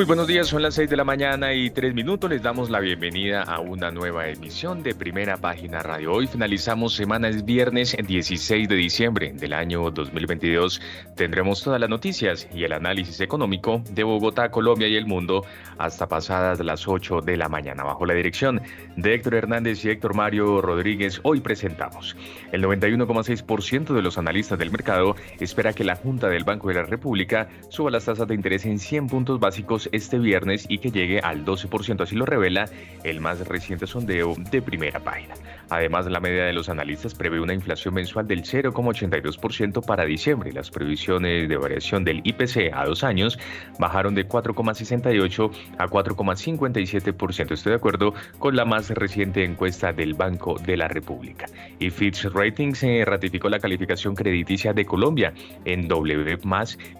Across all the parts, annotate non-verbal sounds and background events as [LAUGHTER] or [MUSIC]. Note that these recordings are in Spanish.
Muy buenos días, son las 6 de la mañana y 3 minutos. Les damos la bienvenida a una nueva emisión de Primera Página Radio. Hoy finalizamos semana, es viernes 16 de diciembre del año 2022. Tendremos todas las noticias y el análisis económico de Bogotá, Colombia y el mundo hasta pasadas las 8 de la mañana. Bajo la dirección de Héctor Hernández y Héctor Mario Rodríguez, hoy presentamos. El 91,6% de los analistas del mercado espera que la Junta del Banco de la República suba las tasas de interés en 100 puntos básicos este viernes y que llegue al 12%, así lo revela el más reciente sondeo de primera página. Además, la media de los analistas prevé una inflación mensual del 0,82% para diciembre. Las previsiones de variación del IPC a dos años bajaron de 4,68 a 4,57%. Estoy de acuerdo con la más reciente encuesta del Banco de la República. Y Fitch Ratings eh, ratificó la calificación crediticia de Colombia en W+,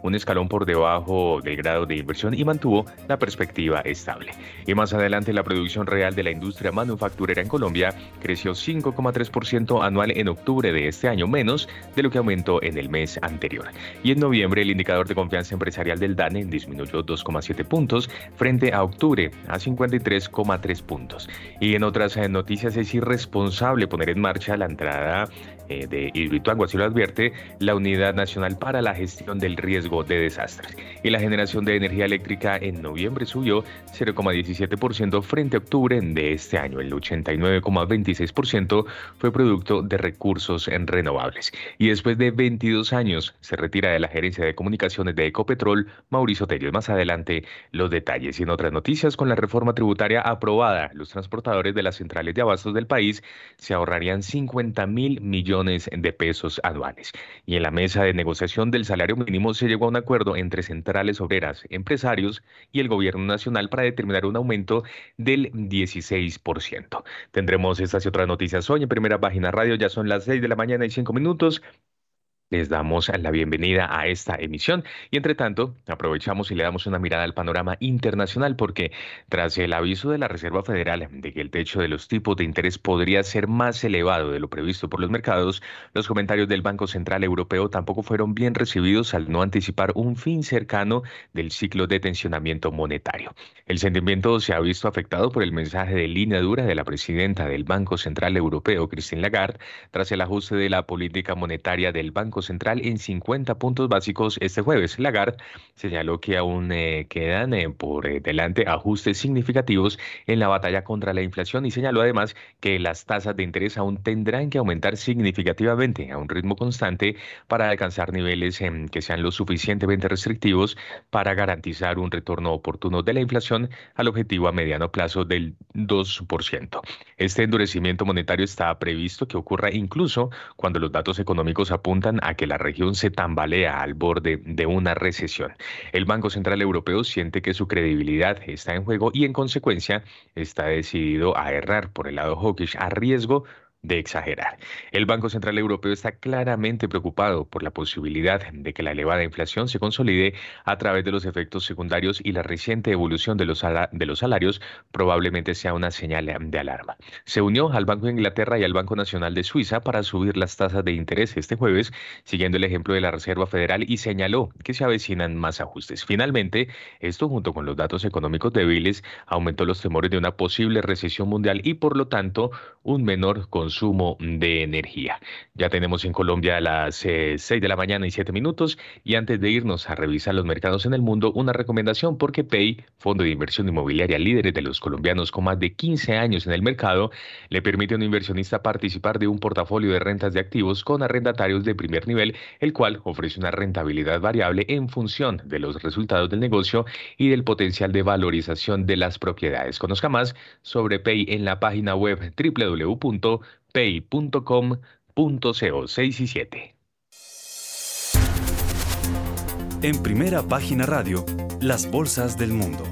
un escalón por debajo del grado de inversión y mantuvo la perspectiva estable. Y más adelante la producción real de la industria manufacturera en Colombia creció 5,3% anual en octubre de este año, menos de lo que aumentó en el mes anterior. Y en noviembre el indicador de confianza empresarial del DANE disminuyó 2,7 puntos frente a octubre a 53,3 puntos. Y en otras eh, noticias es irresponsable poner en marcha la entrada eh, de Hidroituango, así lo advierte la Unidad Nacional para la Gestión del Riesgo de Desastres. Y la generación de energía eléctrica en noviembre subió 0,17% frente a octubre de este año. El 89,26% fue producto de recursos en renovables. Y después de 22 años se retira de la gerencia de comunicaciones de Ecopetrol Mauricio Tello. Más adelante los detalles. Y en otras noticias, con la reforma tributaria aprobada, los transportadores de las centrales de abastos del país se ahorrarían 50 mil millones de pesos anuales. Y en la mesa de negociación del salario mínimo se llegó a un acuerdo entre centrales obreras, empresarios y el gobierno nacional para determinar un aumento del 16%. Tendremos estas y otras noticias hoy en primera página radio. Ya son las 6 de la mañana y 5 minutos. Les damos la bienvenida a esta emisión y entre tanto aprovechamos y le damos una mirada al panorama internacional porque tras el aviso de la Reserva Federal de que el techo de los tipos de interés podría ser más elevado de lo previsto por los mercados, los comentarios del Banco Central Europeo tampoco fueron bien recibidos al no anticipar un fin cercano del ciclo de tensionamiento monetario. El sentimiento se ha visto afectado por el mensaje de línea dura de la presidenta del Banco Central Europeo, Christine Lagarde, tras el ajuste de la política monetaria del Banco Central en 50 puntos básicos este jueves. Lagarde señaló que aún eh, quedan eh, por eh, delante ajustes significativos en la batalla contra la inflación y señaló además que las tasas de interés aún tendrán que aumentar significativamente a un ritmo constante para alcanzar niveles que sean lo suficientemente restrictivos para garantizar un retorno oportuno de la inflación al objetivo a mediano plazo del 2%. Este endurecimiento monetario está previsto que ocurra incluso cuando los datos económicos apuntan a que la región se tambalea al borde de una recesión. El Banco Central Europeo siente que su credibilidad está en juego y en consecuencia está decidido a errar por el lado hawkish a riesgo de exagerar. El Banco Central Europeo está claramente preocupado por la posibilidad de que la elevada inflación se consolide a través de los efectos secundarios y la reciente evolución de los, de los salarios probablemente sea una señal de alarma. Se unió al Banco de Inglaterra y al Banco Nacional de Suiza para subir las tasas de interés este jueves, siguiendo el ejemplo de la Reserva Federal y señaló que se avecinan más ajustes. Finalmente, esto junto con los datos económicos débiles aumentó los temores de una posible recesión mundial y por lo tanto un menor consumo consumo de energía. Ya tenemos en Colombia las 6 eh, de la mañana y 7 minutos y antes de irnos a revisar los mercados en el mundo, una recomendación porque Pay, fondo de inversión inmobiliaria líderes de los colombianos con más de 15 años en el mercado, le permite a un inversionista participar de un portafolio de rentas de activos con arrendatarios de primer nivel, el cual ofrece una rentabilidad variable en función de los resultados del negocio y del potencial de valorización de las propiedades. Conozca más sobre Pay en la página web www pay.com.co 6 y 7. En primera página radio, las bolsas del mundo.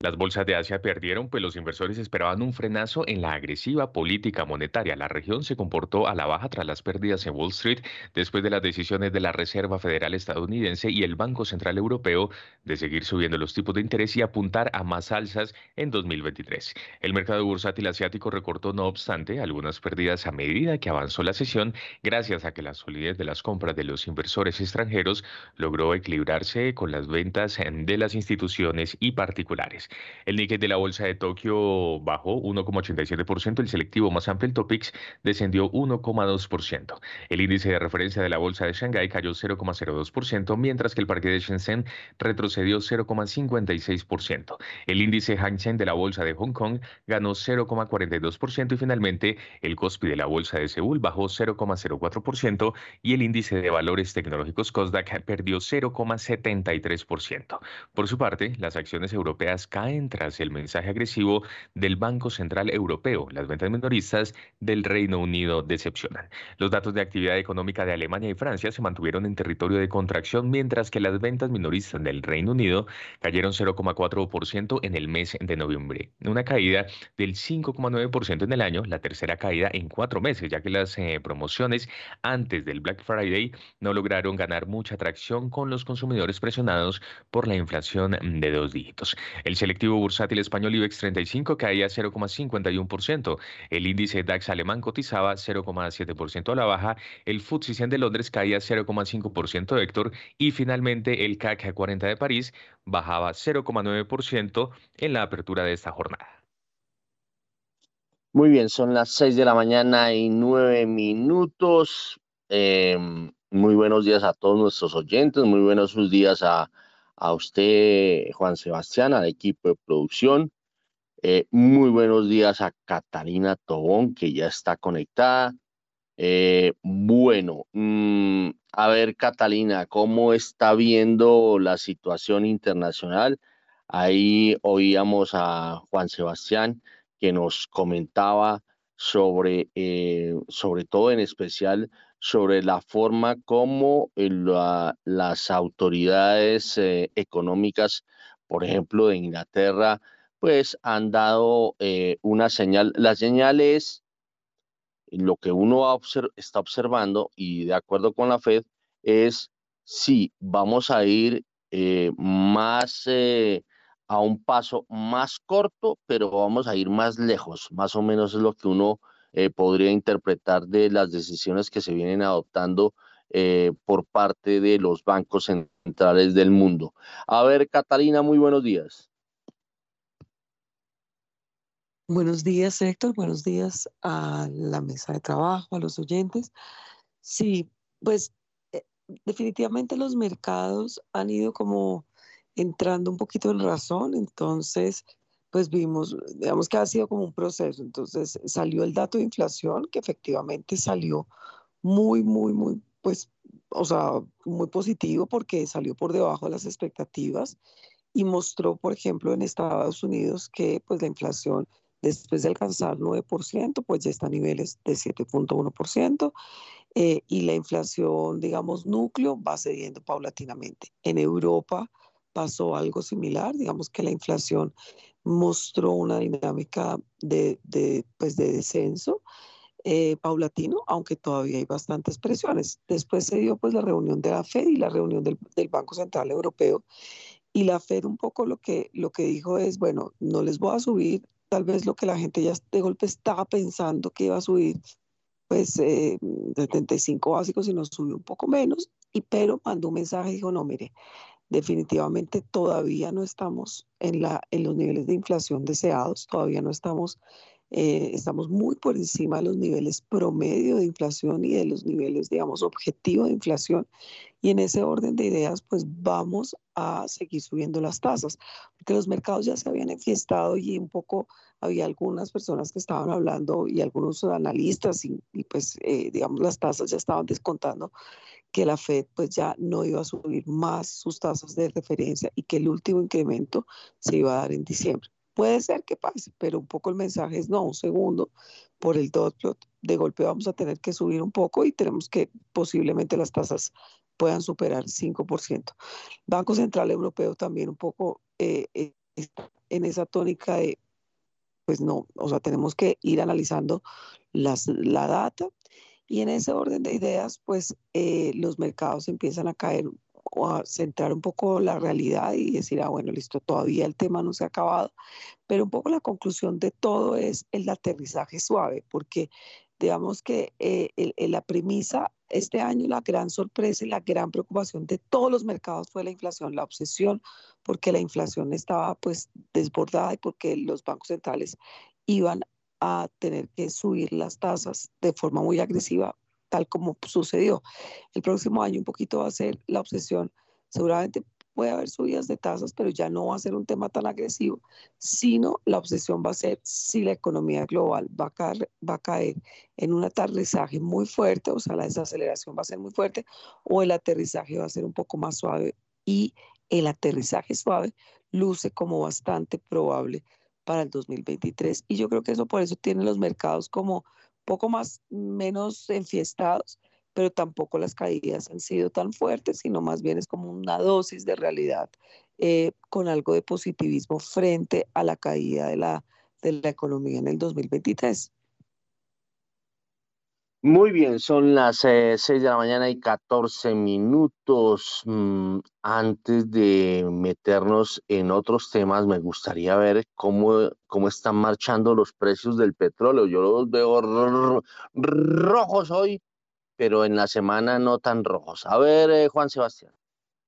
Las bolsas de Asia perdieron, pues los inversores esperaban un frenazo en la agresiva política monetaria. La región se comportó a la baja tras las pérdidas en Wall Street después de las decisiones de la Reserva Federal estadounidense y el Banco Central Europeo de seguir subiendo los tipos de interés y apuntar a más alzas en 2023. El mercado bursátil asiático recortó, no obstante, algunas pérdidas a medida que avanzó la sesión, gracias a que la solidez de las compras de los inversores extranjeros logró equilibrarse con las ventas de las instituciones y particulares. El Nikkei de la Bolsa de Tokio bajó 1,87%, el selectivo más amplio, el Topix, descendió 1,2%. El índice de referencia de la Bolsa de Shanghái cayó 0,02%, mientras que el parque de Shenzhen retrocedió 0,56%. El índice Hang Seng de la Bolsa de Hong Kong ganó 0,42% y finalmente el Kospi de la Bolsa de Seúl bajó 0,04% y el índice de valores tecnológicos Kosdaq perdió 0,73%. Por su parte, las acciones europeas caen tras el mensaje agresivo del Banco Central Europeo. Las ventas minoristas del Reino Unido decepcionan. Los datos de actividad económica de Alemania y Francia se mantuvieron en territorio de contracción, mientras que las ventas minoristas del Reino Unido cayeron 0,4% en el mes de noviembre, una caída del 5,9% en el año, la tercera caída en cuatro meses, ya que las eh, promociones antes del Black Friday no lograron ganar mucha tracción con los consumidores presionados por la inflación de dos dígitos. El selectivo bursátil español IBEX 35 caía 0,51%. El índice DAX alemán cotizaba 0,7% a la baja. El FTSE 100 de Londres caía 0,5% Héctor. Y finalmente el CAC 40 de París bajaba 0,9% en la apertura de esta jornada. Muy bien, son las 6 de la mañana y 9 minutos. Em, muy buenos días a todos nuestros oyentes, muy buenos sus días a a usted, Juan Sebastián, al equipo de producción. Eh, muy buenos días a Catalina Tobón, que ya está conectada. Eh, bueno, mm, a ver, Catalina, ¿cómo está viendo la situación internacional? Ahí oíamos a Juan Sebastián que nos comentaba sobre, eh, sobre todo en especial, sobre la forma como eh, las autoridades eh, económicas, por ejemplo, de Inglaterra, pues han dado eh, una señal. La señal es lo que uno está observando y de acuerdo con la Fed es si vamos a ir más a un paso más corto, pero vamos a ir más lejos. Más o menos es lo que uno eh, podría interpretar de las decisiones que se vienen adoptando eh, por parte de los bancos centrales del mundo. A ver, Catalina, muy buenos días. Buenos días, Héctor. Buenos días a la mesa de trabajo, a los oyentes. Sí, pues eh, definitivamente los mercados han ido como entrando un poquito en razón, entonces pues vimos, digamos que ha sido como un proceso. Entonces salió el dato de inflación, que efectivamente salió muy, muy, muy, pues, o sea, muy positivo porque salió por debajo de las expectativas y mostró, por ejemplo, en Estados Unidos que pues la inflación después de alcanzar 9%, pues ya está a niveles de 7.1%. Eh, y la inflación, digamos, núcleo va cediendo paulatinamente. En Europa pasó algo similar, digamos que la inflación mostró una dinámica de, pues de descenso eh, paulatino, aunque todavía hay bastantes presiones. Después se dio pues la reunión de la Fed y la reunión del, del, Banco Central Europeo y la Fed un poco lo que, lo que dijo es, bueno, no les voy a subir tal vez lo que la gente ya de golpe estaba pensando que iba a subir, pues eh, 75 básicos y nos subió un poco menos, y pero mandó un mensaje y dijo, no, mire, definitivamente todavía no estamos en, la, en los niveles de inflación deseados, todavía no estamos, eh, estamos muy por encima de los niveles promedio de inflación y de los niveles, digamos, objetivo de inflación. Y en ese orden de ideas, pues vamos a seguir subiendo las tasas, porque los mercados ya se habían enfiestado y un poco había algunas personas que estaban hablando y algunos analistas y, pues, eh, digamos, las tasas ya estaban descontando que la Fed pues ya no iba a subir más sus tasas de referencia y que el último incremento se iba a dar en diciembre. Puede ser que pase, pero un poco el mensaje es no, un segundo, por el dot plot, de golpe vamos a tener que subir un poco y tenemos que posiblemente las tasas puedan superar 5%. Banco Central Europeo también un poco eh, eh, en esa tónica de, pues no, o sea, tenemos que ir analizando las, la data y en ese orden de ideas, pues eh, los mercados empiezan a caer o a centrar un poco la realidad y decir, ah, bueno, listo, todavía el tema no se ha acabado, pero un poco la conclusión de todo es el aterrizaje suave, porque digamos que eh, la premisa este año, la gran sorpresa y la gran preocupación de todos los mercados fue la inflación, la obsesión, porque la inflación estaba pues desbordada y porque los bancos centrales iban a tener que subir las tasas de forma muy agresiva tal como sucedió. El próximo año un poquito va a ser la obsesión. Seguramente puede haber subidas de tasas, pero ya no va a ser un tema tan agresivo, sino la obsesión va a ser si la economía global va a caer, va caer en un aterrizaje muy fuerte, o sea, la desaceleración va a ser muy fuerte, o el aterrizaje va a ser un poco más suave. Y el aterrizaje suave luce como bastante probable para el 2023. Y yo creo que eso por eso tiene los mercados como poco más, menos enfiestados, pero tampoco las caídas han sido tan fuertes, sino más bien es como una dosis de realidad eh, con algo de positivismo frente a la caída de la, de la economía en el 2023. Muy bien, son las eh, 6 de la mañana y 14 minutos. Mm, antes de meternos en otros temas, me gustaría ver cómo, cómo están marchando los precios del petróleo. Yo los veo rojos hoy, pero en la semana no tan rojos. A ver, eh, Juan Sebastián.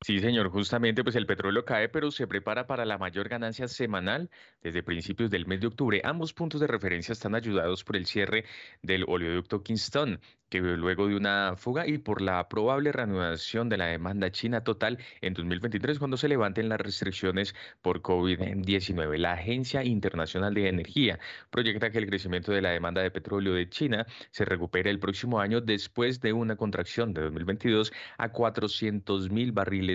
Sí, señor, justamente pues el petróleo cae, pero se prepara para la mayor ganancia semanal desde principios del mes de octubre. Ambos puntos de referencia están ayudados por el cierre del oleoducto Kingston, que luego de una fuga y por la probable reanudación de la demanda china total en 2023 cuando se levanten las restricciones por COVID-19. La Agencia Internacional de Energía proyecta que el crecimiento de la demanda de petróleo de China se recupere el próximo año después de una contracción de 2022 a 400 mil barriles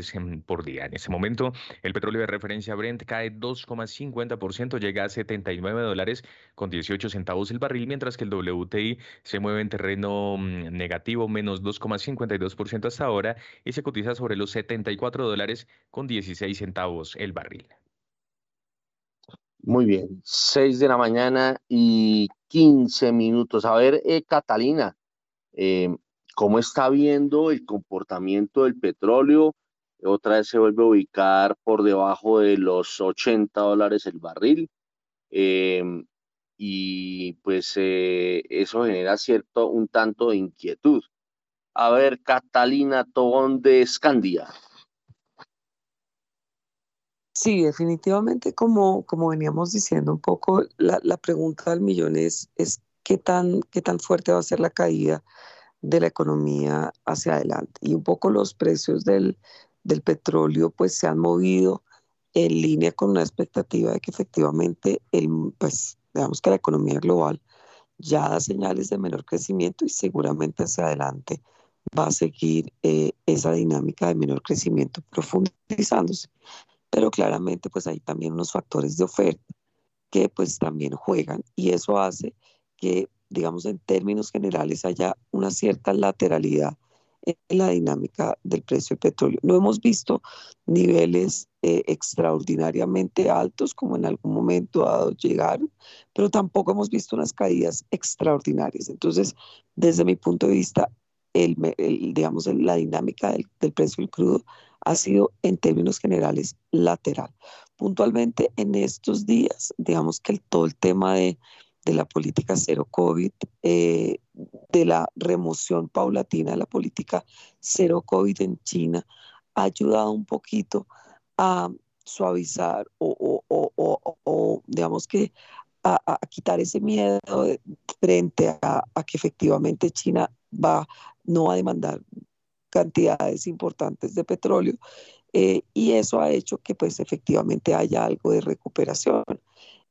por día. En ese momento, el petróleo de referencia Brent cae 2,50%, llega a 79 dólares con 18 centavos el barril, mientras que el WTI se mueve en terreno Mm, negativo, menos 2,52% hasta ahora, y se cotiza sobre los 74 dólares con 16 centavos el barril. Muy bien, 6 de la mañana y 15 minutos. A ver, eh, Catalina, eh, ¿cómo está viendo el comportamiento del petróleo? Otra vez se vuelve a ubicar por debajo de los 80 dólares el barril. Eh, y pues eh, eso genera cierto un tanto de inquietud. A ver, Catalina Tobón de Escandia. Sí, definitivamente, como, como veníamos diciendo un poco, la, la pregunta del millón es, es qué, tan, qué tan fuerte va a ser la caída de la economía hacia adelante. Y un poco los precios del, del petróleo pues se han movido en línea con una expectativa de que efectivamente el, pues, Veamos que la economía global ya da señales de menor crecimiento y seguramente hacia adelante va a seguir eh, esa dinámica de menor crecimiento profundizándose. Pero claramente pues hay también unos factores de oferta que pues también juegan y eso hace que digamos en términos generales haya una cierta lateralidad en la dinámica del precio del petróleo. No hemos visto niveles eh, extraordinariamente altos como en algún momento dado llegaron, pero tampoco hemos visto unas caídas extraordinarias. Entonces, desde mi punto de vista, el, digamos, la dinámica del, del precio del crudo ha sido en términos generales lateral. Puntualmente en estos días, digamos que el, todo el tema de de la política cero COVID, eh, de la remoción paulatina de la política cero COVID en China, ha ayudado un poquito a suavizar o, digamos que a, quitar ese miedo frente a, que efectivamente China va, no va a demandar cantidades importantes de petróleo eh, y eso ha hecho que pues efectivamente haya algo de recuperación.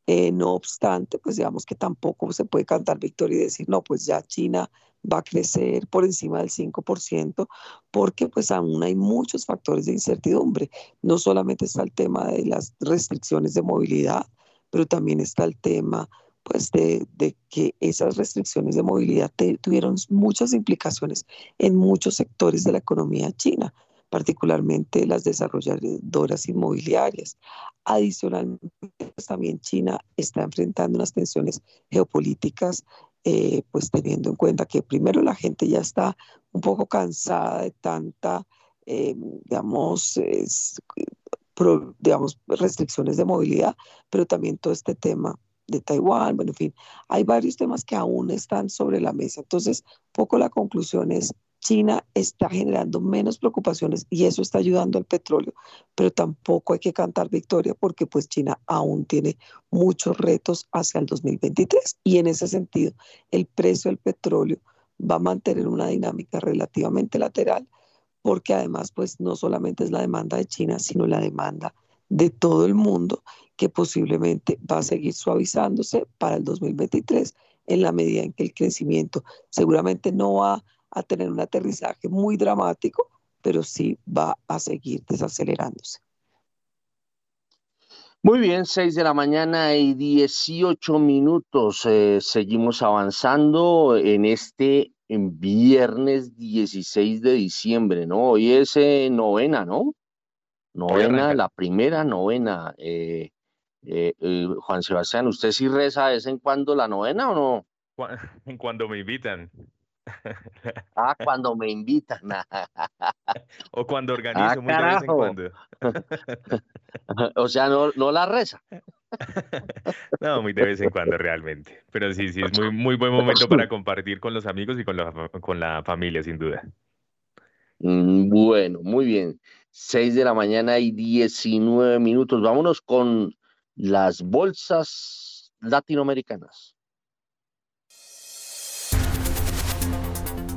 Eh, no obstante, pues digamos que tampoco se puede cantar victoria y decir, no, pues ya China va a crecer por encima del 5%, porque pues aún hay muchos factores de incertidumbre. No solamente está el tema de las restricciones de movilidad, pero también está el tema pues de, de que esas restricciones de movilidad tuvieron muchas implicaciones en muchos sectores de la economía china particularmente las desarrolladoras inmobiliarias. Adicionalmente, pues, también China está enfrentando unas tensiones geopolíticas, eh, pues teniendo en cuenta que primero la gente ya está un poco cansada de tanta, eh, digamos, digamos, restricciones de movilidad, pero también todo este tema de Taiwán, bueno, en fin, hay varios temas que aún están sobre la mesa. Entonces, poco la conclusión es, China está generando menos preocupaciones y eso está ayudando al petróleo, pero tampoco hay que cantar victoria porque pues China aún tiene muchos retos hacia el 2023 y en ese sentido el precio del petróleo va a mantener una dinámica relativamente lateral porque además pues no solamente es la demanda de China, sino la demanda de todo el mundo que posiblemente va a seguir suavizándose para el 2023 en la medida en que el crecimiento seguramente no va a tener un aterrizaje muy dramático, pero sí va a seguir desacelerándose. Muy bien, 6 de la mañana y 18 minutos. Eh, seguimos avanzando en este viernes 16 de diciembre, ¿no? Hoy es eh, novena, ¿no? Novena, la primera novena. Eh, Juan Sebastián, ¿usted sí reza de vez en cuando la novena o no? [LAUGHS] Cuando me invitan. Ah, cuando me invitan. [LAUGHS] o cuando organizo ah, muy de vez en cuando. [LAUGHS] o sea, no, no la reza. [LAUGHS] no, muy de vez en cuando realmente. Pero sí, sí, es muy, muy buen momento para compartir con los amigos y con la, con la familia, sin duda. Mm, bueno, muy bien. 6 de la mañana y 19 minutos. Vámonos con las bolsas latinoamericanas.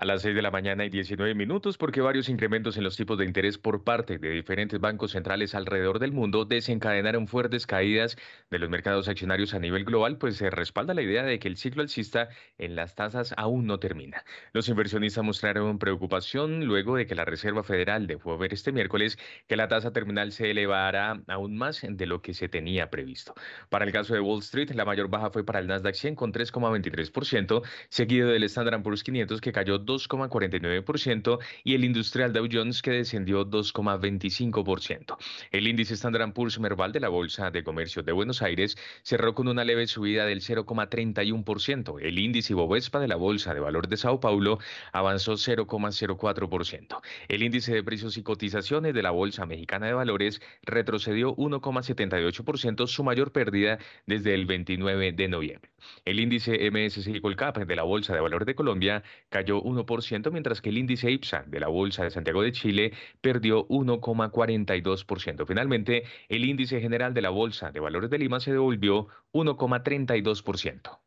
A las 6 de la mañana y 19 minutos, porque varios incrementos en los tipos de interés por parte de diferentes bancos centrales alrededor del mundo desencadenaron fuertes caídas de los mercados accionarios a nivel global, pues se respalda la idea de que el ciclo alcista en las tasas aún no termina. Los inversionistas mostraron preocupación luego de que la Reserva Federal dejó ver este miércoles que la tasa terminal se elevará aún más de lo que se tenía previsto. Para el caso de Wall Street, la mayor baja fue para el Nasdaq 100 con 3,23%, seguido del Standard Poor's 500 que cayó 2,49% y el industrial Dow Jones que descendió 2,25%. El índice Standard Poor's Merval de la Bolsa de Comercio de Buenos Aires cerró con una leve subida del 0,31%. El índice Bovespa de la Bolsa de Valor de Sao Paulo avanzó 0,04%. El índice de precios y cotizaciones de la Bolsa Mexicana de Valores retrocedió 1,78%, su mayor pérdida desde el 29 de noviembre. El índice MSCI Colcap de la Bolsa de Valor de Colombia cayó 1%, mientras que el índice IPSA de la Bolsa de Santiago de Chile perdió 1,42%. Finalmente, el índice general de la Bolsa de Valores de Lima se devolvió 1,32%.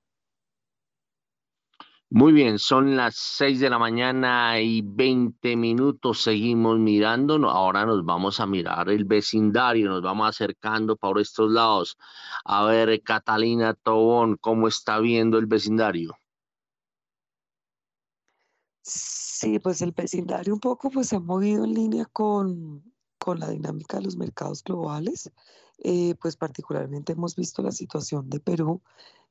Muy bien, son las 6 de la mañana y 20 minutos. Seguimos mirando. Ahora nos vamos a mirar el vecindario, nos vamos acercando por estos lados. A ver, Catalina Tobón, ¿cómo está viendo el vecindario? Sí, pues el vecindario un poco pues se ha movido en línea con, con la dinámica de los mercados globales. Eh, pues particularmente hemos visto la situación de Perú,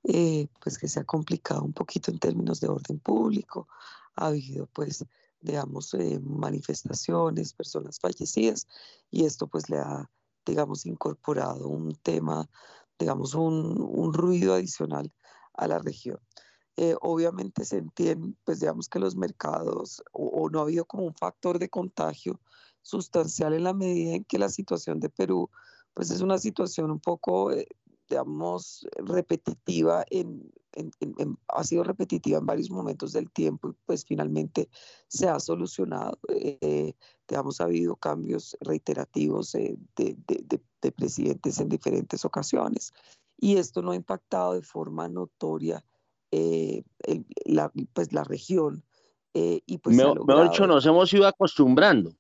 eh, pues que se ha complicado un poquito en términos de orden público. Ha habido pues, digamos, eh, manifestaciones, personas fallecidas y esto pues le ha, digamos, incorporado un tema, digamos, un, un ruido adicional a la región. Eh, obviamente se entiende, pues digamos que los mercados o, no ha habido como un factor de contagio sustancial en la medida en que la situación de Perú, pues es una situación un poco, eh, digamos, repetitiva, en, ha sido repetitiva en varios momentos del tiempo y pues finalmente se ha solucionado. Eh, digamos, ha habido cambios reiterativos de, de presidentes en diferentes ocasiones y esto no ha impactado de forma notoria eh, la, pues, la región. Eh, y pues mejor dicho, nos hemos ido acostumbrando.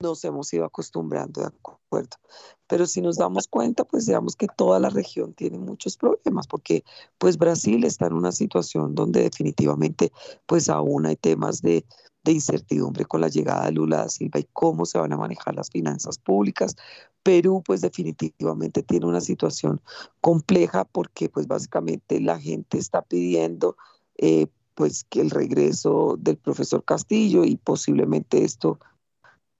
Nos hemos ido acostumbrando, de acuerdo. Pero si nos damos cuenta, pues digamos que toda la región tiene muchos problemas, porque pues Brasil está en una situación donde definitivamente pues aún hay temas de de incertidumbre con la llegada de Lula da Silva y cómo se van a manejar las finanzas públicas. Perú pues definitivamente tiene una situación compleja porque pues básicamente la gente está pidiendo eh, pues que el regreso del profesor Castillo y posiblemente esto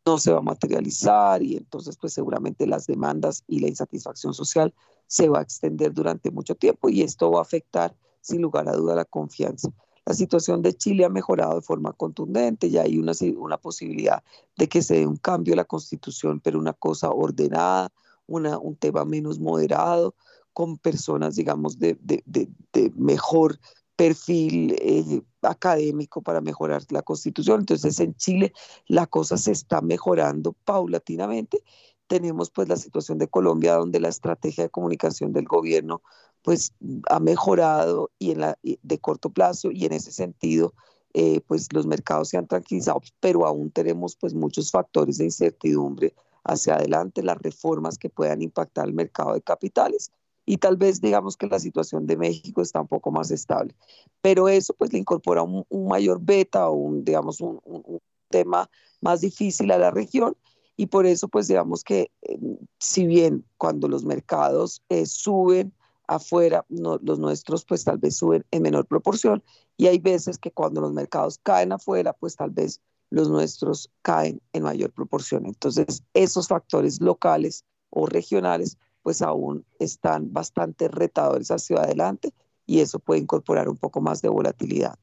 no se va a materializar y entonces pues seguramente las demandas y la insatisfacción social se va a extender durante mucho tiempo y esto va a afectar sin lugar a duda la confianza. La situación de Chile ha mejorado de forma contundente, ya hay una, una posibilidad de que se dé un cambio a la constitución, pero una cosa ordenada, una, un tema menos moderado, con personas, digamos, de, de, de, mejor perfil eh, académico para mejorar la constitución. Entonces en Chile la cosa se está mejorando paulatinamente. Tenemos pues la situación de Colombia donde la estrategia de comunicación del gobierno pues ha mejorado y en la, de corto plazo y en ese sentido eh, pues los mercados se han tranquilizado, pero aún tenemos pues muchos factores de incertidumbre hacia adelante, las reformas que puedan impactar el mercado de capitales y tal vez digamos que la situación de México está un poco más estable, pero eso pues le incorpora un, mayor beta o un digamos un, un, tema más difícil a la región. Y por eso pues digamos que eh, si bien cuando los mercados eh, suben afuera, los nuestros pues tal vez suben en menor proporción. Y hay veces que cuando los mercados caen afuera, pues tal vez los nuestros caen en mayor proporción. Entonces, esos factores locales o regionales pues aún están bastante retadores hacia adelante y eso puede incorporar un poco más de volatilidad.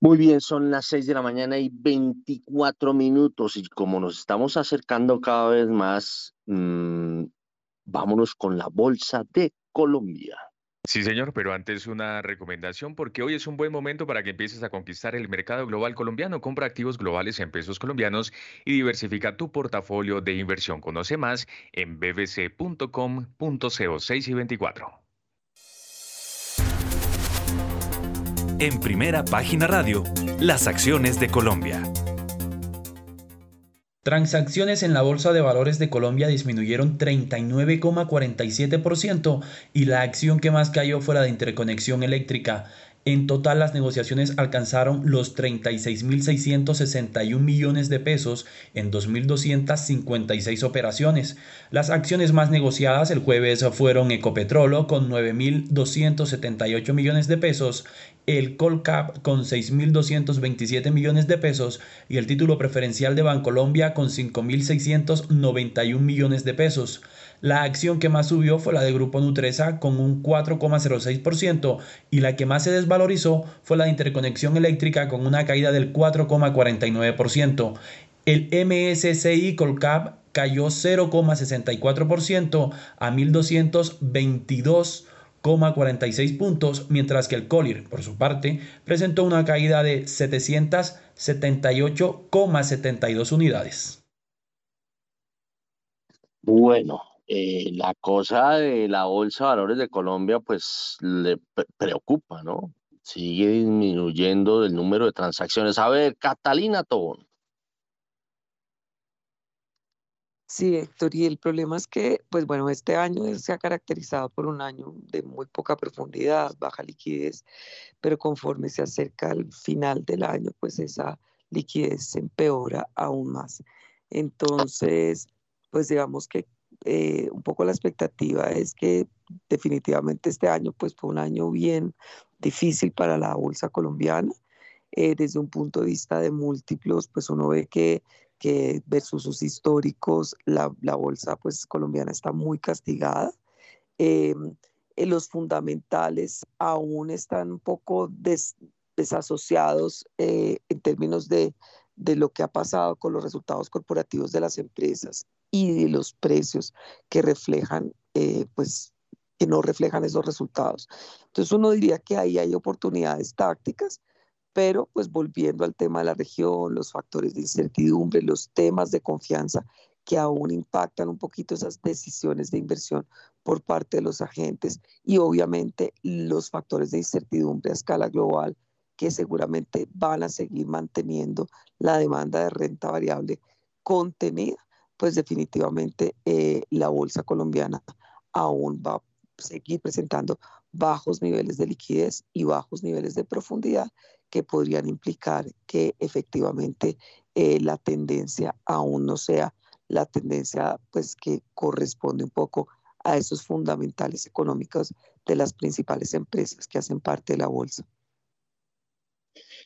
Muy bien, son las 6 de la mañana y 24 minutos y como nos estamos acercando cada vez más, mmm, Vámonos con la Bolsa de Colombia. Sí, señor, pero antes una recomendación porque hoy es un buen momento para que empieces a conquistar el mercado global colombiano. Compra activos globales en pesos colombianos y diversifica tu portafolio de inversión. Conoce más en bbc.com.co 6 y 24. En primera página radio, las acciones de Colombia. Transacciones en la Bolsa de Valores de Colombia disminuyeron 39,47% y la acción que más cayó fue la de Interconexión Eléctrica. En total, las negociaciones alcanzaron los 36.661 millones de pesos en 2.256 operaciones. Las acciones más negociadas el jueves fueron Ecopetrolo con 9.278 millones de pesos, el Colcap con 6.227 millones de pesos y el título preferencial de Bancolombia con 5.691 millones de pesos. La acción que más subió fue la de Grupo Nutresa con un 4,06% y la que más se desvalorizó fue la de Interconexión Eléctrica con una caída del 4,49%. El MSCI Colcap cayó 0,64% a 1.222,46 puntos, mientras que el Colir, por su parte, presentó una caída de 778,72 unidades. Bueno, eh, la cosa de la Bolsa de Valores de Colombia pues le preocupa, ¿no? Sigue disminuyendo el número de transacciones. A ver, Catalina Tobón. Sí, Héctor, y el problema es que, pues bueno, este año se ha caracterizado por un año de muy poca profundidad, baja liquidez, pero conforme se acerca al final del año, pues esa liquidez se empeora aún más. Entonces, pues digamos que eh, un poco la expectativa es que definitivamente este año pues fue un año bien difícil para la bolsa colombiana. Eh, desde un punto de vista de múltiplos, pues uno ve que, que versus sus históricos, la, la, bolsa pues colombiana está muy castigada. Eh, los fundamentales aún están un poco desasociados en términos de, de lo que ha pasado con los resultados corporativos de las empresas y de los precios que reflejan, eh, pues, que no reflejan esos resultados. Entonces uno diría que ahí hay oportunidades tácticas, pero pues volviendo al tema de la región, los factores de incertidumbre, los temas de confianza que aún impactan un poquito esas decisiones de inversión por parte de los agentes y obviamente los factores de incertidumbre a escala global que seguramente van a seguir manteniendo la demanda de renta variable contenida pues definitivamente eh, la bolsa colombiana aún va a seguir presentando bajos niveles de liquidez y bajos niveles de profundidad que podrían implicar que efectivamente eh, la tendencia aún no sea la tendencia pues que corresponde un poco a esos fundamentales económicos de las principales empresas que hacen parte de la bolsa.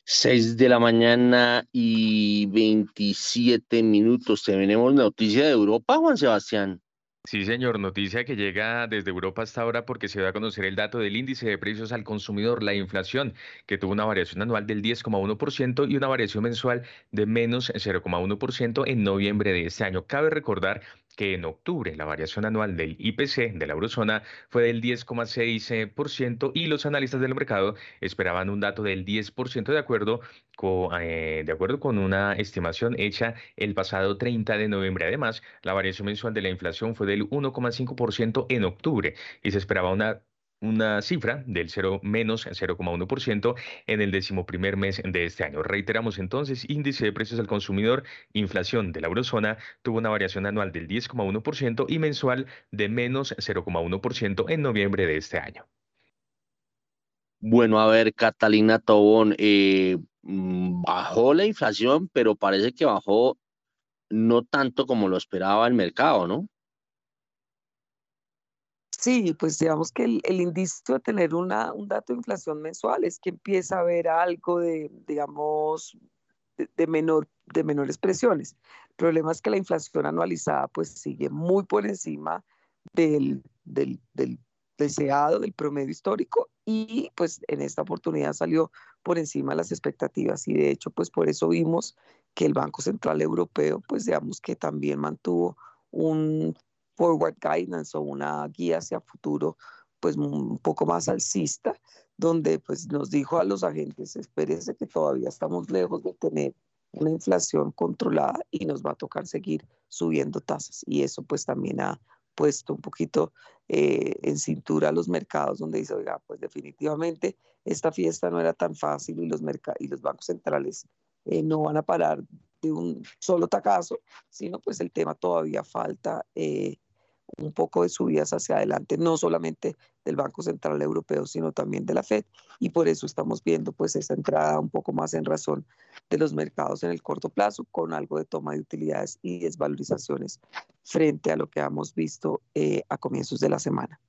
6 de la mañana y 27 minutos. Tenemos noticia de Europa, Juan Sebastián. Sí, señor. Noticia que llega desde Europa hasta ahora porque se va a conocer el dato del índice de precios al consumidor, la inflación, que tuvo una variación anual del 10,1% y una variación mensual de menos 0,1% en noviembre de este año. Cabe recordar que en octubre la variación anual del IPC de la eurozona fue del 10,6% y los analistas del mercado esperaban un dato del 10% de acuerdo, con, eh, de acuerdo con una estimación hecha el pasado 30 de noviembre. Además, la variación mensual de la inflación fue del 1,5% en octubre y se esperaba una una cifra del 0 menos 0,1% en el decimoprimer mes de este año. Reiteramos entonces, índice de precios al consumidor, inflación de la eurozona tuvo una variación anual del 10,1% y mensual de menos 0,1% en noviembre de este año. Bueno, a ver, Catalina Tobón, eh, bajó la inflación, pero parece que bajó no tanto como lo esperaba el mercado, ¿no? Sí, pues digamos que el, el indicio de tener una, un dato de inflación mensual es que empieza a haber algo de, digamos, de, menor, de menores presiones. El problema es que la inflación anualizada pues sigue muy por encima del, del, del deseado, del promedio histórico y pues en esta oportunidad salió por encima de las expectativas y de hecho pues por eso vimos que el Banco Central Europeo pues digamos que también mantuvo un forward guidance o una guía hacia futuro pues un poco más alcista, donde pues nos dijo a los agentes, espérese que todavía estamos lejos de tener una inflación controlada y nos va a tocar seguir subiendo tasas. Y eso pues también ha puesto un poquito eh, en cintura a los mercados donde dice, oiga, pues definitivamente esta fiesta no era tan fácil y los, y los bancos centrales eh, no van a parar de un solo tacazo, sino pues el tema todavía falta eh, un poco de subidas hacia adelante, no solamente del Banco Central Europeo, sino también de la Fed, y por eso estamos viendo pues esta entrada un poco más en razón de los mercados en el corto plazo, con algo de toma de utilidades y desvalorizaciones frente a lo que hemos visto eh, a comienzos de la semana.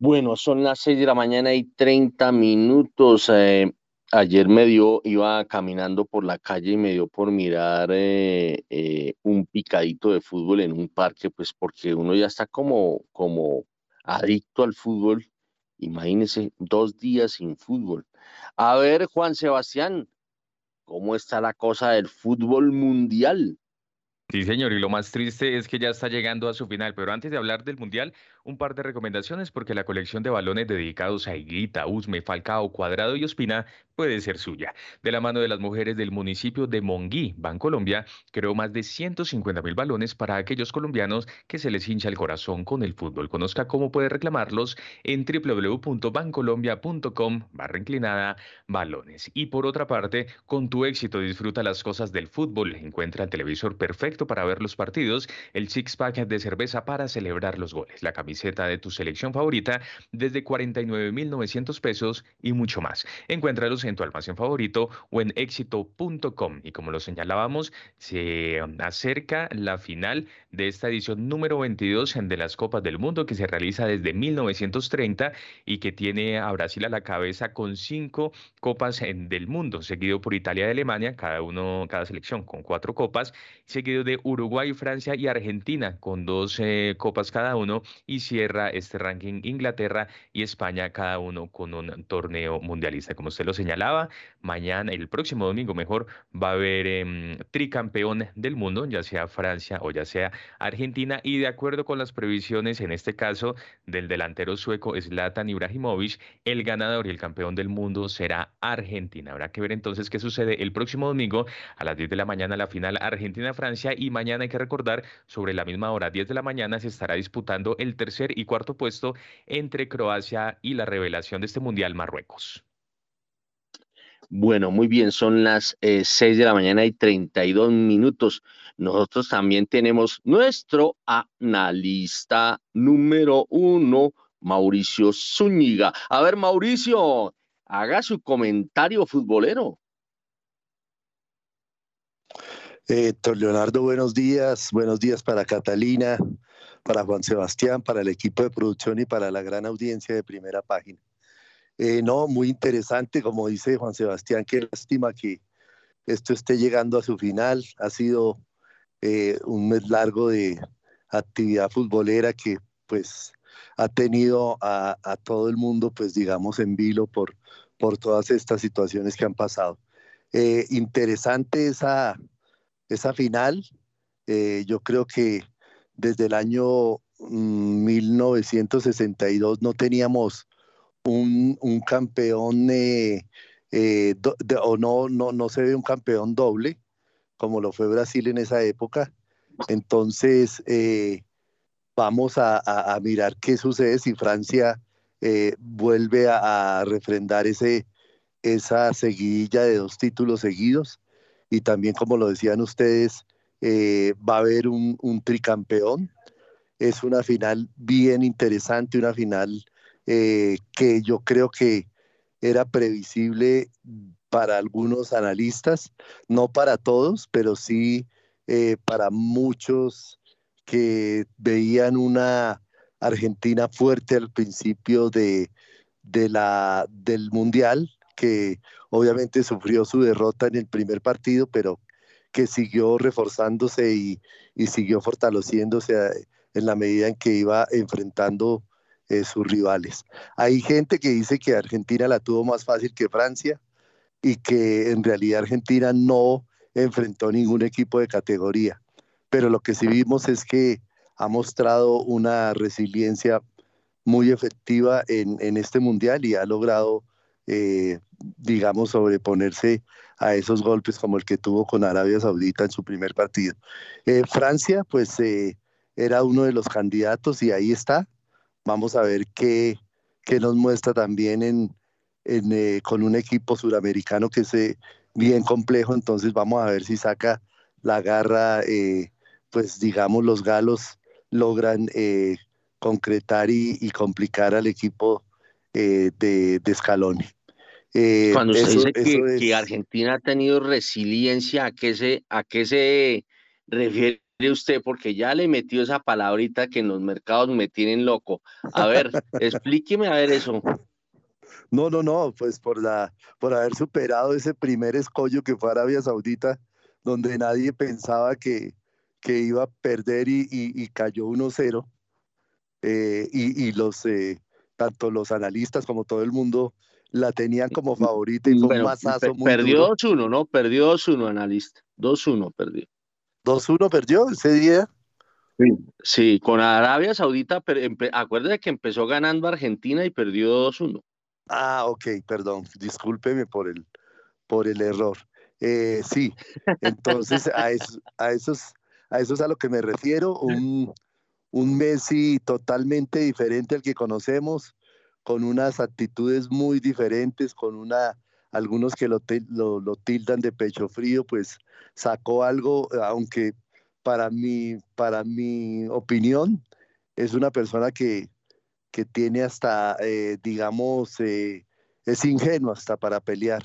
Bueno, son las 6 de la mañana y 30 minutos. Eh, Ayer me dio, iba caminando por la calle y me dio por mirar eh, eh, un picadito de fútbol en un parque, pues porque uno ya está como, como adicto al fútbol. Imagínese, dos días sin fútbol. A ver, Juan Sebastián, ¿cómo está la cosa del fútbol mundial? Sí, señor, y lo más triste es que ya está llegando a su final, pero antes de hablar del Mundial, un par de recomendaciones porque la colección de balones dedicados a Higuita, Usme, Falcao, Cuadrado y Ospina puede ser suya. De la mano de las mujeres del municipio de Monguí, Bancolombia, creó más de 150 mil balones para aquellos colombianos que se les hincha el corazón con el fútbol. Conozca cómo puede reclamarlos en www.bancolombia.com barra inclinada balones. Y por otra parte, con tu éxito disfruta las cosas del fútbol. Encuentra el televisor perfecto para ver los partidos, el six pack de cerveza para celebrar los goles, la de tu selección favorita desde 49.900 pesos y mucho más. Encuéntralos en tu almacén favorito o en éxito.com. Y como lo señalábamos, se acerca la final de esta edición número 22 de las Copas del Mundo que se realiza desde 1930 y que tiene a Brasil a la cabeza con cinco Copas del Mundo, seguido por Italia y Alemania, cada uno, cada selección con cuatro copas, seguido de Uruguay, Francia y Argentina con dos copas cada uno y cierra este ranking Inglaterra y España cada uno con un torneo mundialista. Como usted lo señalaba, mañana, el próximo domingo mejor, va a haber em, tricampeón del mundo, ya sea Francia o ya sea Argentina y de acuerdo con las previsiones, en este caso del delantero sueco Zlatan Ibrahimovic, el ganador y el campeón del mundo será Argentina. Habrá que ver entonces qué sucede el próximo domingo a las 10 de la mañana la final Argentina-Francia y mañana hay que recordar, sobre la misma hora, 10 de la mañana, se estará disputando el tercer y cuarto puesto entre Croacia y la revelación de este Mundial Marruecos. Bueno, muy bien, son las eh, 6 de la mañana y 32 minutos. Nosotros también tenemos nuestro analista número uno, Mauricio Zúñiga. A ver, Mauricio, haga su comentario futbolero. Eh, Leonardo, buenos días. Buenos días para Catalina, para Juan Sebastián, para el equipo de producción y para la gran audiencia de primera página. Eh, no, muy interesante, como dice Juan Sebastián, qué lástima que esto esté llegando a su final. Ha sido eh, un mes largo de actividad futbolera que pues ha tenido a, todo el mundo pues digamos en vilo por, por todas estas situaciones que han pasado. Eh, interesante esa, esa final. yo creo que desde el año 1962 mm, no teníamos un, campeón eh, eh, o no, no, no se ve un campeón doble como lo fue Brasil en esa época. Entonces, eh, vamos a, mirar qué sucede si Francia vuelve a, refrendar ese, esa seguidilla de dos títulos seguidos. Y también, como lo decían ustedes, va a haber un, un tricampeón. Es una final bien interesante, una final eh, que yo creo que era previsible para algunos analistas, no para todos, pero sí eh, para muchos que veían una Argentina fuerte al principio de, la, del Mundial, que obviamente sufrió su derrota en el primer partido, pero que siguió reforzándose y, y siguió fortaleciéndose eh, en la medida en que iba enfrentando eh, sus rivales. Hay gente que dice que Argentina la tuvo más fácil que Francia y que en realidad Argentina no enfrentó ningún equipo de categoría. Pero lo que sí vimos es que ha mostrado una resiliencia muy efectiva en, este mundial y ha logrado, eh, digamos, sobreponerse a esos golpes como el que tuvo con Arabia Saudita en su primer partido. Eh, Francia, pues, era uno de los candidatos y ahí está. Vamos a ver qué, nos muestra también en, eh, con un equipo suramericano que es eh, bien complejo, entonces vamos a ver si saca la garra, eh, pues digamos los galos logran concretar y, complicar al equipo de, de Scaloni. Cuando usted dice que, Argentina ha tenido resiliencia, ¿a qué se, a qué se refiere usted, porque ya le metió esa palabrita que en los mercados me tienen loco. A ver, explíqueme a ver eso. No, no, no, pues por, la, por haber superado ese primer escollo que fue Arabia Saudita, donde nadie pensaba que, que iba a perder y, y, cayó 1-0. Eh, y, los, eh, tanto los analistas como todo el mundo la tenían como favorita y fue un masazo muy Perdió 2-1, ¿no? Perdió 2-1, analista. 2-1 perdió. 2-1 perdió ese día. Sí, con Arabia Saudita, acuérdate que empezó ganando Argentina y perdió 2-1. Ah, ok, perdón, discúlpeme por el, por el error. Eh, sí, entonces a, a, esos, a eso es a lo que me refiero, un, un Messi totalmente diferente al que conocemos, con unas actitudes muy diferentes, con una algunos que lo, lo, tildan de pecho frío, pues sacó algo, aunque para mi, para mi opinión es una persona que, que tiene hasta, eh, digamos, eh, es ingenuo hasta para pelear.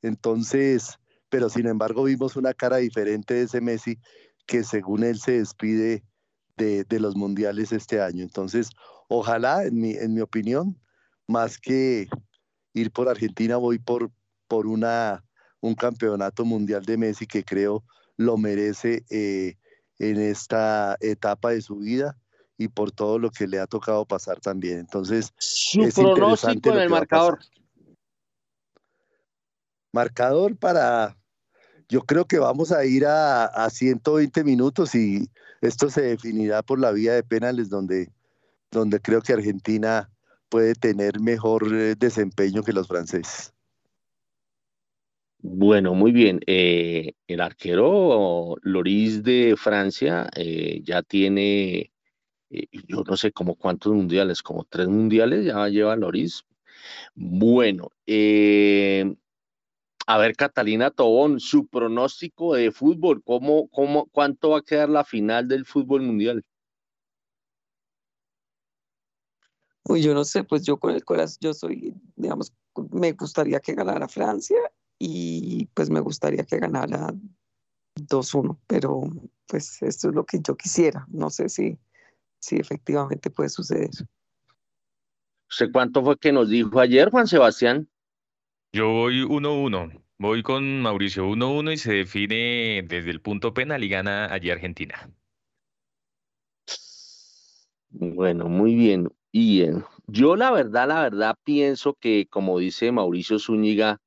Entonces, pero sin embargo vimos una cara diferente de ese Messi que según él se despide de, de los mundiales este año. Entonces, ojalá, en mi, en mi opinión, más que ir por Argentina, voy por, por una, un campeonato mundial de Messi que creo lo merece eh, en esta etapa de su vida y por todo lo que le ha tocado pasar también. Entonces, su pronóstico en el marcador. Marcador para, yo creo que vamos a ir a, a 120 minutos y esto se definirá por la vía de penales donde, donde creo que Argentina puede tener mejor eh, desempeño que los franceses. Bueno, muy bien. Eh, el arquero Loris de Francia eh, ya tiene, eh, yo no sé como cuántos mundiales, como tres mundiales ya lleva Loris. Bueno, a ver, Catalina Tobón, su pronóstico de fútbol, ¿cómo, cómo, ¿cuánto va a quedar la final del fútbol mundial? Uy, yo no sé, pues yo con el corazón, yo soy, digamos, me gustaría que ganara Francia y pues me gustaría que ganara 2-1, pero pues esto es lo que yo quisiera. No sé si, si efectivamente puede suceder. ¿Usted cuánto fue que nos dijo ayer, Juan Sebastián? Yo voy 1-1. Voy con Mauricio 1-1 y se define desde el punto penal y gana allí Argentina. Bueno, muy bien. Y yo la verdad, la verdad pienso que, como dice Mauricio Zúñiga,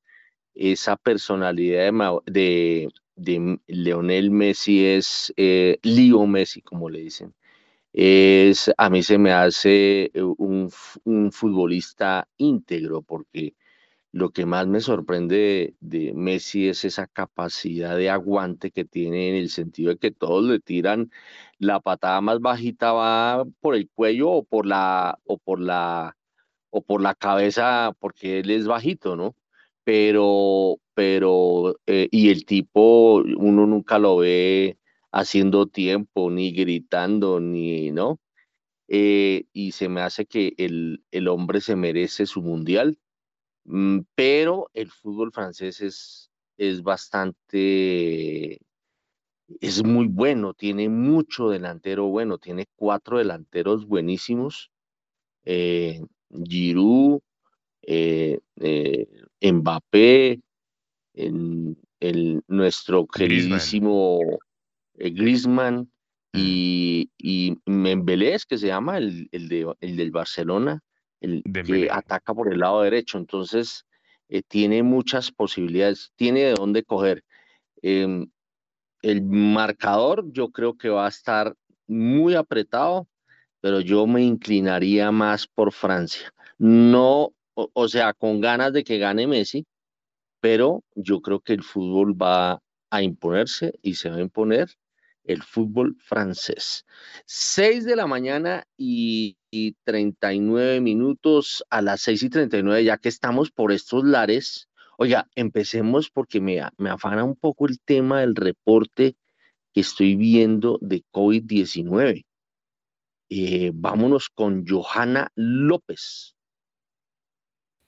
esa personalidad de, de, Leonel Messi es eh, Leo Messi, como le dicen es, a mí se me hace eh, un, futbolista íntegro, porque lo que más me sorprende de, Messi es esa capacidad de aguante que tiene en el sentido de que todos le tiran la patada más bajita va por el cuello o por la o por la o por la cabeza porque él es bajito, ¿no? Pero pero eh, y el tipo uno nunca lo ve haciendo tiempo, ni gritando, ni, ¿no? Eh, y se me hace que el, el hombre se merece su mundial, mm, pero el fútbol francés es, es bastante, es muy bueno, tiene mucho delantero bueno, tiene cuatro delanteros buenísimos, eh, Giroud, eh, Mbappé, el, nuestro queridísimo eh, Griezmann y, y Membelés, que se llama el, el, de, el del Barcelona, el que ataca por el lado derecho. Entonces, eh, tiene muchas posibilidades, tiene de dónde coger. Em, el marcador yo creo que va a estar muy apretado, pero yo me inclinaría más por Francia. No, o sea, con ganas de que gane Messi, pero yo creo que el fútbol va a imponerse y se va a imponer el fútbol francés. 6 de la mañana y, 39 minutos a las 6 y 39, ya que estamos por estos lares. Oiga, empecemos porque me, me afana un poco el tema del reporte que estoy viendo de COVID-19. Eh, vámonos con Johanna López.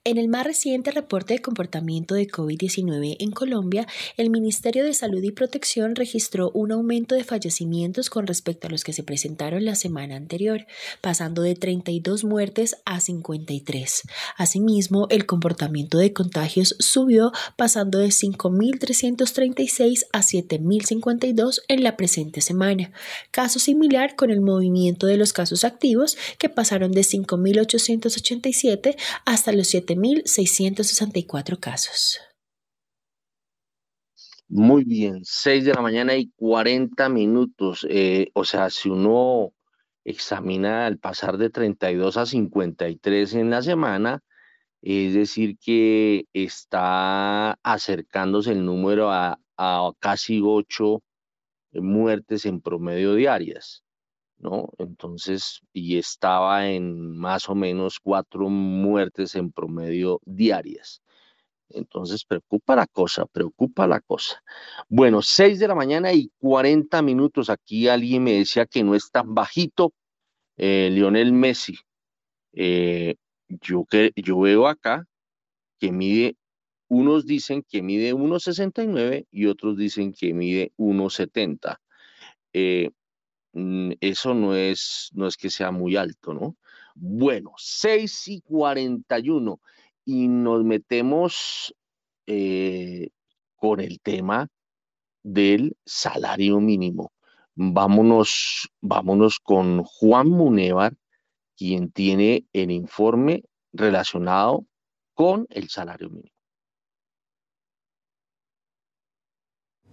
En el más reciente reporte de comportamiento de COVID-19 en Colombia, el Ministerio de Salud y Protección registró un aumento de fallecimientos con respecto a los que se presentaron la semana anterior, pasando de 32 muertes a 53. Asimismo, el comportamiento de contagios subió, pasando de 5.336 a 7.052 en la presente semana. Caso similar con el movimiento de los casos activos, que pasaron de 5.887 hasta los 7 1.664 casos. Muy bien, 6 de la mañana y 40 minutos. Eh, o sea, si uno examina el pasar de 32 a 53 en la semana, es decir, que está acercándose el número a, a casi 8 muertes en promedio diarias. ¿No? Entonces, y estaba en más o menos cuatro muertes en promedio diarias. Entonces, preocupa la cosa, preocupa la cosa. Bueno, seis de la mañana y 40 minutos. Aquí alguien me decía que no es tan bajito eh, Lionel Messi. Eh, yo, que, yo veo acá que mide, unos dicen que mide 1,69 y otros dicen que mide 1,70. Eh, eso no es, no es que sea muy alto, ¿no? Bueno, 6 y 41 y nos metemos eh, con el tema del salario mínimo. Vámonos, vámonos con Juan Munevar, quien tiene el informe relacionado con el salario mínimo.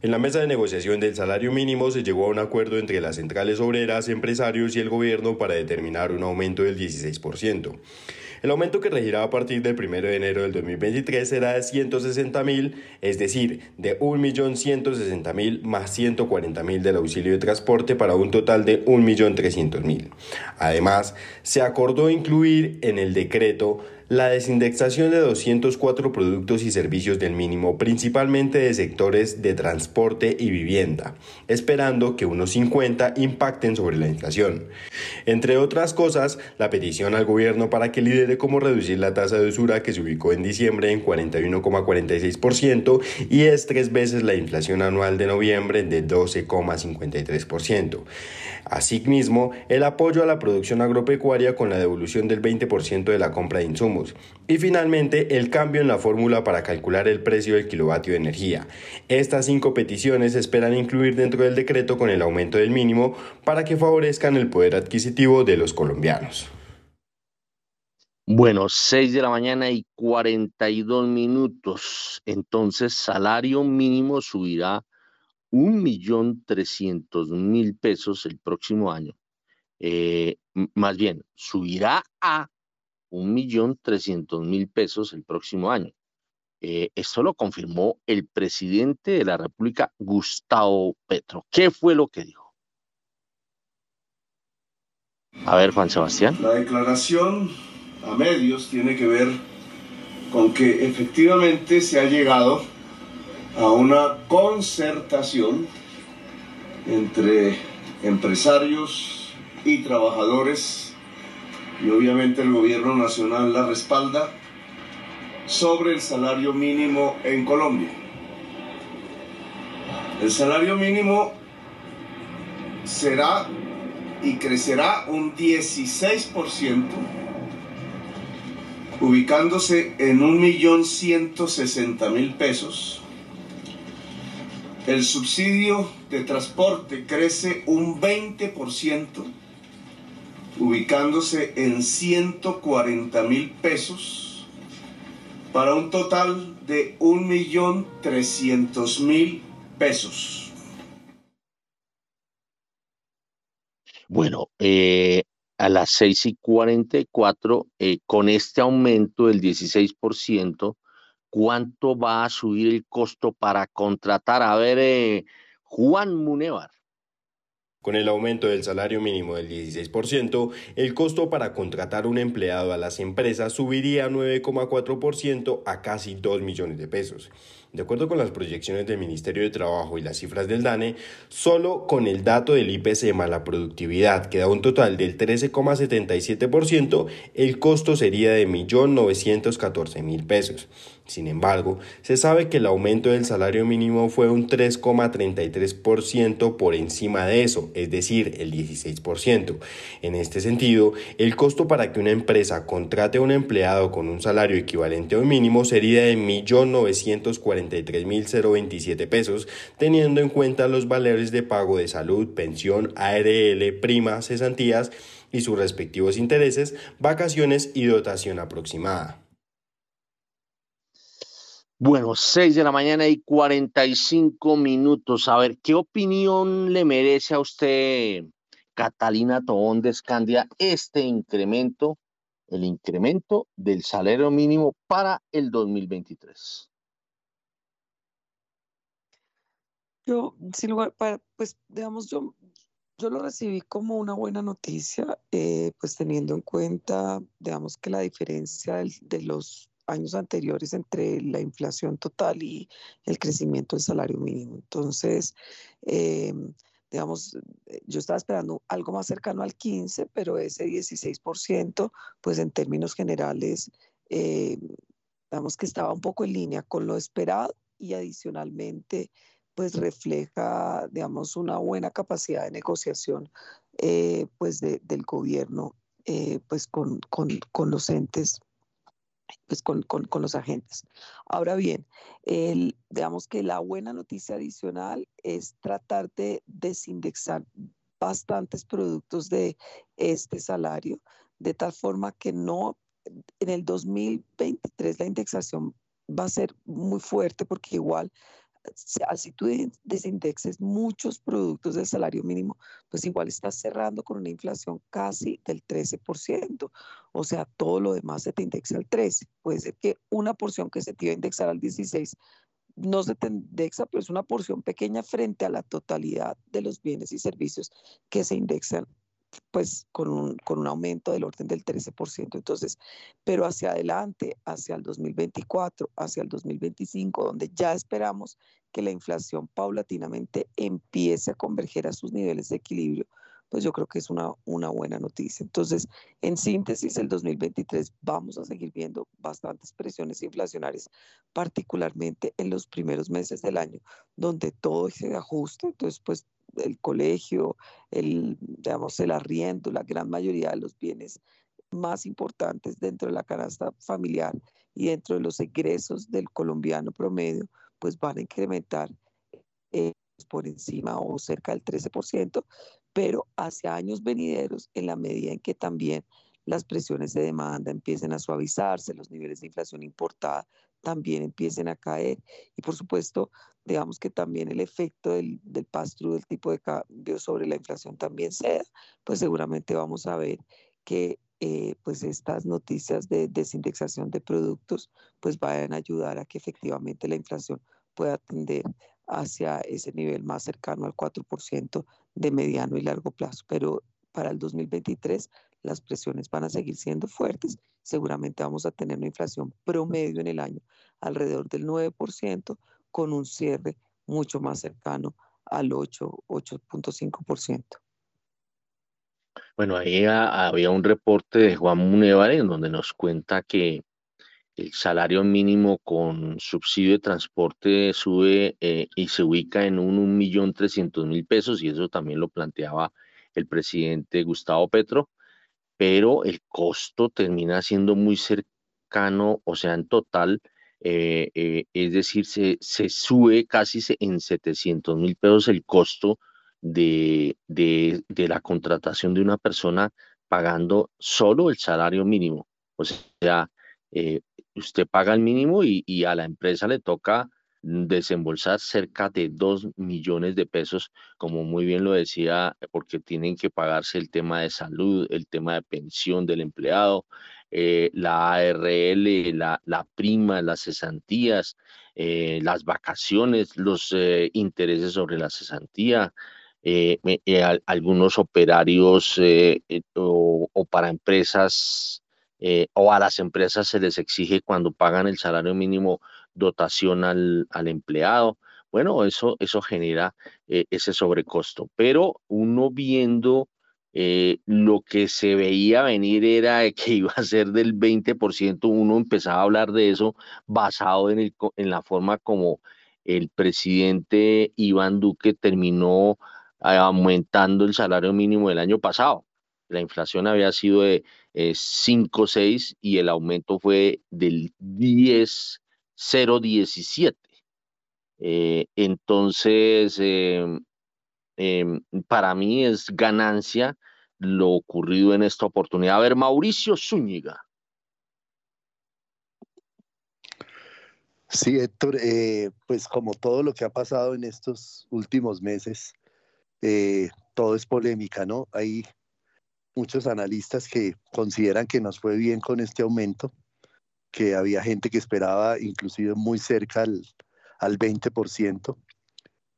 En la mesa de negociación del salario mínimo se llegó a un acuerdo entre las centrales obreras, empresarios y el gobierno para determinar un aumento del 16%. El aumento que regirá a partir del 1 de enero del 2023 será de 160 mil, es decir, de 1.160.000 más 140.000 del auxilio de transporte para un total de 1.300.000. Además, se acordó incluir en el decreto la desindexación de 204 productos y servicios del mínimo, principalmente de sectores de transporte y vivienda, esperando que unos 50 impacten sobre la inflación. Entre otras cosas, la petición al gobierno para que lidere cómo reducir la tasa de usura que se ubicó en diciembre en 41,46% y es tres veces la inflación anual de noviembre de 12,53%. Asimismo, el apoyo a la producción agropecuaria con la devolución del 20% de la compra de insumos. Y finalmente, el cambio en la fórmula para calcular el precio del kilovatio de energía. Estas cinco peticiones esperan incluir dentro del decreto con el aumento del mínimo para que favorezcan el poder adquisitivo de los colombianos. Bueno, 6 de la mañana y 42 minutos. Entonces, salario mínimo subirá un millón trescientos mil pesos el próximo año. Eh, más bien, subirá a un millón trescientos mil pesos el próximo año. Eh, esto lo confirmó el presidente de la República, Gustavo Petro. ¿Qué fue lo que dijo? A ver, Juan Sebastián. La declaración a medios tiene que ver con que efectivamente se ha llegado a una concertación entre empresarios y trabajadores y obviamente el gobierno nacional la respalda sobre el salario mínimo en Colombia. El salario mínimo será y crecerá un 16% ubicándose en 1.160.000 pesos. El subsidio de transporte crece un 20%, ubicándose en 140.000 pesos, para un total de 1.300.000 pesos. Bueno, eh, a las 6 y 44, eh, con este aumento del 16%, ¿cuánto va a subir el costo para contratar? A ver, eh, Juan Munevar. Con el aumento del salario mínimo del 16%, el costo para contratar un empleado a las empresas subiría 9,4% a casi 2 millones de pesos. De acuerdo con las proyecciones del Ministerio de Trabajo y las cifras del DANE, solo con el dato del IPC la productividad, que da un total del 13,77%, el costo sería de 1.914.000 pesos. Sin embargo, se sabe que el aumento del salario mínimo fue un 3,33% por encima de eso, es decir, el 16%. En este sentido, el costo para que una empresa contrate a un empleado con un salario equivalente a un mínimo sería de 1.943.027 pesos, teniendo en cuenta los valores de pago de salud, pensión, ARL, primas, cesantías y sus respectivos intereses, vacaciones y dotación aproximada. Bueno, 6 de la mañana y 45 minutos. A ver, ¿qué opinión le merece a usted, Catalina Tobón de Escandia, este incremento, el incremento del salario mínimo para el 2023? Yo, sin lugar, para, pues, digamos, yo, yo lo recibí como una buena noticia, eh, pues teniendo en cuenta, digamos, que la diferencia de los años anteriores entre la inflación total y el crecimiento del salario mínimo. Entonces, em, digamos, eh, yo estaba esperando algo más cercano al 15, pero ese 16%, pues en términos generales, eh, digamos que estaba un poco en línea con lo esperado y adicionalmente, pues refleja, digamos, una buena capacidad de negociación, eh, pues del gobierno, pues con, con, con los entes pues con, con, los agentes. Ahora bien, el, digamos que la buena noticia adicional es tratar de desindexar bastantes productos de este salario, de tal forma que no, en el 2023 la indexación va a ser muy fuerte porque igual si tú desindexes muchos productos del salario mínimo, pues igual estás cerrando con una inflación casi del 13%. O sea, todo lo demás se te indexa al 13%. Puede ser que una porción que se te iba a indexar al 16% no se te indexa, pero es una porción pequeña frente a la totalidad de los bienes y servicios que se indexan pues con un, con un aumento del orden del 13%. Entonces, pero hacia adelante, hacia el 2024, hacia el 2025, donde ya esperamos que la inflación paulatinamente empiece a converger a sus niveles de equilibrio, pues yo creo que es una, una buena noticia. Entonces, en síntesis, el 2023 vamos a seguir viendo bastantes presiones inflacionarias, particularmente en los primeros meses del año, donde todo se ajusta. Entonces, pues el colegio, el, digamos, el arriendo, la gran mayoría de los bienes más importantes dentro de la canasta familiar y dentro de los egresos del colombiano promedio, pues van a incrementar eh, por encima o cerca del 13%, pero hacia años venideros, en la medida en que también las presiones de demanda empiecen a suavizarse, los niveles de inflación importada también empiecen a caer y por supuesto, digamos que también el efecto del, del pass-through del tipo de cambio sobre la inflación también sea, pues seguramente vamos a ver que eh, pues estas noticias de desindexación de productos pues vayan a ayudar a que efectivamente la inflación pueda tender hacia ese nivel más cercano al 4% de mediano y largo plazo. Pero para el 2023 las presiones van a seguir siendo fuertes. Seguramente vamos a tener una inflación promedio en el año alrededor del 9%, con un cierre mucho más cercano al 8, 8.5%. Bueno, ahí había un reporte de Juan Munevar en donde nos cuenta que el salario mínimo con subsidio de transporte sube eh, y se ubica en un 1.300.000 pesos y eso también lo planteaba el presidente Gustavo Petro, pero el costo termina siendo muy cercano, o sea, en total, eh, eh, es decir, se, se, sube casi en 700 mil pesos el costo de, de, de la contratación de una persona pagando solo el salario mínimo. O sea, eh, usted paga el mínimo y, a la empresa le toca desembolsar cerca de 2 millones de pesos, como muy bien lo decía, porque tienen que pagarse el tema de salud, el tema de pensión del empleado, eh, la ARL, la, la, prima, las cesantías, eh, las vacaciones, los intereses sobre la cesantía, algunos operarios o, para empresas eh, o a las empresas se les exige cuando pagan el salario mínimo dotación al, al empleado. Bueno, eso, eso genera eh, ese sobrecosto, pero uno viendo eh, lo que se veía venir era que [LAUGHS] iba a ser del 20%, uno empezaba a hablar de eso basado en, el, en la forma como el presidente Iván Duque terminó aumentando el salario mínimo del año pasado. La inflación había sido de 5, eh, 6 y el aumento fue del 10, 0,17. Eh, entonces, em, em, para mí es ganancia lo ocurrido en esta oportunidad. A ver, Mauricio Zúñiga. Sí, Héctor, eh, pues como todo lo que ha pasado en estos últimos meses, todo es polémica, ¿no? Hay muchos analistas que consideran que nos fue bien con este aumento, que había gente que esperaba inclusive muy cerca al, al 20%,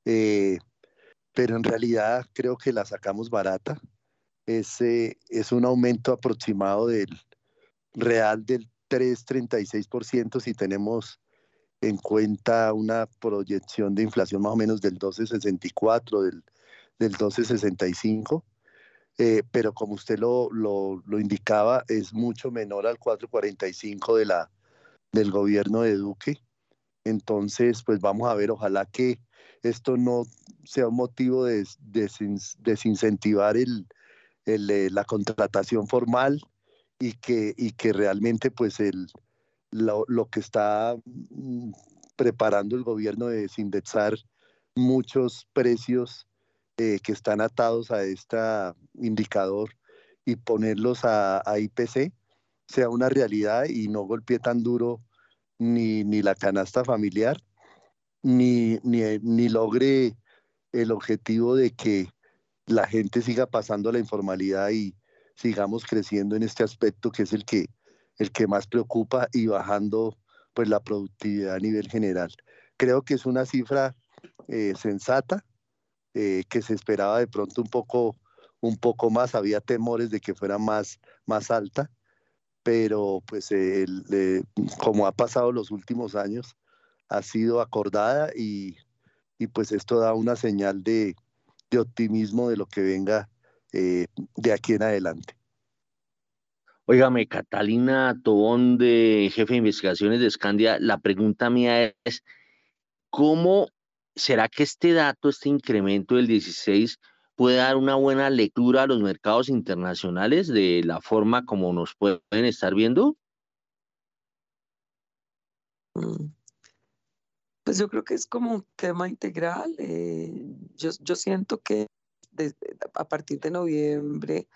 eh, pero en realidad creo que la sacamos barata. Es, es un aumento aproximado del real del 3,36% si tenemos en cuenta una proyección de inflación más o menos del 12,64, del, del 12,65 eh, pero como usted lo, lo, lo, indicaba, es mucho menor al 445 de la, del gobierno de Duque. Entonces, pues vamos a ver, ojalá que esto no sea un motivo de, desincentivar el, el, eh, la contratación formal y que, y que realmente pues el, lo, lo que está mm, preparando el gobierno de desindexar muchos precios eh, que están atados a este indicador y ponerlos a, IPC sea una realidad y no golpee tan duro ni, ni la canasta familiar, ni, ni, ni, logre el objetivo de que la gente siga pasando la informalidad y sigamos creciendo en este aspecto que es el que, el que más preocupa y bajando pues la productividad a nivel general. Creo que es una cifra eh, sensata, eh, que se esperaba de pronto un poco, un poco más, había temores de que fuera más, más alta, pero pues el, como ha pasado los últimos años, ha sido acordada y, y pues esto da una señal de, de optimismo de lo que venga eh, de aquí en adelante. Óigame, Catalina Tobón, de jefe de investigaciones de Scandia, la pregunta mía es, ¿cómo será que este dato, este incremento del 16, puede dar una buena lectura a los mercados internacionales de la forma como nos pueden estar viendo? Mm. Pues yo creo que es como un tema integral. Eh, yo, yo, siento que a partir de noviembre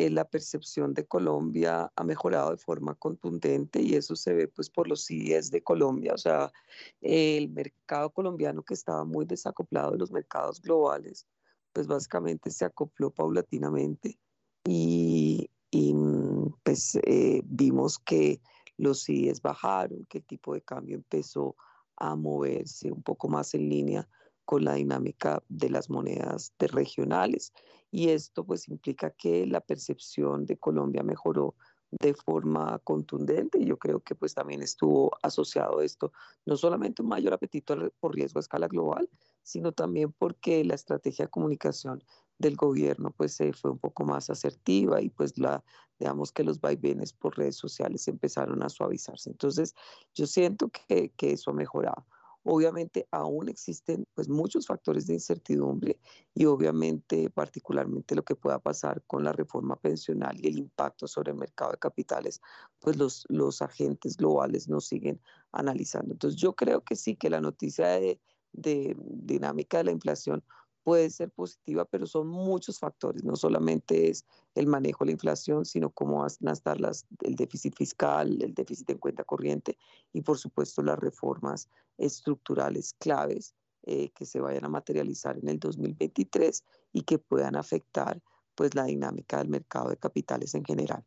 eh, la percepción de Colombia ha mejorado de forma contundente y eso se ve pues por los CIES de Colombia. O sea, el mercado colombiano que estaba muy desacoplado de los mercados globales, pues básicamente se acopló paulatinamente y, y mm, pues eh, vimos que los CIES bajaron, que el tipo de cambio empezó a moverse un poco más en línea con la dinámica de las monedas regionales. Y esto pues implica que la percepción de Colombia mejoró de forma contundente y yo creo que pues también estuvo asociado esto no solamente un mayor apetito por riesgo a escala global, sino también porque la estrategia de comunicación del gobierno pues se fue un poco más asertiva y pues la digamos que los vaivenes por redes sociales empezaron a suavizarse. Entonces, yo siento que, que eso ha mejorado. Obviamente aún existen pues muchos factores de incertidumbre y obviamente particularmente lo que pueda pasar con la reforma pensional y el impacto sobre el mercado de capitales, pues los, los agentes globales nos siguen analizando. Entonces yo creo que sí que la noticia de, de dinámica de la inflación puede ser positiva, pero son muchos factores, no solamente es el manejo de la inflación, sino cómo van a estar las, el déficit fiscal, el déficit en cuenta corriente y por supuesto las reformas estructurales claves eh, que se vayan a materializar en el 2023 y que puedan afectar pues la dinámica del mercado de capitales en general.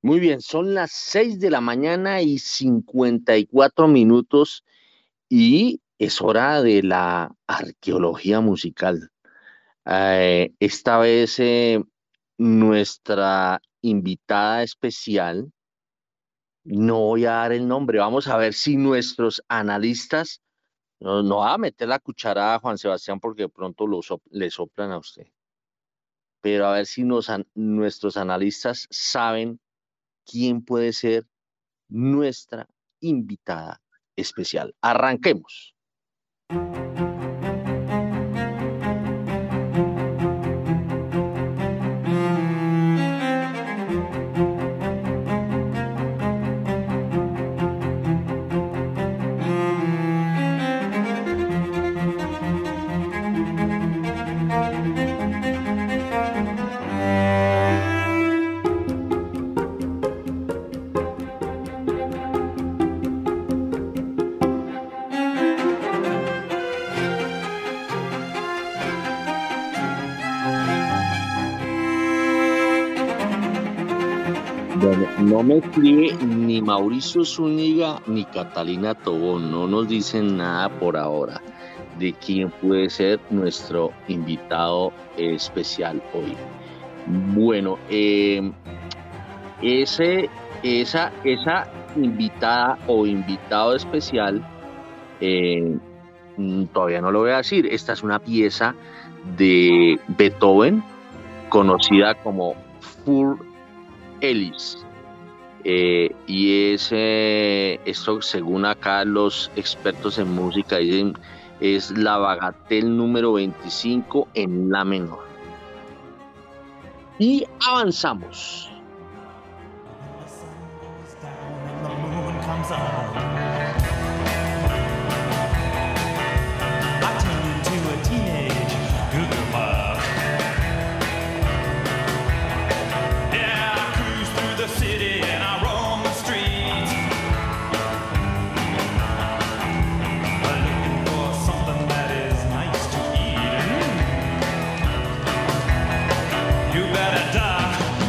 Muy bien, son las 6 de la mañana y 54 minutos y es hora de la arqueología musical. Eh, esta vez eh, nuestra invitada especial, no voy a dar el nombre, vamos a ver si nuestros analistas, no, va a meter la cucharada a Juan Sebastián porque de pronto le soplan a usted, pero a ver si nuestros analistas saben quién puede ser nuestra invitada especial. Arranquemos. Thank you. Ni Mauricio Zúñiga ni Catalina Tobón, no nos dicen nada por ahora de quién puede ser nuestro invitado especial hoy. Bueno, em, ese, esa, esa invitada o invitado especial, em, todavía no lo voy a decir, esta es una pieza de Beethoven conocida como Fur Ellis. Eh, y es, esto según acá los expertos en música dicen, es la bagatel número 25 en la menor. Y avanzamos.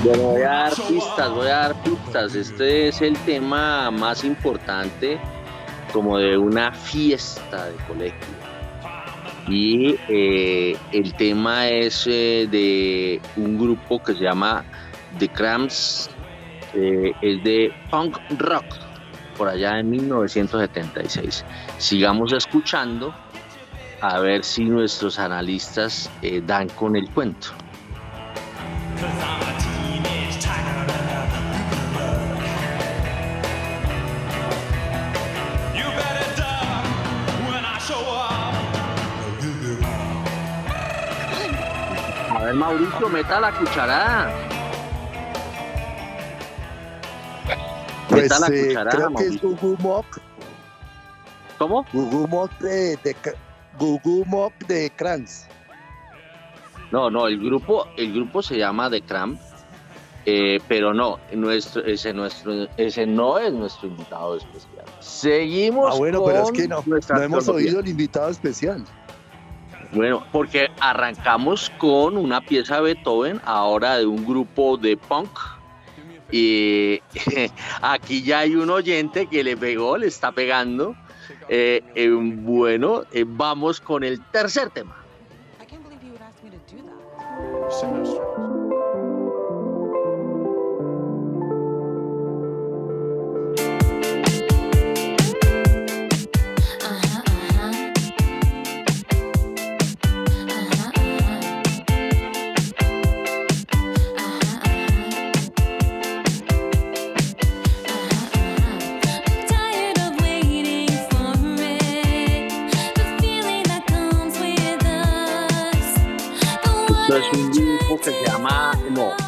Voy a dar pistas, voy a dar pistas. Este es el tema más importante como de una fiesta de colegio. Y eh, el tema es eh, de un grupo que se llama The Cramps, eh, es de punk rock, por allá en 1976. Sigamos escuchando a ver si nuestros analistas dan con el cuento. Mauricio, meta la cucharada. Pues, meta la eh, cucharada. Creo que es Gugu Mock. ¿Cómo? Gugu Mock de, de Gugu Mock de Kranz. No, no, el grupo, el grupo se llama The Cramp, eh, pero no, nuestro, ese, nuestro, ese no es nuestro invitado especial. Seguimos. Ah, bueno, pero es que no, no hemos oído el invitado especial. Bueno, porque arrancamos con una pieza de Beethoven, ahora de un grupo de punk. Y [LAUGHS] aquí ya hay un oyente que le pegó, le está pegando. Eh, eh, bueno, eh, vamos con el tercer tema.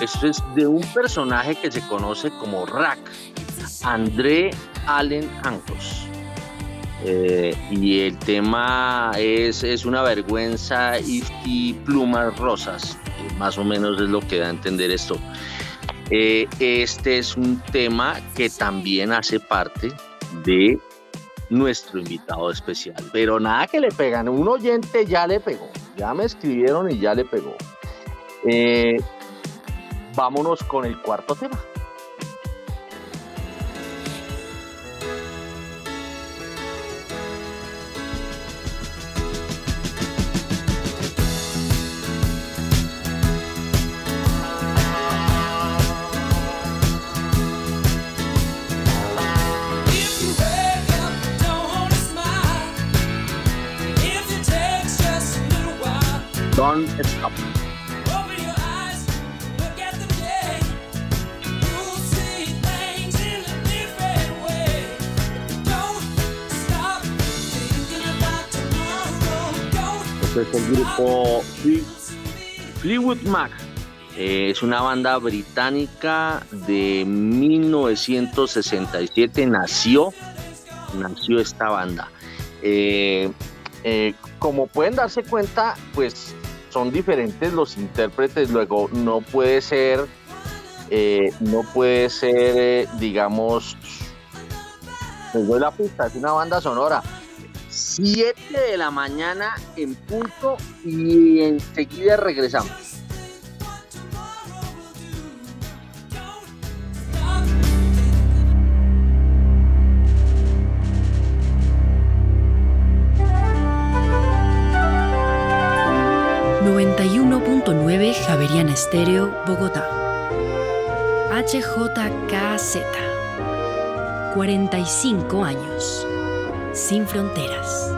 Esto es de un personaje que se conoce como Rack, André Allen Ancos. Eh, y el tema es, es una vergüenza y, plumas rosas, más o menos es lo que da a entender esto. Eh, este es un tema que también hace parte de nuestro invitado especial. Pero nada que le pegan, un oyente ya le pegó, ya me escribieron y ya le pegó. Eh, vámonos con el cuarto tema. Fleetwood Mac. Eh, es una banda británica de 1967. Nació, nació esta banda. Eh, eh, como pueden darse cuenta, pues son diferentes los intérpretes. Luego no puede ser, no puede ser, digamos, les doy la pista, es una banda sonora 7 de la mañana en punto y enseguida regresamos. ...91.9 Javeriana Estéreo, Bogotá. HJKZ. 45 años sin fronteras.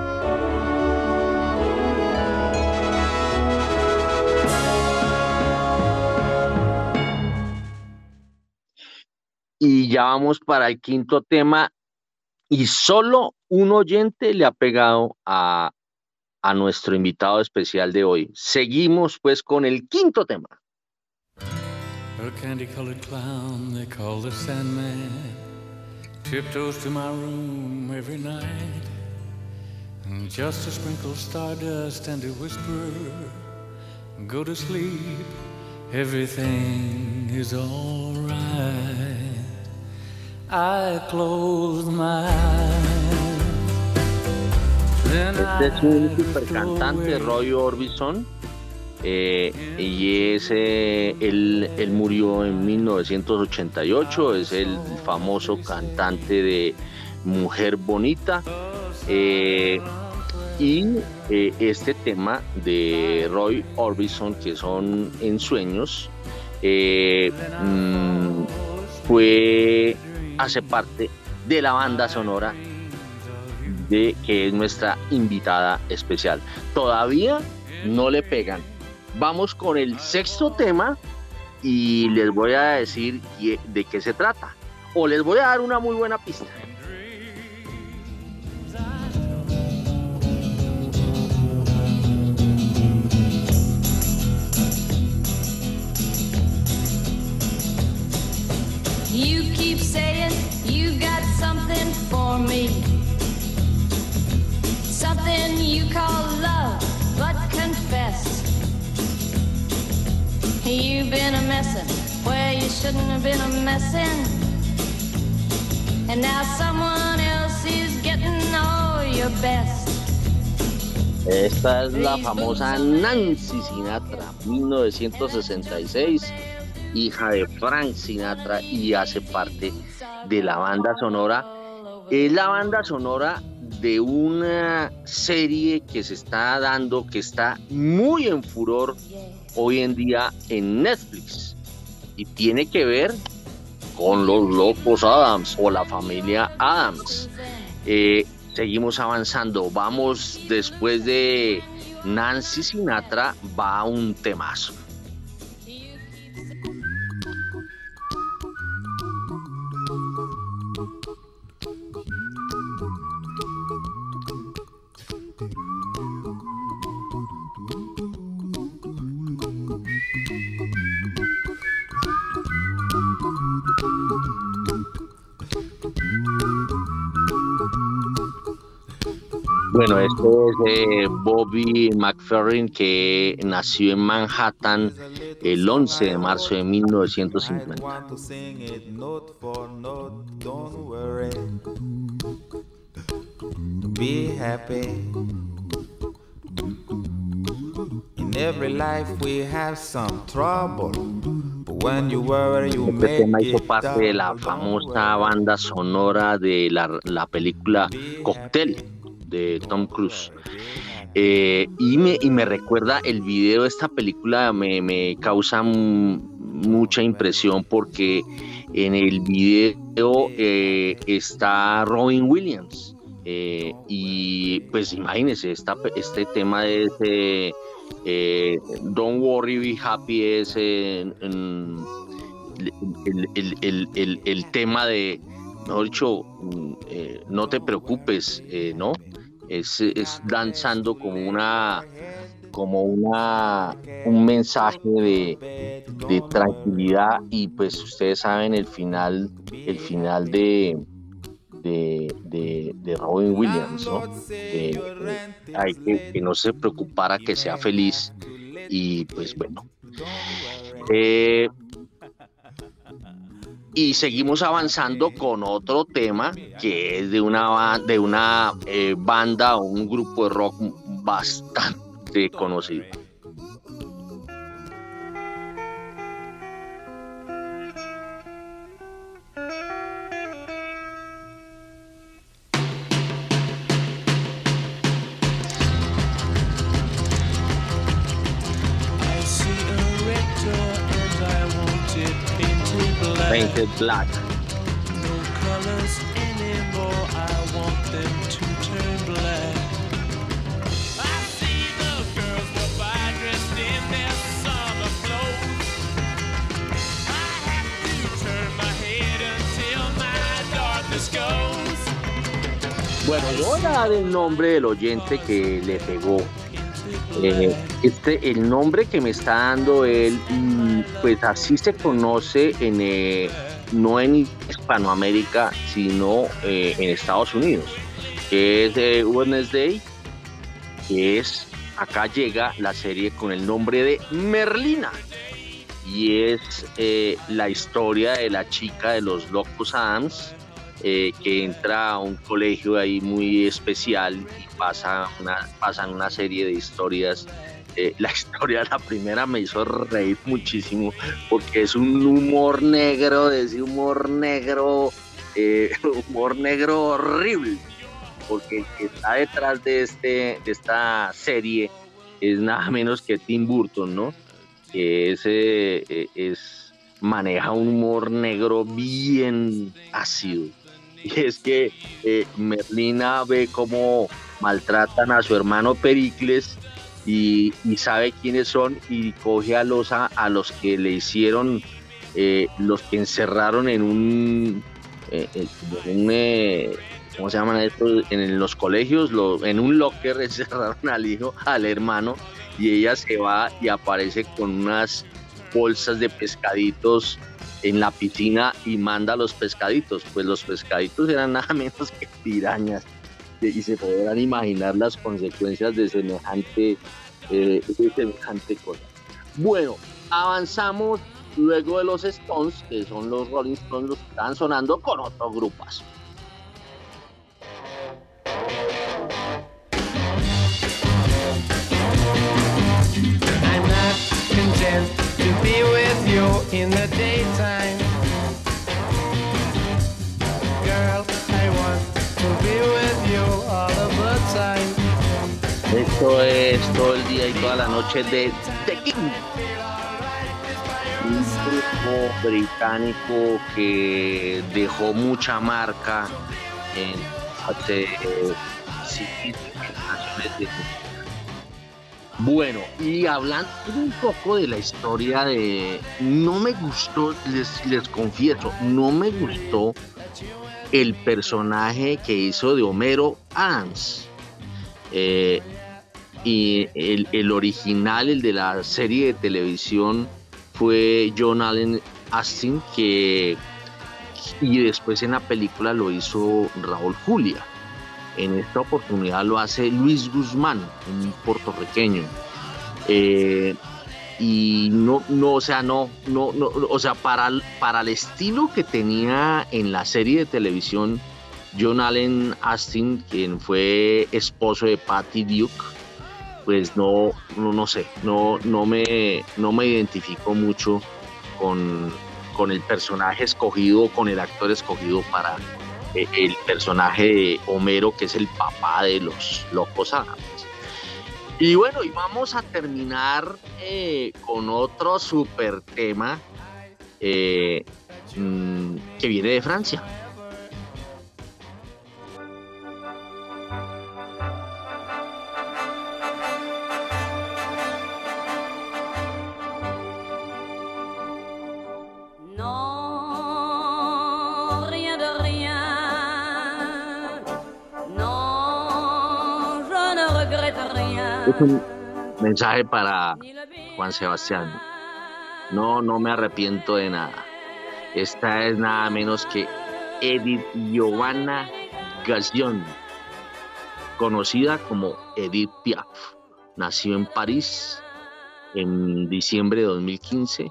Y ya vamos para el quinto tema y solo un oyente le ha pegado a, a nuestro invitado especial de hoy. Seguimos pues con el quinto tema. candy colored clown they call the Sandman. Tiptoes to my room every night. And just to sprinkle stardust and to whisper, go to sleep, everything is alright. I close my eyes. Este es un super cantante, Roy Orbison. Eh, y ese, él, él, murió en 1988, es el famoso cantante de Mujer Bonita. Eh, y eh, este tema de Roy Orbison, que son ensueños, eh, mm, fue, hace parte de la banda sonora de que es nuestra invitada especial. Todavía no le pegan. Vamos con el sexto tema y les voy a decir de qué se trata. O les voy a dar una muy buena pista. You keep saying you got something for me. Something you call love, but confess. You've been a messin' where you shouldn't have been a messin'. And now someone else is getting all your best. Esta es la famosa Nancy Sinatra, 1966 hija de Frank Sinatra y hace parte de la banda sonora. Es la banda sonora de una serie que se está dando, que está muy en furor hoy en día en Netflix y tiene que ver con los locos Adams o la familia Adams. Eh, seguimos avanzando, vamos después de Nancy Sinatra, va un temazo. Bueno, esto es de Bobby McFerrin que nació en Manhattan el 11 de marzo de 1950. Be happy. In every life we have some trouble. When you worry, you este tema hizo parte de la famosa banda sonora de la, la película Cocktail de Tom Cruise. Eh, y, me, y me recuerda el video de esta película, me, causa mucha impresión porque en el video eh, está Robin Williams. Eh, y pues imagínense, este tema de ese Don't Worry, Be Happy es el, el, tema de, mejor dicho, mm, no te preocupes, ¿no? es, es danzando como una como una un mensaje de, de, tranquilidad y pues ustedes saben el final el final de de, de, Robin Williams ¿no? hay que, que, no se preocupara que sea feliz y pues bueno eh, y seguimos avanzando con otro tema que es de una, de una eh, banda o un grupo de rock bastante conocido. Goes. Bueno, yo voy a dar el nombre del oyente que le pegó. Eh, este, el nombre que me está dando él, pues así se conoce en, eh, no en Hispanoamérica, sino eh, en Estados Unidos, que es de Wednesday, que es, acá llega la serie con el nombre de Merlina, y es la historia de la chica de los Locos Adams, que entra a un colegio ahí muy especial y pasa una, pasan una serie de historias eh, la historia de la primera me hizo reír muchísimo porque es un humor negro, de ese humor negro, eh, [LAUGHS] humor negro horrible. porque el que está detrás de, este, de esta serie es nada menos que Tim Burton, ¿no? Que ese eh, es, maneja un humor negro bien ácido. Y es que eh, Merlina ve cómo maltratan a su hermano Pericles y, sabe quiénes son y coge a los, a, los que le hicieron, eh, los que encerraron en un, en ¿cómo se llaman estos? En los colegios, en un locker [LAUGHS] encerraron al hijo, al hermano, y ella se va y aparece con unas bolsas de pescaditos en la piscina y manda los pescaditos. Pues los pescaditos eran nada [LAUGHS] menos que pirañas. Y se podrán imaginar las consecuencias de semejante, eh, semejante cosa. Bueno, avanzamos luego de los Stones, que son los Rolling Stones los que están sonando con otros grupos. Esto es todo el día y toda la noche de The King. Un grupo británico que dejó mucha marca en hace eh, bueno, y hablando un poco de la historia de... No me gustó, les, les confieso, no me gustó el personaje que hizo de Homero Adams. Eh, y el, original, el de la serie de televisión, fue John Allen Astin, que y después en la película lo hizo Raúl Julia. En esta oportunidad lo hace Luis Guzmán, un puertorriqueño. Eh, y no, no, o sea, no, no, no, o sea, para, para el estilo que tenía en la serie de televisión John Allen Astin, quien fue esposo de Patty Duke, pues no, no, no sé, no, no me, no me identifico mucho con, con el personaje escogido, con el actor escogido para eh, el personaje de Homero, que es el papá de los locos. Y bueno, y vamos a terminar eh, con otro super tema eh, mm, que viene de Francia. Es un mensaje para Juan Sebastián. No, no me arrepiento de nada. Esta es nada menos que Edith Giovanna Gazzion, conocida como Edith Piaf. Nació en París en diciembre de 2015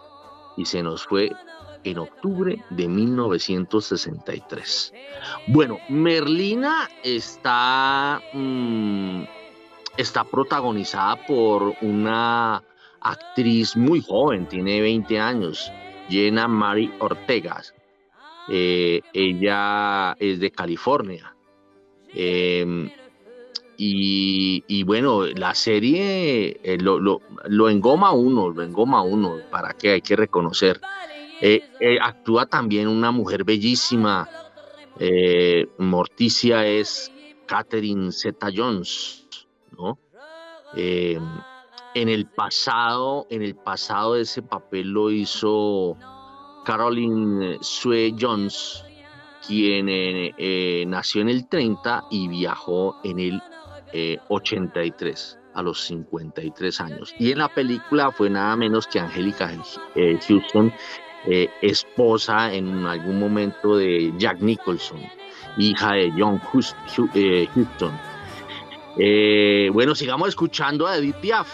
y se nos fue en octubre de 1963. Bueno, Merlina está mm, está protagonizada por una actriz muy joven, tiene 20 años, Jenna Mary Ortega. Eh, ella es de California. Em, y, bueno, la serie eh, lo, engoma uno, lo engoma uno, para que hay que reconocer. Eh, actúa también una mujer bellísima, Morticia es Catherine Zeta Jones. Eh, en el pasado, en el pasado ese papel lo hizo Caroline Sue Jones, quien eh, eh, nació en el 30 y viajó en el 83 a los 53 años. Y en la película fue nada menos que Angélica Houston, esposa en algún momento de Jack Nicholson, hija de John Houston eh, bueno, sigamos escuchando a Edith Piaf.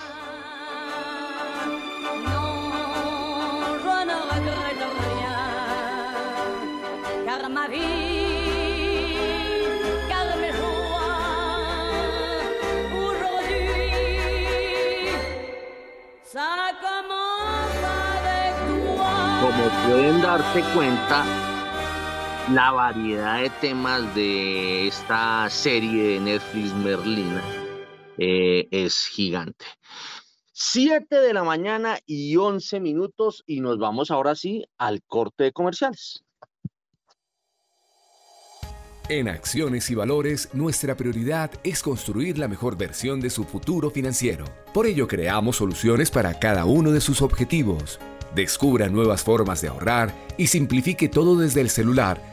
Como pueden darse cuenta, la variedad de temas de esta serie de Netflix Merlina eh, es gigante. Siete de la mañana y once minutos y nos vamos ahora sí al corte de comerciales. En Acciones y Valores, nuestra prioridad es construir la mejor versión de su futuro financiero. Por ello, creamos soluciones para cada uno de sus objetivos. Descubra nuevas formas de ahorrar y simplifique todo desde el celular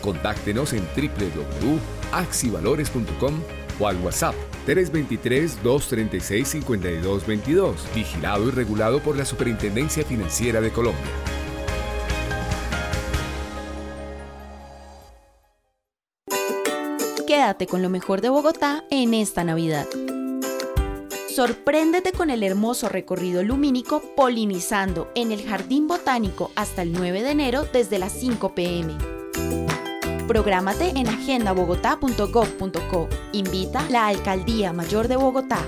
Contáctenos en www.axivalores.com o al WhatsApp 323-236-5222, vigilado y regulado por la Superintendencia Financiera de Colombia. Quédate con lo mejor de Bogotá en esta Navidad. Sorpréndete con el hermoso recorrido lumínico polinizando en el Jardín Botánico hasta el 9 de enero desde las 5 pm. Prográmate en agendabogotá.gov.co. Invita la Alcaldía Mayor de Bogotá.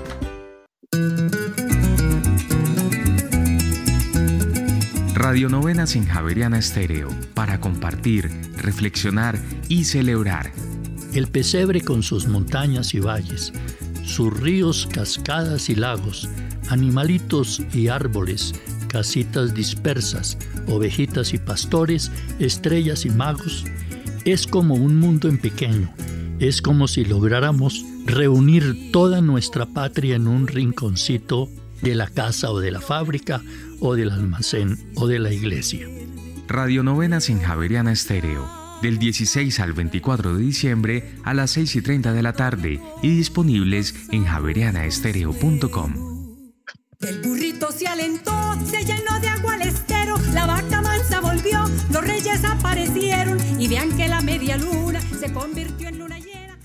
Radio Novenas en Javeriana Estéreo para compartir, reflexionar y celebrar el pesebre con sus montañas y valles, sus ríos, cascadas y lagos, animalitos y árboles, casitas dispersas, ovejitas y pastores, estrellas y magos, es como un mundo en pequeño, es como si lográramos reunir toda nuestra patria en un rinconcito de la casa o de la fábrica o del almacén o de la iglesia. Radio Novenas en Javeriana Estéreo del 16 al 24 de diciembre a las 6 y 30 de la tarde y disponibles en javerianaestereo.com. El burrito se alentó, se llenó de agua al estero, la vaca mansa volvió, los reyes aparecieron vean que la media luna se convirtió en luna llena.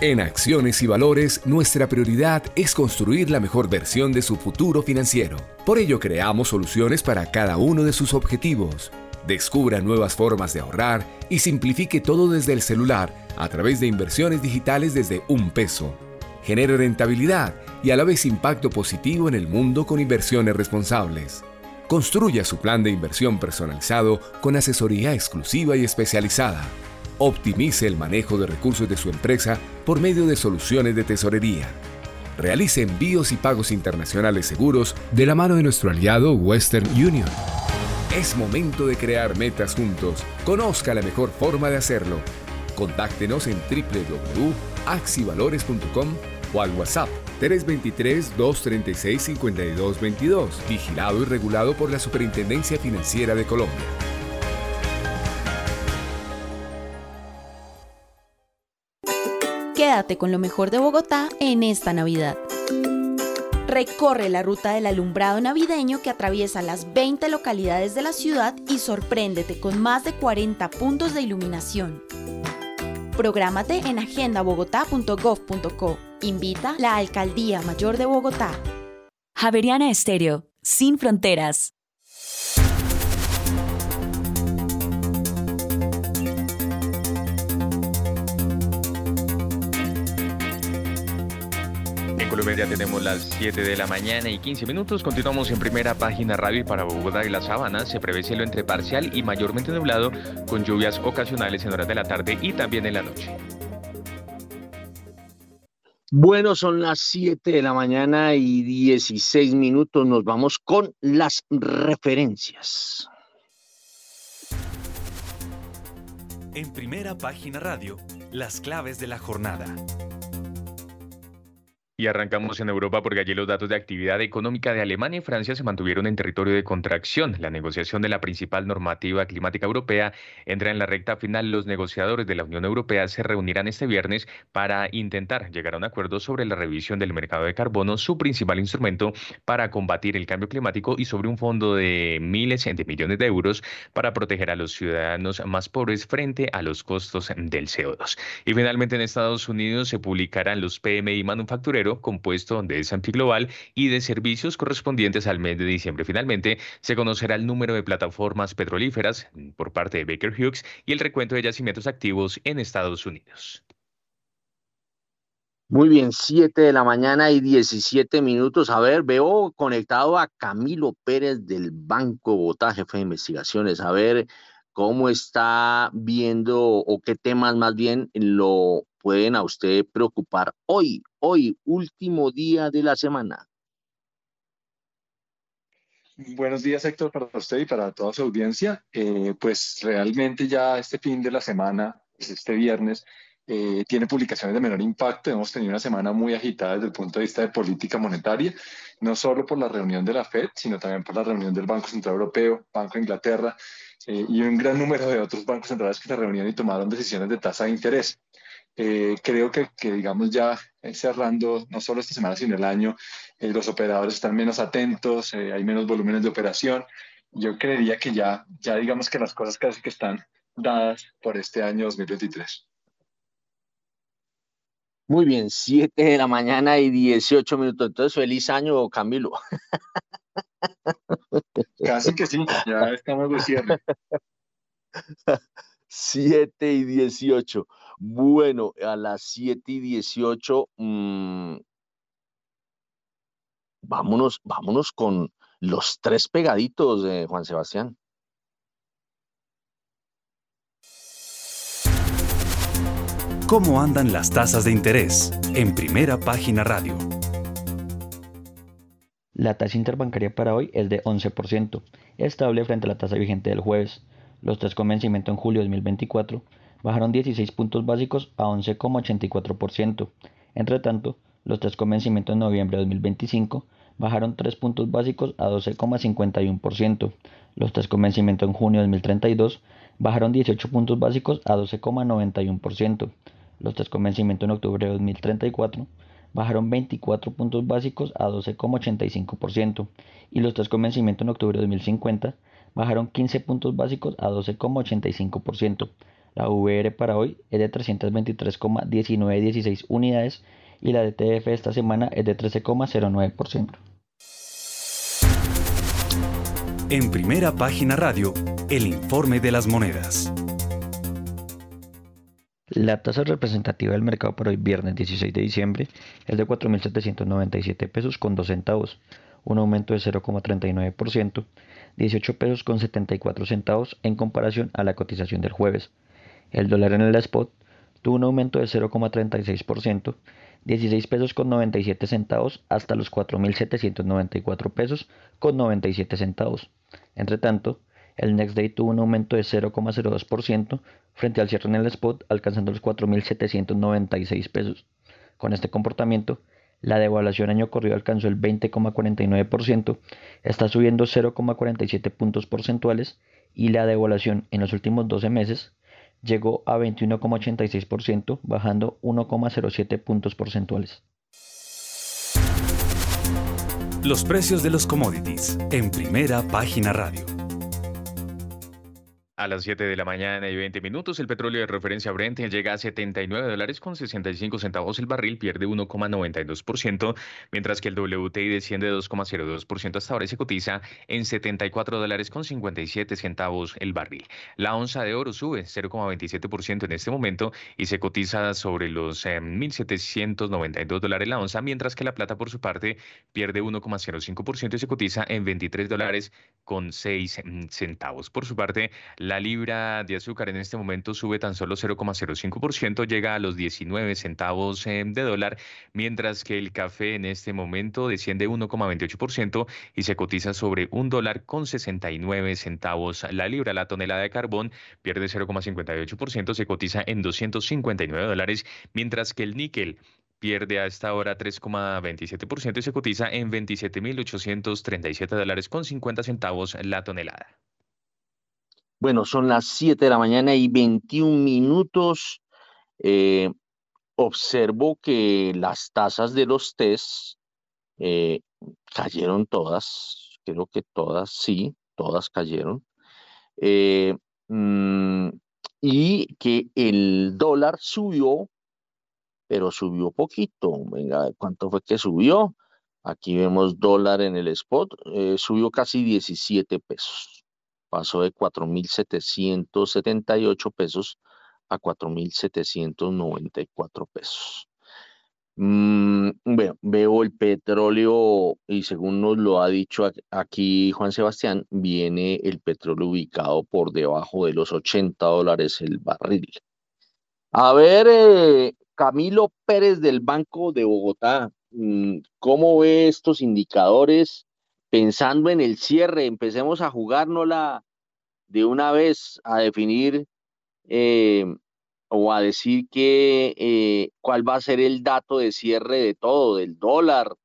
En Acciones y Valores, nuestra prioridad es construir la mejor versión de su futuro financiero. Por ello, creamos soluciones para cada uno de sus objetivos. Descubra nuevas formas de ahorrar y simplifique todo desde el celular a través de inversiones digitales desde un peso. Genere rentabilidad y a la vez impacto positivo en el mundo con inversiones responsables. Construya su plan de inversión personalizado con asesoría exclusiva y especializada Optimice el manejo de recursos de su empresa por medio de soluciones de tesorería. Realice envíos y pagos internacionales seguros de la mano de nuestro aliado Western Union. Es momento de crear metas juntos. Conozca la mejor forma de hacerlo. Contáctenos en www.axivalores.com o al WhatsApp 323-236-5222, vigilado y regulado por la Superintendencia Financiera de Colombia. Quédate con lo mejor de Bogotá en esta Navidad. Recorre la ruta del alumbrado navideño que atraviesa las 20 localidades de la ciudad y sorpréndete con más de 40 puntos de iluminación. Prográmate en agendabogotá.gov.co. Invita la Alcaldía Mayor de Bogotá. Javeriana Estéreo, sin fronteras. Colombia ya tenemos las 7 de la mañana y 15 minutos. Continuamos en primera página radio y para Bogotá y la Sabana se prevé cielo entre parcial y mayormente nublado con lluvias ocasionales en horas de la tarde y también en la noche. Bueno, son las 7 de la mañana y 16 minutos. Nos vamos con las referencias. En primera página radio, las claves de la jornada. Y arrancamos en Europa porque allí los datos de actividad económica de Alemania y Francia se mantuvieron en territorio de contracción. La negociación de la principal normativa climática europea entra en la recta final. Los negociadores de la Unión Europea se reunirán este viernes para intentar llegar a un acuerdo sobre la revisión del mercado de carbono, su principal instrumento para combatir el cambio climático y sobre un fondo de miles de millones de euros para proteger a los ciudadanos más pobres frente a los costos del CO2. Y finalmente en Estados Unidos se publicarán los PMI manufactureros compuesto de S&P Global y de servicios correspondientes al mes de diciembre. Finalmente, se conocerá el número de plataformas petrolíferas por parte de Baker Hughes y el recuento de yacimientos activos en Estados Unidos. Muy bien, 7 de la mañana y 17 minutos. A ver, veo conectado a Camilo Pérez del Banco Bogotá, jefe de investigaciones. A ver cómo está viendo o qué temas más bien lo pueden a usted preocupar hoy hoy, último día de la semana. Buenos días, Héctor, para usted y para toda su audiencia. Eh, pues realmente ya este fin de la semana, este viernes, eh, tiene publicaciones de menor impacto. Hemos tenido una semana muy agitada desde el punto de vista de política monetaria, no solo por la reunión de la Fed, sino también por la reunión del Banco Central Europeo, Banco de Inglaterra eh, y un gran número de otros bancos centrales que se reunieron y tomaron decisiones de tasa de interés. Eh, creo que, que, digamos, ya eh, cerrando no solo esta semana, sino el año, eh, los operadores están menos atentos, hay menos volúmenes de operación. Yo creería que ya, ya digamos que las cosas casi que están dadas por este año 2023. Muy bien, 7 de la mañana y 18 minutos. Entonces, feliz año, Camilo. Casi que sí, ya estamos de cierre. [LAUGHS] 7 y 18. Bueno, a las 7 y 18, mm, vámonos, vámonos con los tres pegaditos de Juan Sebastián. ¿Cómo andan las tasas de interés? En primera página radio. La tasa interbancaria para hoy es de 11%, estable frente a la tasa vigente del jueves. Los tres con vencimiento en julio de 2024 bajaron 16 puntos básicos a 11,84%. Entre tanto, los tres con vencimiento en noviembre de 2025 bajaron 3 puntos básicos a 12,51%. Los tres con vencimiento en junio de 2032 bajaron 18 puntos básicos a 12,91%. Los tres con vencimiento en octubre de 2034 bajaron 24 puntos básicos a 12,85% y los tres con vencimiento en octubre de 2050 bajaron 15 puntos básicos a 12,85%. La VR para hoy es de 323,1916 unidades y la DTF esta semana es de 13,09%. En primera página radio, el informe de las monedas. La tasa representativa del mercado para hoy viernes 16 de diciembre es de 4.797 pesos con 2 centavos, un aumento de 0,39%, 18 pesos con 74 centavos en comparación a la cotización del jueves. El dólar en el spot tuvo un aumento de 0,36%, 16 pesos con 97 centavos hasta los 4.794 pesos con 97 centavos. Entre tanto, el Next Day tuvo un aumento de 0,02% frente al cierre en el spot, alcanzando los 4.796 pesos. Con este comportamiento, la devaluación año corrido alcanzó el 20,49%, está subiendo 0,47 puntos porcentuales y la devaluación en los últimos 12 meses llegó a 21,86%, bajando 1,07 puntos porcentuales. Los precios de los commodities en primera página radio. A las 7 de la mañana y 20 minutos, el petróleo de referencia Brent llega a 79 dólares con 65 centavos el barril, pierde 1,92%, mientras que el WTI desciende 2,02% hasta ahora y se cotiza en 74 dólares con 57 centavos el barril. La onza de oro sube 0,27% en este momento y se cotiza sobre los 1.792 eh, dólares la onza, mientras que la plata por su parte pierde 1,05% y se cotiza en 23 dólares con 6 mm, centavos. Por su parte, libra de azúcar en este momento sube tan solo 0,05%, llega a los 19 centavos eh, de dólar, mientras que el café en este momento desciende 1,28% y se cotiza sobre un dólar con 69 centavos la libra. La tonelada de carbón pierde 0,58%, se cotiza en 259 dólares, mientras que el níquel pierde a esta hora 3,27% y se cotiza en 27.837 dólares con 50 centavos la tonelada. Bueno, son las 7 de la mañana y 21 minutos. Eh, observo que las tasas de los test eh, cayeron todas, creo que todas, sí, todas cayeron. Eh, mm, y que el dólar subió, pero subió poquito. Venga, ¿cuánto fue que subió? Aquí vemos dólar en el spot, subió casi 17 pesos. Pasó de 4.778 pesos a 4.794 pesos. Mm, bueno, veo el petróleo y según nos lo ha dicho aquí Juan Sebastián, viene el petróleo ubicado por debajo de los 80 dólares el barril. A ver, eh, Camilo Pérez del Banco de Bogotá, mm, ¿cómo ve estos indicadores pensando en el cierre? Empecemos a jugárnosla de una vez a definir eh, o a decir que eh, cuál va a ser el dato de cierre de todo, del dólar,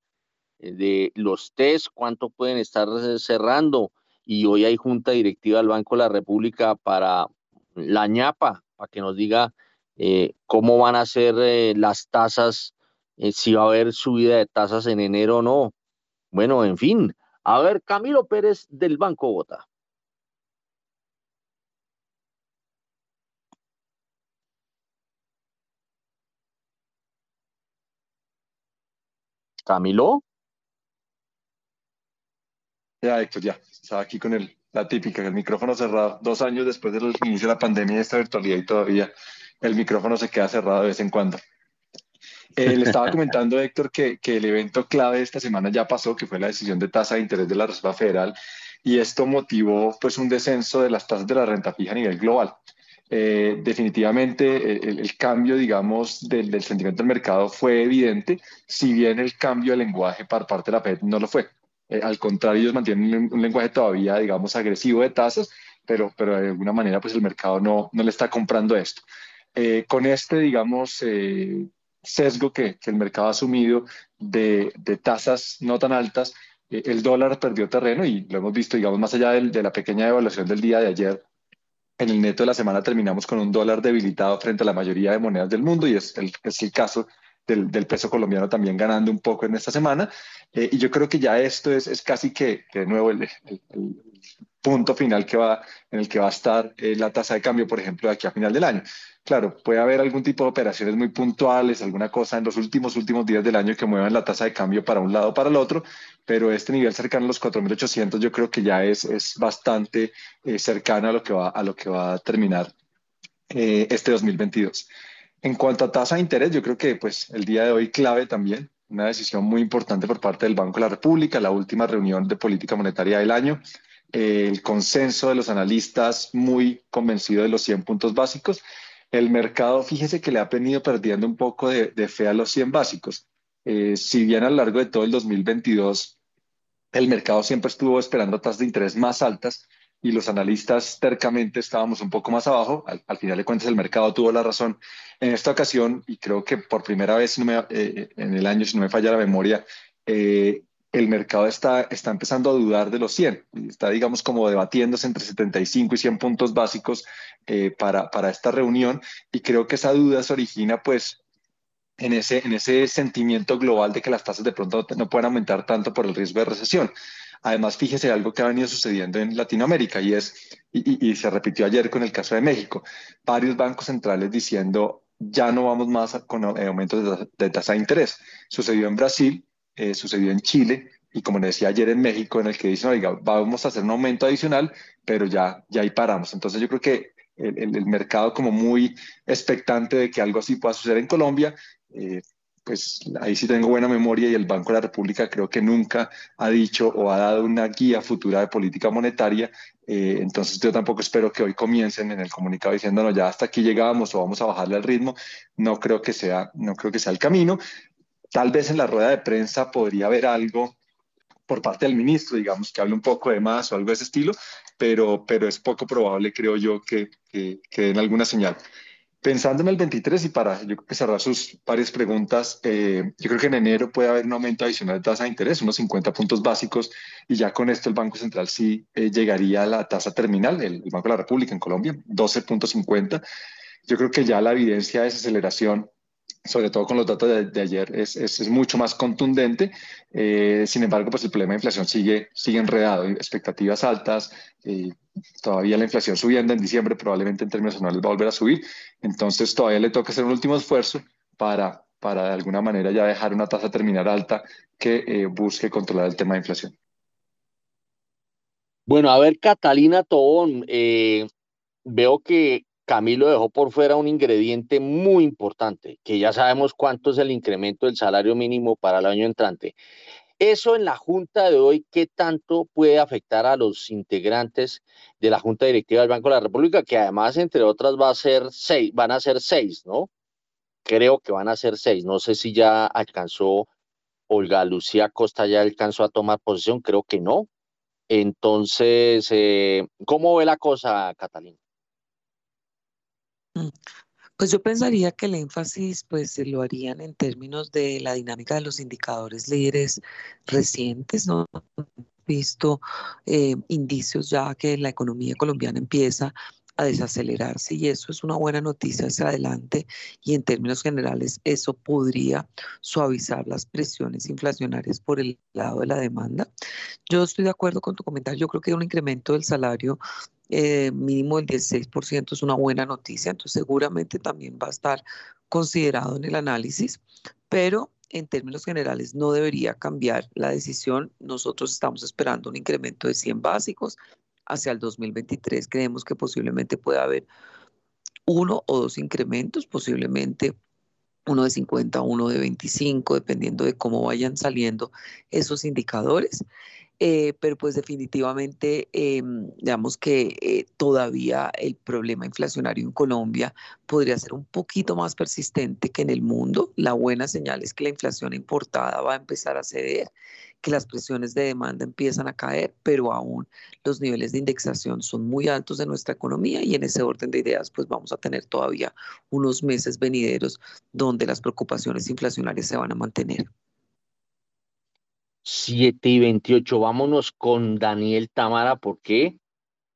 eh, de los test, cuánto pueden estar cerrando. Y hoy hay junta directiva del Banco de la República para la ñapa, para que nos diga eh, cómo van a ser las tasas, si va a haber subida de tasas en enero o no. Bueno, en fin. A ver, Camilo Pérez del Banco Bogotá. Camilo. Ya, Héctor, ya. Estaba aquí con el, la típica, el micrófono cerrado. Dos años después del inicio de la pandemia y esta virtualidad y todavía el micrófono se queda cerrado de vez en cuando. Eh, le estaba [LAUGHS] comentando, Héctor, que, que el evento clave de esta semana ya pasó, que fue la decisión de tasa de interés de la Reserva Federal, y esto motivó pues un descenso de las tasas de la renta fija a nivel global. Eh, definitivamente el, cambio, digamos, del, sentimiento del mercado fue evidente, si bien el cambio de lenguaje por parte de la FED no lo fue. Eh, al contrario, ellos mantienen un, lenguaje todavía, digamos, agresivo de tasas, pero, pero de alguna manera pues el mercado no, no le está comprando esto. Eh, con este, digamos, sesgo que, el mercado ha asumido de, de tasas no tan altas, el dólar perdió terreno y lo hemos visto, digamos, más allá de, de la pequeña devaluación del día de ayer, en el neto de la semana terminamos con un dólar debilitado frente a la mayoría de monedas del mundo y es el, es el caso del, del, peso colombiano también ganando un poco en esta semana. Eh, y yo creo que ya esto es, es casi que, que, de nuevo el, el, punto final que va, en el que va a estar eh, la tasa de cambio, por ejemplo, de aquí a final del año. Claro, puede haber algún tipo de operaciones muy puntuales, alguna cosa en los últimos, últimos días del año que muevan la tasa de cambio para un lado o para el otro, pero este nivel cercano a los 4.800 yo creo que ya es, es bastante eh, cercano a lo, que va, a lo que va a terminar eh, este 2022. En cuanto a tasa de interés, yo creo que pues el día de hoy clave también, una decisión muy importante por parte del Banco de la República, la última reunión de política monetaria del año, el consenso de los analistas muy convencido de los 100 puntos básicos el mercado, fíjese que le ha venido perdiendo un poco de, fe a los 100 básicos. Eh, si bien a lo largo de todo el 2022 el mercado siempre estuvo esperando tasas de interés más altas y los analistas tercamente estábamos un poco más abajo, al, al final de cuentas el mercado tuvo la razón. En esta ocasión, y creo que por primera vez eh, en el año, si no me falla la memoria, eh, el mercado está, está empezando a dudar de los 100. Está, digamos, como debatiéndose entre 75 y 100 puntos básicos eh, para, para esta reunión. Y creo que esa duda se origina, pues, en ese, en ese sentimiento global de que las tasas de pronto no pueden aumentar tanto por el riesgo de recesión. Además, fíjese algo que ha venido sucediendo en Latinoamérica y es, y, y, y se repitió ayer con el caso de México, varios bancos centrales diciendo ya no vamos más con aumentos de, de tasa de interés. Sucedió en Brasil, eh, sucedió en Chile y como decía ayer en México, en el que dicen, oiga, vamos a hacer un aumento adicional, pero ya, ya ahí paramos. Entonces yo creo que el, mercado como muy expectante de que algo así pueda suceder en Colombia, eh, pues ahí sí tengo buena memoria y el Banco de la República creo que nunca ha dicho o ha dado una guía futura de política monetaria. Eh, entonces yo tampoco espero que hoy comiencen en el comunicado diciendo, no, ya hasta aquí llegamos o vamos a bajarle el ritmo. No creo que sea, no creo que sea el camino. Tal vez en la rueda de prensa podría haber algo por parte del ministro, digamos, que hable un poco de más o algo de ese estilo, pero, pero es poco probable, creo yo, que, que, den alguna señal. Pensando en el 23 y para yo cerrar sus varias preguntas, eh, yo creo que en enero puede haber un aumento adicional de tasa de interés, unos 50 puntos básicos, y ya con esto el Banco Central sí eh, llegaría a la tasa terminal, el, Banco de la República en Colombia, 12.50. Yo creo que ya la evidencia de desaceleración sobre todo con los datos de, ayer, es, es, mucho más contundente. Eh, sin embargo, pues el problema de inflación sigue, sigue enredado, expectativas altas, todavía la inflación subiendo en diciembre, probablemente en términos anuales va a volver a subir, entonces todavía le toca hacer un último esfuerzo para, para de alguna manera ya dejar una tasa terminal alta que eh, busque controlar el tema de inflación. Bueno, a ver, Catalina Tobón, eh, veo que Camilo dejó por fuera un ingrediente muy importante, que ya sabemos cuánto es el incremento del salario mínimo para el año entrante. Eso en la junta de hoy, ¿qué tanto puede afectar a los integrantes de la junta directiva del Banco de la República? Que además, entre otras, va a ser seis, van a ser seis, ¿no? Creo que van a ser seis. No sé si ya alcanzó Olga Lucía Costa, ya alcanzó a tomar posición, creo que no. Entonces, eh, ¿cómo ve la cosa, Catalina? Mm. Pues yo pensaría que el énfasis pues lo harían en términos de la dinámica de los indicadores líderes recientes, ¿no? visto eh, indicios ya que la economía colombiana empieza a desacelerarse y eso es una buena noticia hacia adelante y en términos generales eso podría suavizar las presiones inflacionarias por el lado de la demanda. Yo estoy de acuerdo con tu comentario, yo creo que un incremento del salario eh, mínimo del 16% es una buena noticia, entonces seguramente también va a estar considerado en el análisis, pero en términos generales no debería cambiar la decisión. Nosotros estamos esperando un incremento de 100 básicos hacia el 2023. Creemos que posiblemente pueda haber uno o dos incrementos, posiblemente uno de 50, uno de 25, dependiendo de cómo vayan saliendo esos indicadores. Eh, pero pues definitivamente, em, digamos que eh, todavía el problema inflacionario en Colombia podría ser un poquito más persistente que en el mundo. La buena señal es que la inflación importada va a empezar a ceder, que las presiones de demanda empiezan a caer, pero aún los niveles de indexación son muy altos de nuestra economía y en ese orden de ideas pues vamos a tener todavía unos meses venideros donde las preocupaciones inflacionarias se van a mantener. 7 y 28. Vámonos con Daniel Tamara porque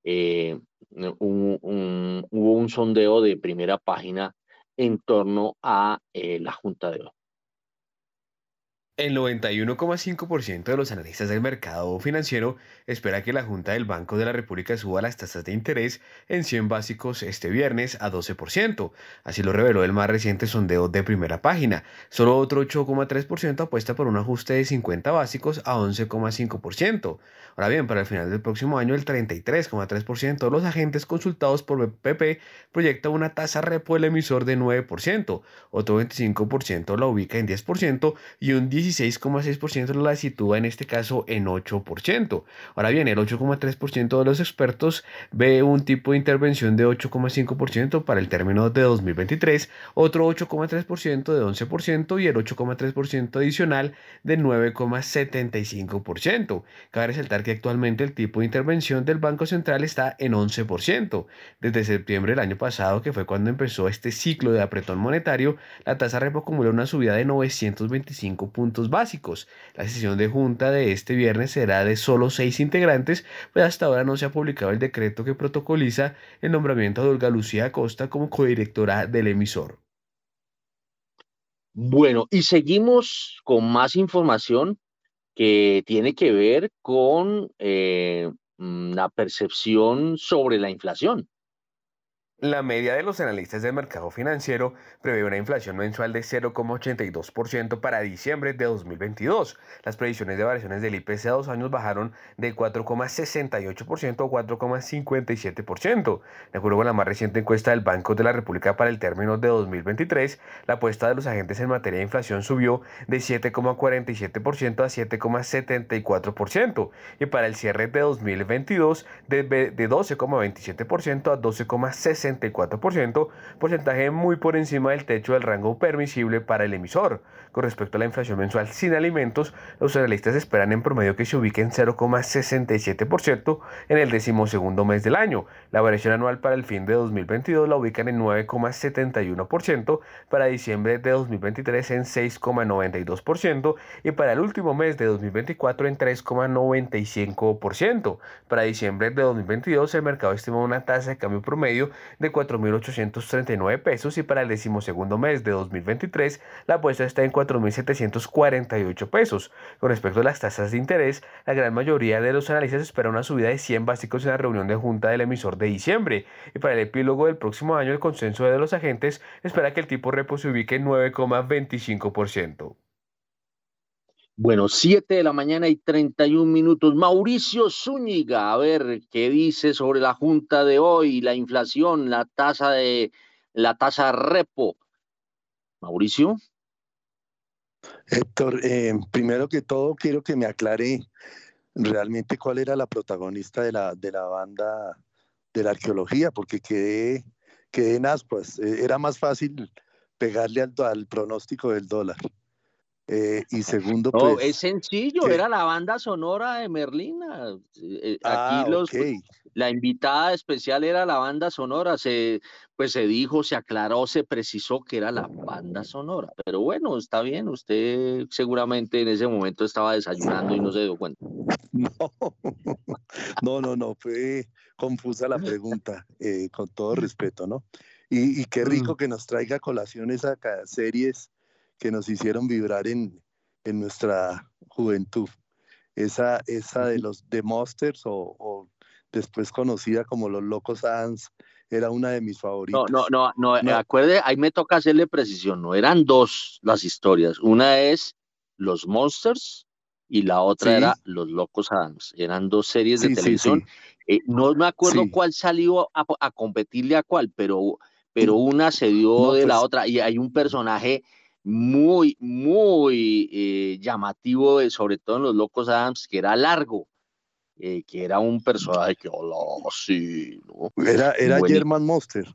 eh, hubo un sondeo de primera página en torno a eh, la Junta de hoy. El 91,5% de los analistas del mercado financiero espera que la Junta del Banco de la República suba las tasas de interés en 100 básicos este viernes a 12%. Así lo reveló el más reciente sondeo de primera página. Solo otro 8,3% apuesta por un ajuste de 50 básicos a 11,5%. Ahora bien, para el final del próximo año, el 33,3% de los agentes consultados por BPP proyecta una tasa repo del emisor de 9%, otro 25% la ubica en 10% y un 10 16,6% la sitúa en este caso en 8%. Ahora bien, el 8,3% de los expertos ve un tipo de intervención de 8,5% para el término de 2023, otro 8,3% de 11% y el 8,3% adicional de 9,75%. Cabe resaltar que actualmente el tipo de intervención del Banco Central está en 11%. Desde septiembre del año pasado, que fue cuando empezó este ciclo de apretón monetario, la tasa repo acumuló una subida de 925 puntos básicos. La sesión de junta de este viernes será de solo seis integrantes, pues hasta ahora no se ha publicado el decreto que protocoliza el nombramiento de Olga Lucía Acosta como codirectora del emisor. Bueno, y seguimos con más información que tiene que ver con eh, la percepción sobre la inflación. La media de los analistas del mercado financiero prevé una inflación mensual de 0,82% para diciembre de 2022. Las previsiones de variaciones del IPC a dos años bajaron de 4,68% a 4,57%. De acuerdo con la más reciente encuesta del Banco de la República para el término de 2023, la apuesta de los agentes en materia de inflación subió de 7,47% a 7,74% y para el cierre de 2022 de 12,27% a 12,60%. 64%, porcentaje muy por encima del techo del rango permisible para el emisor. Con respecto a la inflación mensual sin alimentos, los analistas esperan en promedio que se ubique en 0,67% en el decimosegundo mes del año. La variación anual para el fin de 2022 la ubican en 9,71%, para diciembre de 2023 en 6,92% y para el último mes de 2024 en 3,95%. Para diciembre de 2022 el mercado estima una tasa de cambio promedio de 4.839 pesos y para el decimosegundo mes de 2023 la apuesta está en 4.748 pesos. Con respecto a las tasas de interés, la gran mayoría de los analistas espera una subida de 100 básicos en la reunión de junta del emisor de diciembre. Y para el epílogo del próximo año, el consenso de los agentes espera que el tipo repo se ubique en 9,25%. Bueno, 7 de la mañana y 31 minutos. Mauricio Zúñiga, a ver qué dice sobre la junta de hoy, la inflación, la tasa de la tasa repo. Mauricio. Héctor, eh, primero que todo quiero que me aclare realmente cuál era la protagonista de la, de la banda de la arqueología, porque quedé, quedé en aspas. Eh, era más fácil pegarle al, al pronóstico del dólar. Eh, y segundo, no, pues, es sencillo, era la banda sonora de Merlina. Aquí ah, los, okay. la invitada especial era la banda sonora. Se, pues se dijo, se aclaró, se precisó que era la banda sonora. Pero bueno, está bien, usted seguramente en ese momento estaba desayunando y no se dio cuenta. No, [LAUGHS] no, no, no fue confusa la pregunta, eh, con todo respeto, ¿no? Y, y qué rico Mm. que nos traiga colaciones a cada series que nos hicieron vibrar en, en nuestra juventud. Esa, esa de los The Monsters o, o después conocida como Los Locos Adams era una de mis No, favoritas. no, no, no, No. acuerde, ahí me toca hacerle precisión, no eran dos las historias, una es Los Monsters y la otra Sí. era Los Locos Adams, eran dos series de Sí, sí, televisión, sí. Eh, no me acuerdo cuál salió a, a competirle a cuál, pero, pero una se dio No, de la pues- otra y hay un personaje muy, muy eh, llamativo, eh, sobre todo en Los Locos Adams, que era largo, eh, que era un personaje que hablaba así, ¿no? Era, era. German Monster.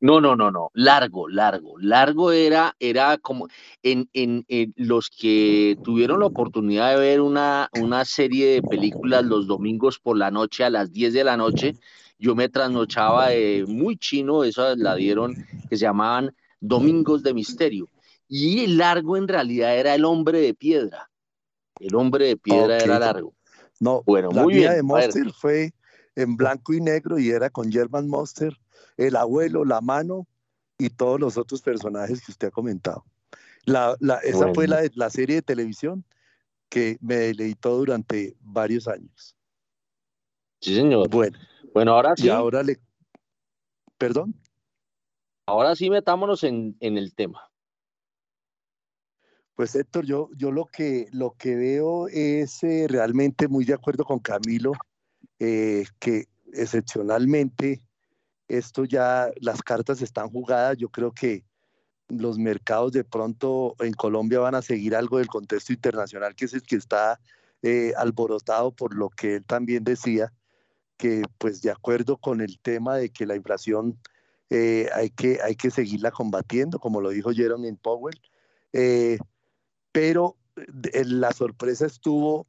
No, no, no, no, largo, largo. Largo era, era como en, en, en los que tuvieron la oportunidad de ver una, una serie de películas los domingos por la noche a las 10 de la noche. Yo me trasnochaba muy chino, esa la dieron, que se llamaban Domingos de Misterio. Y el largo en realidad era el hombre de piedra. El hombre de piedra era largo. No, Bueno, la muy mía bien. de. Monster fue en blanco y negro y era con German Monster, el abuelo, la mano y todos los otros personajes que usted ha comentado. La, la- esa fue la, serie de televisión que me deleitó durante varios años. Sí, señor. Bueno, Bueno, ahora sí, y ahora le... ¿Perdón? Ahora sí metámonos en, en el tema. Pues Héctor, yo, yo lo, que, lo que veo es eh, realmente muy de acuerdo con Camilo, eh, que excepcionalmente esto ya, las cartas están jugadas, yo creo que los mercados de pronto en Colombia van a seguir algo del contexto internacional, que es el que está eh, alborotado por lo que él también decía, que pues de acuerdo con el tema de que la inflación eh, hay, que, hay que seguirla combatiendo, como lo dijo Jeremy Powell, eh, pero eh, la sorpresa estuvo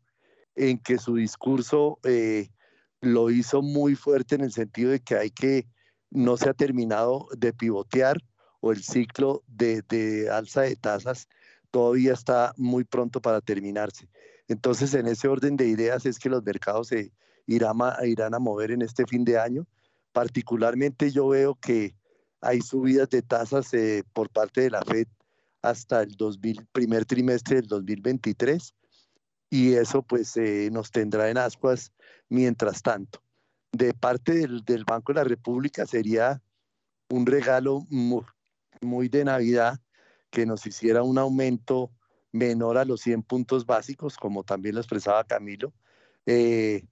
en que su discurso lo hizo muy fuerte en el sentido de que hay que, no se ha terminado de pivotear o el ciclo de, alza de tasas todavía está muy pronto para terminarse. Entonces, en ese orden de ideas es que los mercados se irán a mover en este fin de año. Particularmente yo veo que hay subidas de tasas eh, por parte de la Fed hasta el 2000, primer trimestre del 2023 y eso pues eh, nos tendrá en ascuas mientras tanto. De parte del, Banco de la República sería un regalo muy, muy, de Navidad que nos hiciera un aumento menor a los 100 puntos básicos, como también lo expresaba Camilo, eh,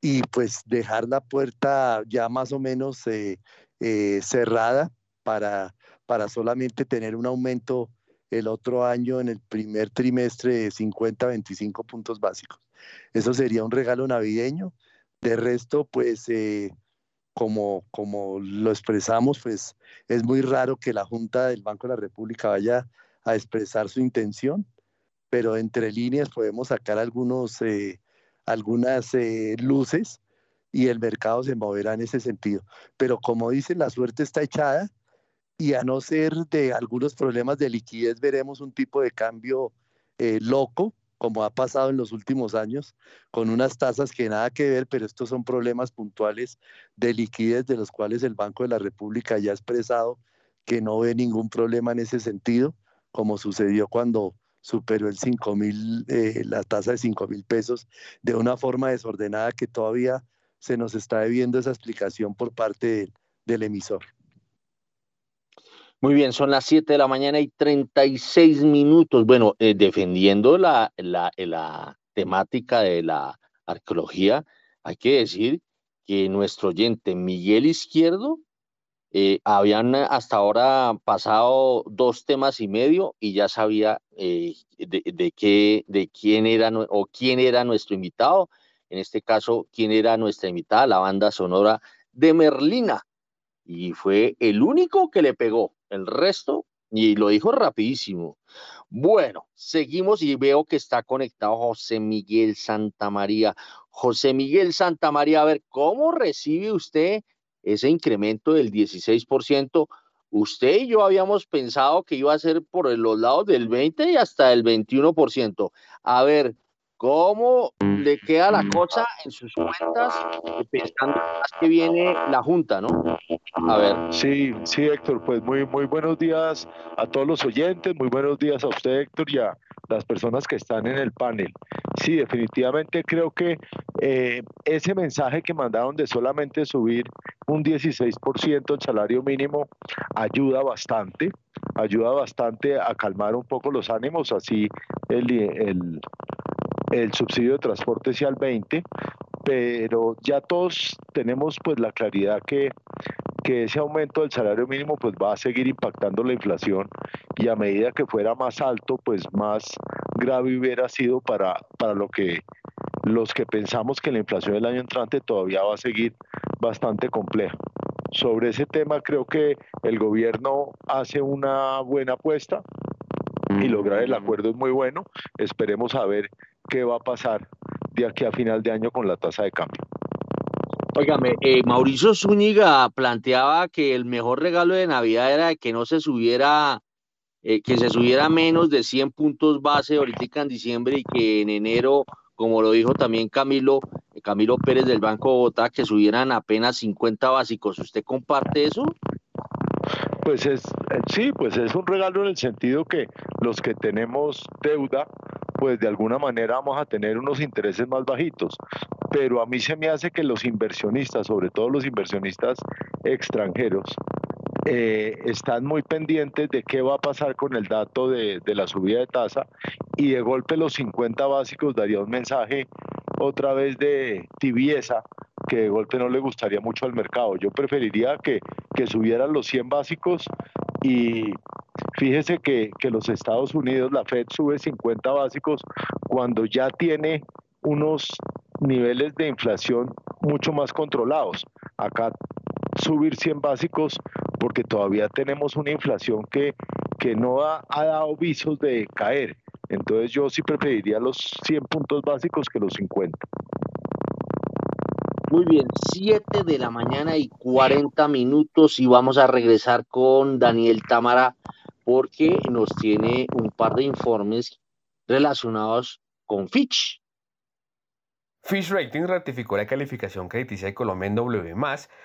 y pues dejar la puerta ya más o menos eh, eh, cerrada para, para solamente tener un aumento el otro año en el primer trimestre de 50, 25 puntos básicos. Eso sería un regalo navideño. De resto, pues eh, como, como lo expresamos, pues es muy raro que la Junta del Banco de la República vaya a expresar su intención, pero entre líneas podemos sacar algunos, algunas eh, luces y el mercado se moverá en ese sentido. Pero como dicen, la suerte está echada y a no ser de algunos problemas de liquidez, veremos un tipo de cambio eh, loco, como ha pasado en los últimos años, con unas tasas que nada que ver, pero estos son problemas puntuales de liquidez de los cuales el Banco de la República ya ha expresado que no ve ningún problema en ese sentido, como sucedió cuando superó el 5 mil, eh, la tasa de 5 mil pesos de una forma desordenada que todavía se nos está debiendo esa explicación por parte del emisor. Muy bien, son las 7 de la mañana y 36 minutos. Bueno, eh, defendiendo la, la, la temática de la arqueología, hay que decir que nuestro oyente Miguel Izquierdo eh, habían hasta ahora pasado dos temas y medio y ya sabía eh, de, de, qué, de quién era o quién era nuestro invitado. En este caso, quién era nuestra invitada, la banda sonora de Merlina. Y fue el único que le pegó. El resto, y lo dijo rapidísimo. Bueno, seguimos y veo que está conectado José Miguel Santamaría. José Miguel Santamaría, a ver, ¿cómo recibe usted ese incremento del 16%? Usted y yo habíamos pensado que iba a ser por los lados del 20 y hasta el 21%. A ver, ¿Cómo le queda la cosa en sus cuentas pensando más que viene la Junta, no? A ver. Sí, sí, Héctor, pues muy, muy buenos días a todos los oyentes, muy buenos días a usted, Héctor, y a las personas que están en el panel. Sí, definitivamente creo que eh, ese mensaje que mandaron de solamente subir un 16% el salario mínimo ayuda bastante, ayuda bastante a calmar un poco los ánimos, así el, el el subsidio de transporte sea al 20, pero ya todos tenemos pues la claridad que, que ese aumento del salario mínimo pues va a seguir impactando la inflación y a medida que fuera más alto pues más grave hubiera sido para, para lo que los que pensamos que la inflación del año entrante todavía va a seguir bastante compleja. Sobre ese tema creo que el gobierno hace una buena apuesta y lograr el acuerdo es muy bueno. Esperemos a ver qué va a pasar de aquí a final de año con la tasa de cambio. Óigame, eh, Mauricio Zúñiga planteaba que el mejor regalo de Navidad era que no se subiera, eh, que se subiera menos de 100 puntos base ahorita en diciembre y que en enero, como lo dijo también Camilo, Camilo Pérez del Banco Bogotá, que subieran apenas 50 básicos. ¿Usted comparte eso? Pues es, eh, sí, pues es un regalo en el sentido que los que tenemos deuda, pues de alguna manera vamos a tener unos intereses más bajitos. Pero a mí se me hace que los inversionistas, sobre todo los inversionistas extranjeros, eh, están muy pendientes de qué va a pasar con el dato de, de, la subida de tasa y de golpe los 50 básicos daría un mensaje otra vez de tibieza que de golpe no le gustaría mucho al mercado. Yo preferiría que, que subieran los 100 básicos y fíjese que, que los Estados Unidos, la Fed sube 50 básicos cuando ya tiene unos niveles de inflación mucho más controlados. Acá subir 100 básicos porque todavía tenemos una inflación que, que no ha, ha, dado visos de caer. Entonces yo sí preferiría los 100 puntos básicos que los 50. Muy bien, 7 de la mañana y 40 minutos y vamos a regresar con Daniel Támara porque nos tiene un par de informes relacionados con Fitch. Fitch Rating ratificó la calificación crediticia de Colombia en W+,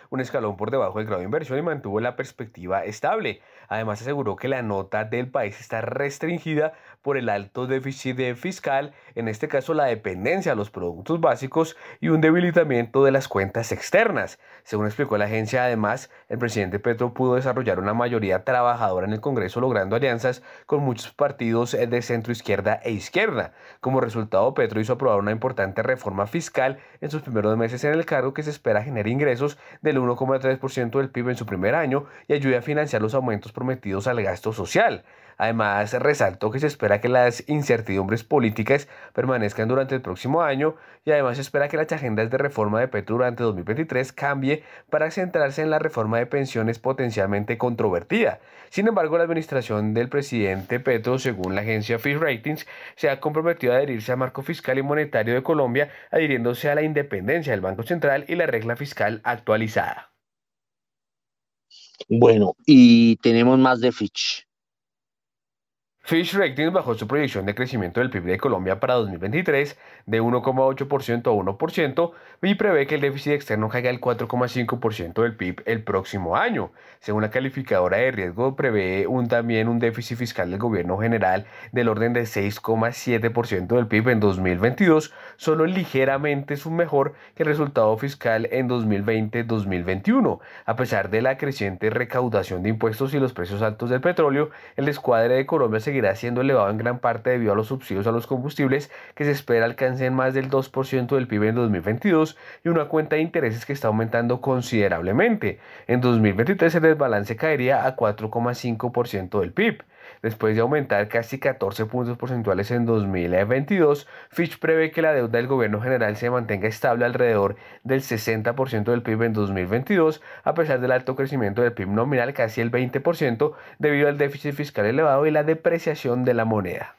un escalón por debajo del grado de inversión y mantuvo la perspectiva estable. Además aseguró que la nota del país está restringida por el alto déficit fiscal, en este caso la dependencia de los productos básicos y un debilitamiento de las cuentas externas. Según explicó la agencia, además, el presidente Petro pudo desarrollar una mayoría trabajadora en el Congreso logrando alianzas con muchos partidos de centro izquierda e izquierda. Como resultado, Petro hizo aprobar una importante reforma fiscal en sus primeros meses en el cargo que se espera genere ingresos del 1,3% del PIB en su primer año y ayude a financiar los aumentos prometidos al gasto social. Además, resaltó que se espera que las incertidumbres políticas permanezcan durante el próximo año y además se espera que las agendas de reforma de Petro durante 2023 cambie para centrarse en la reforma de pensiones potencialmente controvertida. Sin embargo, la administración del presidente Petro, según la agencia Fitch Ratings, se ha comprometido a adherirse al marco fiscal y monetario de Colombia, adhiriéndose a la independencia del Banco Central y la regla fiscal actualizada. Bueno, y tenemos más de Fitch. Fitch Ratings bajó su proyección de crecimiento del PIB de Colombia para 2023 de 1,8% a 1% y prevé que el déficit externo caiga al 4,5% del PIB el próximo año. Según la calificadora de riesgo, prevé un, también un déficit fiscal del gobierno general del orden de 6,7% del PIB en 2022, solo ligeramente su mejor que el resultado fiscal en 2020-2021. A pesar de la creciente recaudación de impuestos y los precios altos del petróleo, el descuadre de Colombia se seguirá siendo elevado en gran parte debido a los subsidios a los combustibles que se espera alcancen más del 2% del PIB en 2022 y una cuenta de intereses que está aumentando considerablemente. En 2023 el desbalance caería a 4,5% del PIB. Después de aumentar casi 14 puntos porcentuales en 2022, Fitch prevé que la deuda del gobierno general se mantenga estable alrededor del 60% del PIB en 2022, a pesar del alto crecimiento del PIB nominal casi el 20% debido al déficit fiscal elevado y la depreciación de la moneda.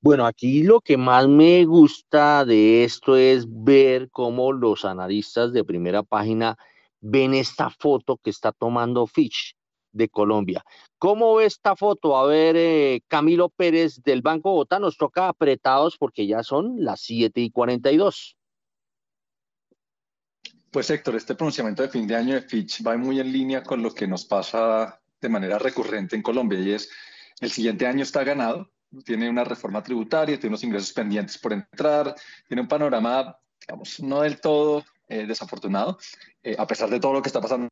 Bueno, aquí lo que más me gusta de esto es ver cómo los analistas de primera página ven esta foto que está tomando Fitch de Colombia. ¿Cómo ve esta foto? A ver, eh, Camilo Pérez del Banco Bogotá, nos toca apretados porque ya son las 7 y 42. Pues Héctor, este pronunciamiento de fin de año de Fitch va muy en línea con lo que nos pasa de manera recurrente en Colombia y es el siguiente año está ganado, tiene una reforma tributaria, tiene unos ingresos pendientes por entrar, tiene un panorama, digamos, no del todo eh, desafortunado, eh, a pesar de todo lo que está pasando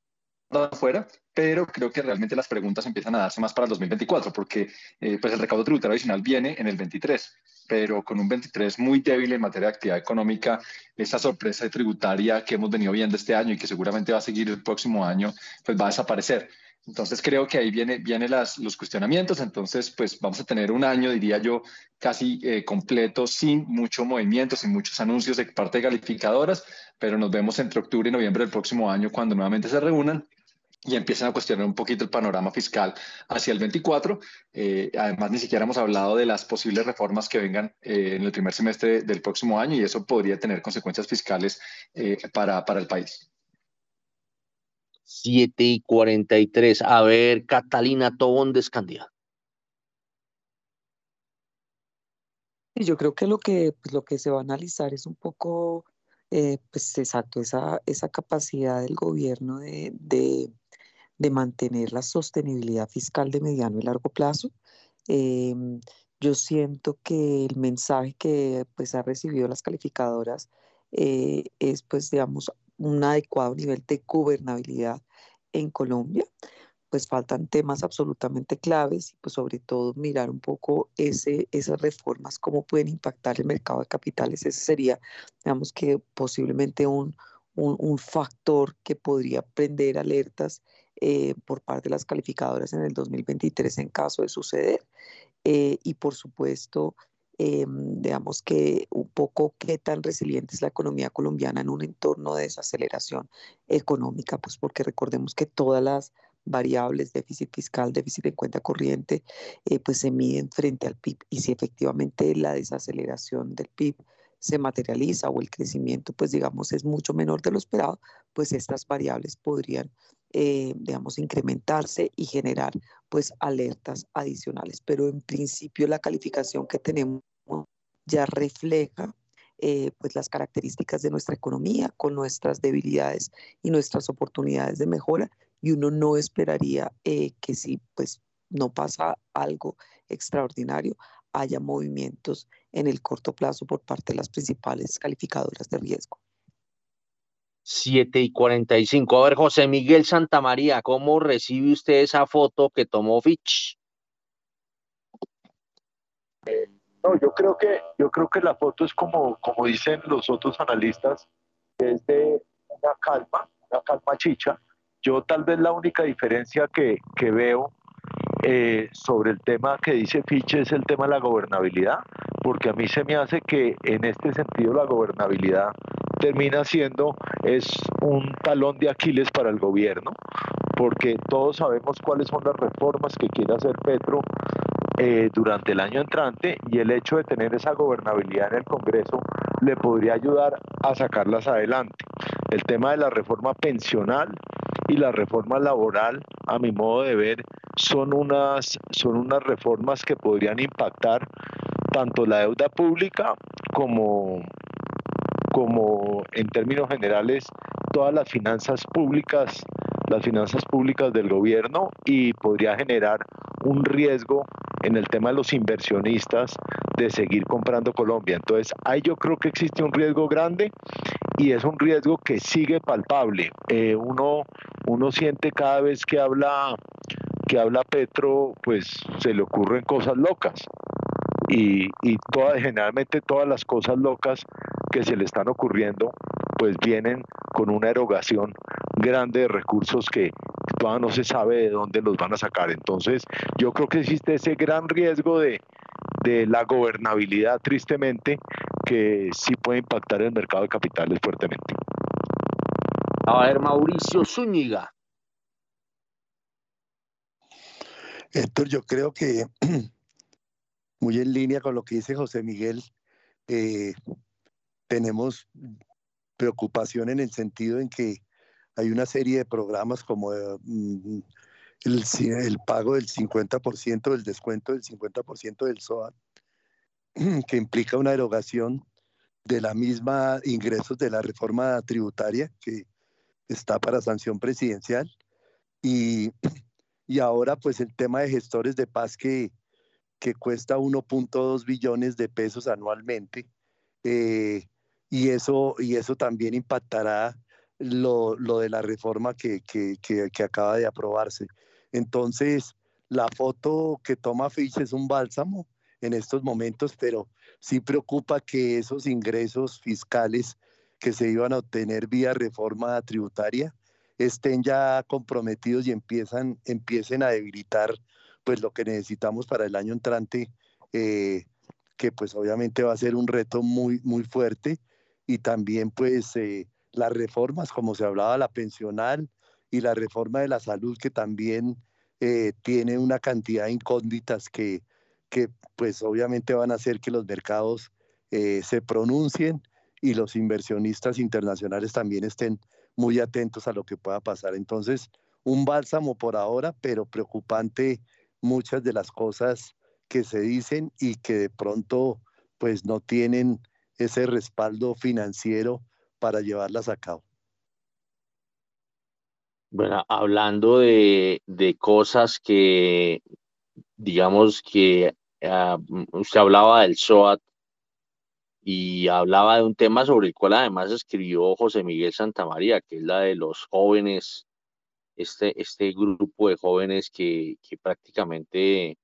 afuera, pero creo que realmente las preguntas empiezan a darse más para el 2024, porque eh, pues el recaudo tributario adicional viene en el 23, pero con un 23 muy débil en materia de actividad económica, esa sorpresa tributaria que hemos venido viendo este año y que seguramente va a seguir el próximo año, pues va a desaparecer. Entonces creo que ahí viene, viene las, los cuestionamientos, entonces pues vamos a tener un año, diría yo, casi eh, completo, sin mucho movimiento, sin muchos anuncios de parte de calificadoras, pero nos vemos entre octubre y noviembre del próximo año cuando nuevamente se reúnan y empiezan a cuestionar un poquito el panorama fiscal hacia el 24. Eh, además, ni siquiera hemos hablado de las posibles reformas que vengan eh, en el primer semestre del próximo año y eso podría tener consecuencias fiscales eh, para, para el país. 7 y 43. A ver, Catalina Tobón de Escandía. yo creo que lo que, pues, lo que se va a analizar es un poco, pues exacto, esa, esa capacidad del gobierno de, de mantener la sostenibilidad fiscal de mediano y largo plazo. Em, yo siento que el mensaje que pues ha recibido las calificadoras eh, es pues digamos un adecuado nivel de gobernabilidad en Colombia pues faltan temas absolutamente claves y pues sobre todo mirar un poco ese, esas reformas, cómo pueden impactar el mercado de capitales. Ese sería, digamos que posiblemente un, un factor que podría prender alertas eh, por parte de las calificadoras en el 2023 en caso de suceder. Eh, y por supuesto, eh, digamos que un poco qué tan resiliente es la economía colombiana en un entorno de desaceleración económica, pues porque recordemos que todas las variables, déficit fiscal, déficit de cuenta corriente, pues se miden frente al PIB. Y si efectivamente la desaceleración del PIB se materializa o el crecimiento, pues digamos, es mucho menor de lo esperado, pues estas variables podrían eh, digamos, incrementarse y generar pues alertas adicionales. Pero en principio la calificación que tenemos ya refleja eh, pues las características de nuestra economía con nuestras debilidades y nuestras oportunidades de mejora y uno no esperaría eh, que si pues no pasa algo extraordinario haya movimientos en el corto plazo por parte de las principales calificadoras de riesgo. 7 y 45. A ver, José Miguel Santamaría, ¿cómo recibe usted esa foto que tomó Fitch? No, yo creo que, yo creo que la foto es como, como dicen los otros analistas, es de una calma, una calma chicha. Yo tal vez la única diferencia que, que veo eh, sobre el tema que dice Fiche es el tema de la gobernabilidad, porque a mí se me hace que en este sentido la gobernabilidad termina siendo es un talón de Aquiles para el gobierno, porque todos sabemos cuáles son las reformas que quiere hacer Petro eh, durante el año entrante y el hecho de tener esa gobernabilidad en el Congreso le podría ayudar a sacarlas adelante. El tema de la reforma pensional y la reforma laboral, a mi modo de ver, son unas, son unas reformas que podrían impactar tanto la deuda pública como, como en términos generales todas las finanzas públicas, las finanzas públicas del gobierno y podría generar un riesgo en el tema de los inversionistas de seguir comprando Colombia. Entonces, ahí yo creo que existe un riesgo grande y es un riesgo que sigue palpable. Eh, uno, uno siente cada vez que habla, que habla Petro, pues se le ocurren cosas locas. Y, y generalmente todas las cosas locas que se le están ocurriendo, pues vienen con una erogación grande de recursos que todavía no se sabe de dónde los van a sacar. Entonces, yo creo que existe ese gran riesgo de, de la gobernabilidad, tristemente, que sí puede impactar el mercado de capitales fuertemente. A ver, Mauricio Zúñiga. Héctor, yo creo que [CLEARS THROAT] muy en línea con lo que dice José Miguel, eh, tenemos preocupación en el sentido en que hay una serie de programas como mm, el, el, pago del 50%, del descuento del 50% del SOAT, [CLEARS THROAT] que implica una erogación de la misma ingresos de la reforma tributaria que está para sanción presidencial. Y, [CLEARS THROAT] y ahora pues el tema de gestores de paz que, que cuesta 1.2 billones de pesos anualmente. Eh, y, eso, y eso también impactará lo, lo de la reforma que, que, que, acaba de aprobarse. Entonces, la foto que toma Fitch es un bálsamo en estos momentos, pero sí preocupa que esos ingresos fiscales que se iban a obtener vía reforma tributaria estén ya comprometidos y empiezan, empiecen a debilitar pues lo que necesitamos para el año entrante, eh, que pues obviamente va a ser un reto muy, muy fuerte. Y también pues eh, las reformas, como se hablaba, la pensional y la reforma de la salud, que también eh, tiene una cantidad de incógnitas que, que pues obviamente van a hacer que los mercados eh, se pronuncien y los inversionistas internacionales también estén muy atentos a lo que pueda pasar. Entonces, un bálsamo por ahora, pero preocupante muchas de las cosas que se dicen y que de pronto pues no tienen ese respaldo financiero para llevarlas a cabo. Bueno, hablando de, cosas que, digamos que ah, usted hablaba del SOAT y hablaba de un tema sobre el cual además escribió José Miguel Santamaría, que es la de los jóvenes, este, este grupo de jóvenes que, que prácticamente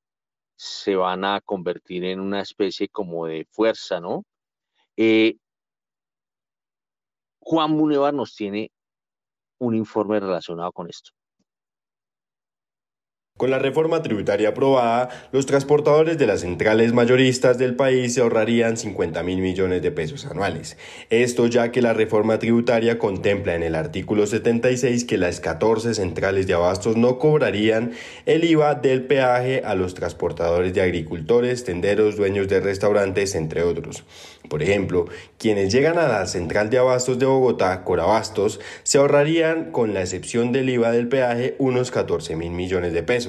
se van a convertir en una especie como de fuerza, ¿no? Eh, Juan Munevar nos tiene un informe relacionado con esto. Con la reforma tributaria aprobada, los transportadores de las centrales mayoristas del país se ahorrarían 50 mil millones de pesos anuales. Esto ya que la reforma tributaria contempla en el artículo 76 que las 14 centrales de abastos no cobrarían el IVA del peaje a los transportadores de agricultores, tenderos, dueños de restaurantes, entre otros. Por ejemplo, quienes llegan a la central de abastos de Bogotá, Corabastos, se ahorrarían, con la excepción del IVA del peaje, unos 14 mil millones de pesos.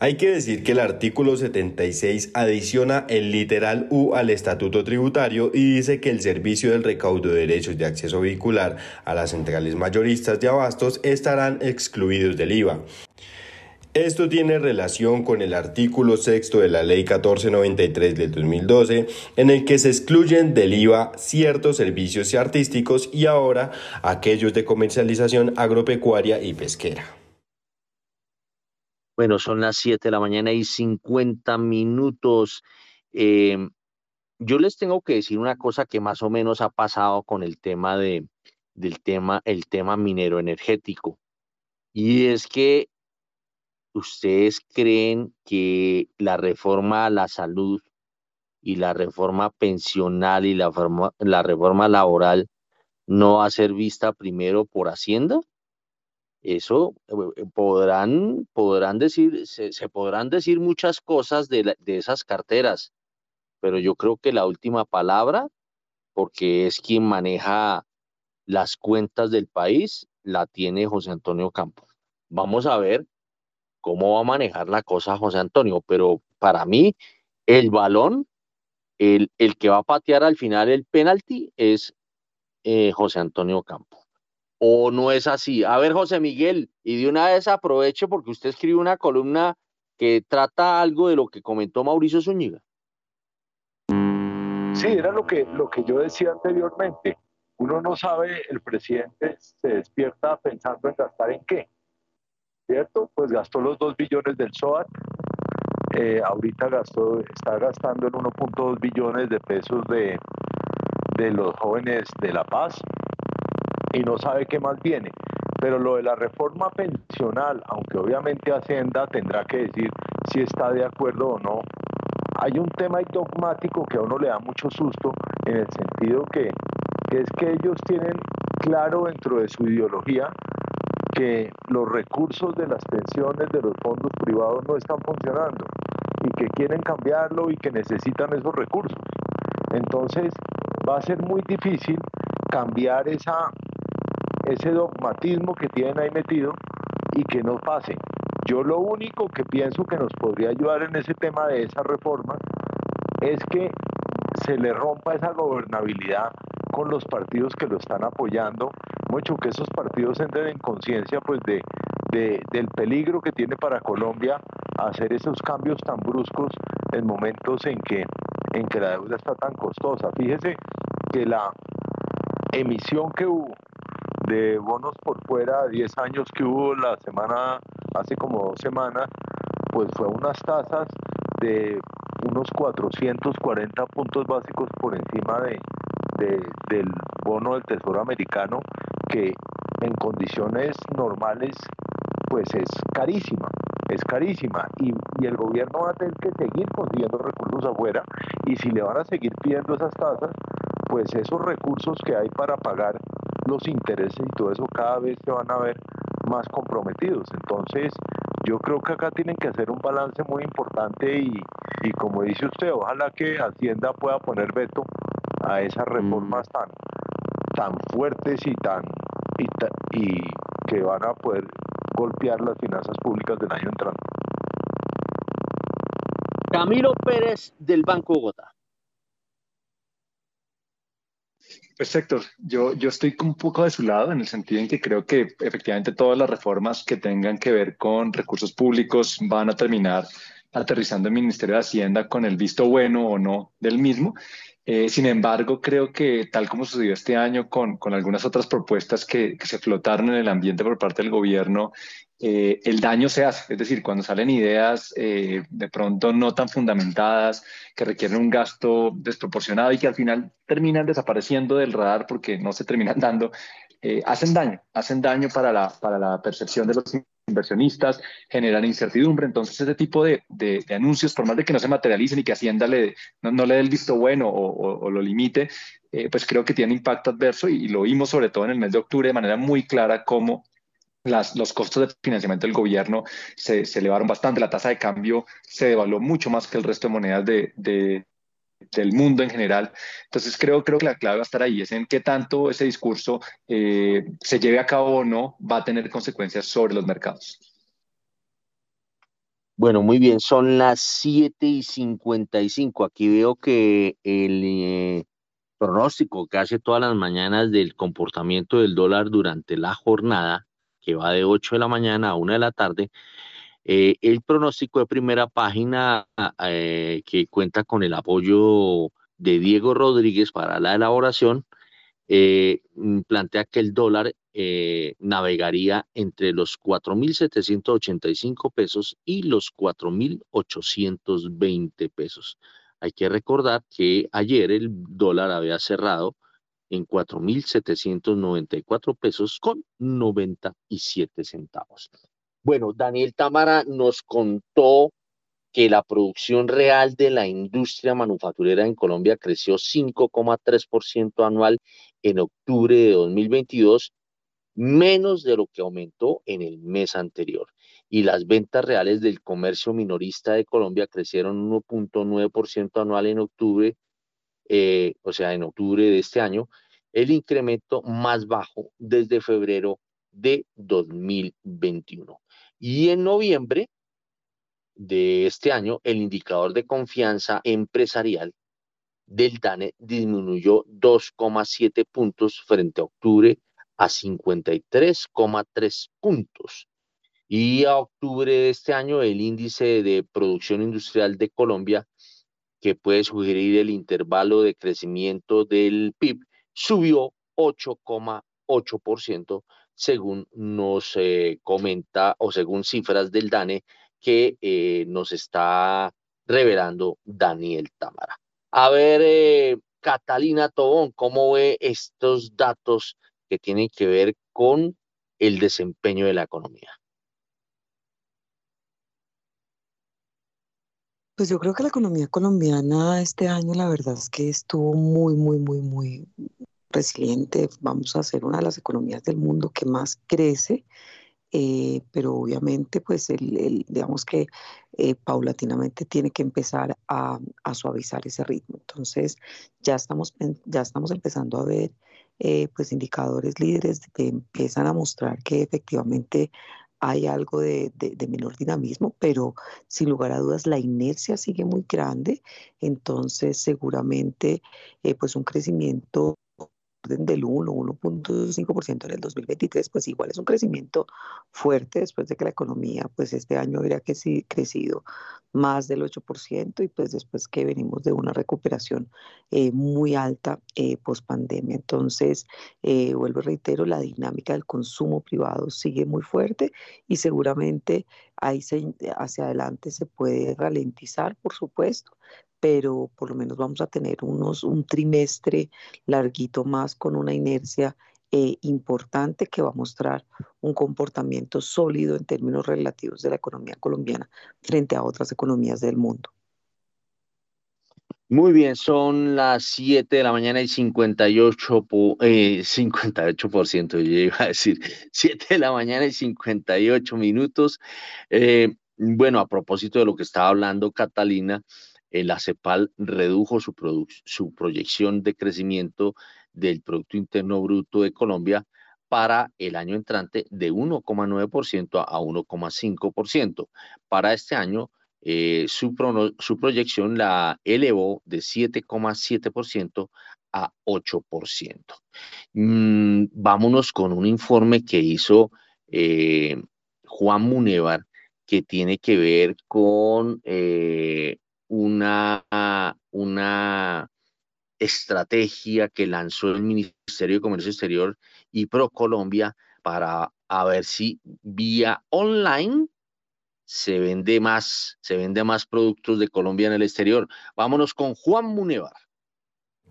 Hay que decir que el artículo 76 adiciona el literal U al estatuto tributario y dice que el servicio del recaudo de derechos de acceso vehicular a las centrales mayoristas de abastos estarán excluidos del IVA. Esto tiene relación con el artículo sexto de la Ley 1493 del 2012, en el que se excluyen del IVA ciertos servicios artísticos y ahora aquellos de comercialización agropecuaria y pesquera. Bueno, son las 7 de la mañana y 50 minutos. Em, yo les tengo que decir una cosa que más o menos ha pasado con el tema de, del tema, el tema minero energético. Y es que ¿ustedes creen que la reforma a la salud y la reforma pensional y la, la reforma laboral no va a ser vista primero por Hacienda? Eso eh, podrán, podrán decir, se, podrán decir muchas cosas de, de esas carteras, pero yo creo que la última palabra, porque es quien maneja las cuentas del país, la tiene José Antonio Campos. Vamos a ver cómo va a manejar la cosa José Antonio, pero para mí el balón, el, el que va a patear al final el penalti es eh, José Antonio Campo. ¿O no es así? A ver, José Miguel, y de una vez aprovecho porque usted escribe una columna que trata algo de lo que comentó Mauricio Zúñiga. Sí, era lo que, lo que yo decía anteriormente. Uno no sabe, el presidente se despierta pensando en gastar en qué. ¿cierto? Pues gastó los 2 billones del SOAT, eh, ahorita gastó, está gastando en 1.2 billones de pesos de, de los jóvenes de La Paz y no sabe qué más viene. Pero lo de la reforma pensional, aunque obviamente Hacienda tendrá que decir si está de acuerdo o no, hay un tema dogmático que a uno le da mucho susto en el sentido que, que es que ellos tienen claro dentro de su ideología que los recursos de las pensiones de los fondos privados no están funcionando y que quieren cambiarlo y que necesitan esos recursos. Entonces va a ser muy difícil cambiar esa, ese dogmatismo que tienen ahí metido y que no pase. Yo lo único que pienso que nos podría ayudar en ese tema de esa reforma es que se le rompa esa gobernabilidad con los partidos que lo están apoyando, mucho que esos partidos entren en conciencia pues de, del peligro que tiene para Colombia hacer esos cambios tan bruscos en momentos en que, en que la deuda está tan costosa. Fíjese que la emisión que hubo de bonos por fuera, 10 años que hubo la semana, hace como dos semanas, pues fue unas tasas de unos 440 puntos básicos por encima de, del bono del Tesoro americano, que en condiciones normales pues es carísima, es carísima. Y, y, el gobierno va a tener que seguir consiguiendo recursos afuera. Y si le van a seguir pidiendo esas tasas, pues esos recursos que hay para pagar los intereses y todo eso cada vez se van a ver más comprometidos. Entonces, yo creo que acá tienen que hacer un balance muy importante y, y como dice usted, ojalá que Hacienda pueda poner veto a esas reformas mm. tan, tan fuertes y tan y, y que van a poder golpear las finanzas públicas del año entrante. Camilo Pérez del Banco Bogotá. Pues Héctor, yo, yo estoy un poco de su lado en el sentido en que creo que efectivamente todas las reformas que tengan que ver con recursos públicos van a terminar aterrizando el Ministerio de Hacienda con el visto bueno o no del mismo. Eh, sin embargo, creo que tal como sucedió este año con, con algunas otras propuestas que, que, se flotaron en el ambiente por parte del gobierno eh, el daño se hace. Es decir, cuando salen ideas eh, de pronto no tan fundamentadas, que requieren un gasto desproporcionado y que al final terminan desapareciendo del radar porque no se terminan dando, eh, hacen daño, hacen daño para la, para la percepción de los inversionistas, generan incertidumbre. Entonces, ese tipo de, de, anuncios, por más de que no se materialicen y que Hacienda le, no, le dé el visto bueno o, o, lo limite, pues creo que tiene impacto adverso y, y, lo vimos sobre todo en el mes de octubre de manera muy clara cómo los costos de financiamiento del gobierno se, elevaron bastante, la tasa de cambio se devaluó mucho más que el resto de monedas de, del mundo en general. Entonces creo, creo que la clave va a estar ahí, es en qué tanto ese discurso eh, se lleve a cabo o no, va a tener consecuencias sobre los mercados. Bueno, muy bien, son las 7 y 55. Aquí veo que el eh, pronóstico que hace todas las mañanas del comportamiento del dólar durante la jornada que va de 8 de la mañana a 1 de la tarde, eh, el pronóstico de primera página eh, que cuenta con el apoyo de Diego Rodríguez para la elaboración, eh, mm, plantea que el dólar navegaría entre los 4.785 pesos y los 4.820 pesos. Hay que recordar que ayer el dólar había cerrado en 4.794 pesos con 97 centavos. Bueno, Daniel Tamara nos contó que la producción real de la industria manufacturera en Colombia creció 5,3% anual en octubre de 2022, menos de lo que aumentó en el mes anterior. Y las ventas reales del comercio minorista de Colombia crecieron 1.9% anual en octubre, eh, o sea, en octubre de este año, el incremento más bajo desde febrero de 2021. Y en noviembre de este año, el indicador de confianza empresarial del DANE disminuyó 2,7 puntos frente a octubre a 53,3 puntos. Y a octubre de este año, el índice de producción industrial de Colombia, que puede sugerir el intervalo de crecimiento del PIB, subió 8,8%, según nos eh, comenta o según cifras del DANE que eh, nos está revelando Daniel Tamara. A ver, eh, Catalina Tobón, ¿cómo ve estos datos que tienen que ver con el desempeño de la economía? Pues yo creo que la economía colombiana este año la verdad es que estuvo muy, muy, muy, muy resiliente. Vamos a ser una de las economías del mundo que más crece eh, pero obviamente pues el, digamos que eh, paulatinamente tiene que empezar a, suavizar ese ritmo. Entonces ya estamos, ya estamos empezando a ver eh, pues indicadores líderes que empiezan a mostrar que efectivamente hay algo de, de, menor dinamismo, pero sin lugar a dudas la inercia sigue muy grande, entonces seguramente pues un crecimiento del 1, 1.5% en el 2023, pues igual es un crecimiento fuerte después de que la economía, pues este año habría que sí, crecido más del 8% y pues después que venimos de una recuperación eh, muy alta eh, post pandemia. Entonces, eh, vuelvo y reitero, la dinámica del consumo privado sigue muy fuerte y seguramente ahí hacia adelante se puede ralentizar, por supuesto, pero por lo menos vamos a tener unos, un trimestre larguito más con una inercia eh, importante que va a mostrar un comportamiento sólido en términos relativos de la economía colombiana frente a otras economías del mundo. Muy bien, son las 7 de la mañana y 58, eh, 58%, yo iba a decir [LAUGHS] 7 de la mañana y 58 minutos. Eh, bueno, a propósito de lo que estaba hablando Catalina, la CEPAL redujo su, proyección de crecimiento del Producto Interno Bruto de Colombia para el año entrante de 1,9% a 1,5%. Para este año, eh, su, proyección la elevó de 7,7% a 8%. Mm, vámonos con un informe que hizo eh, Juan Munevar que tiene que ver con eh, una, una estrategia que lanzó el Ministerio de Comercio Exterior y ProColombia para a ver si vía online se vende más, se vende más productos de Colombia en el exterior. Vámonos con Juan Munevar.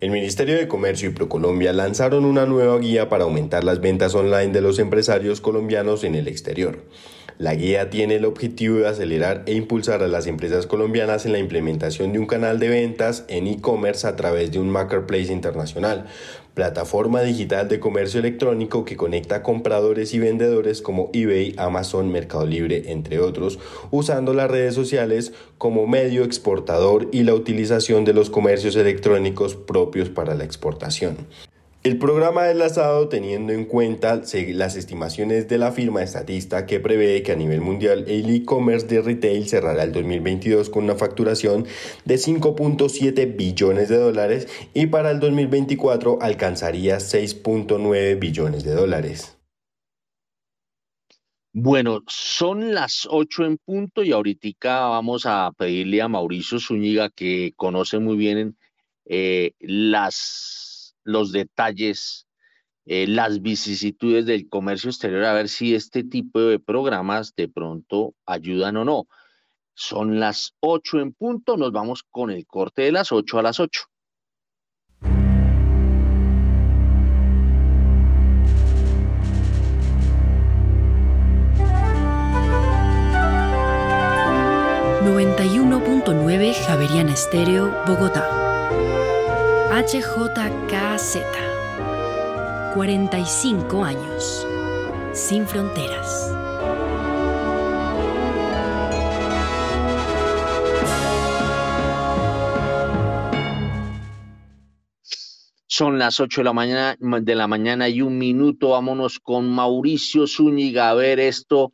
El Ministerio de Comercio y ProColombia lanzaron una nueva guía para aumentar las ventas online de los empresarios colombianos en el exterior. La guía tiene el objetivo de acelerar e impulsar a las empresas colombianas en la implementación de un canal de ventas en e-commerce a través de un marketplace internacional, plataforma digital de comercio electrónico que conecta compradores y vendedores como eBay, Amazon, Mercado Libre, entre otros, usando las redes sociales como medio exportador y la utilización de los comercios electrónicos propios para la exportación. El programa es lanzado teniendo en cuenta las estimaciones de la firma estatista que prevé que a nivel mundial el e-commerce de retail cerrará el 2022 con una facturación de 5.7 billones de dólares y para el 2024 alcanzaría 6.9 billones de dólares. Bueno, son las 8 en punto y ahorita vamos a pedirle a Mauricio Zúñiga que conoce muy bien eh, las los detalles, eh, las vicisitudes del comercio exterior, a ver si este tipo de programas de pronto ayudan o no. Son las 8 en punto, nos vamos con el corte de las 8 a las 8. .9 Javeriana Estéreo, Bogotá. HJKZ. 45 años. Sin fronteras. Son las 8 de la mañana, de la mañana y un minuto. Vámonos con Mauricio Zúñiga a ver esto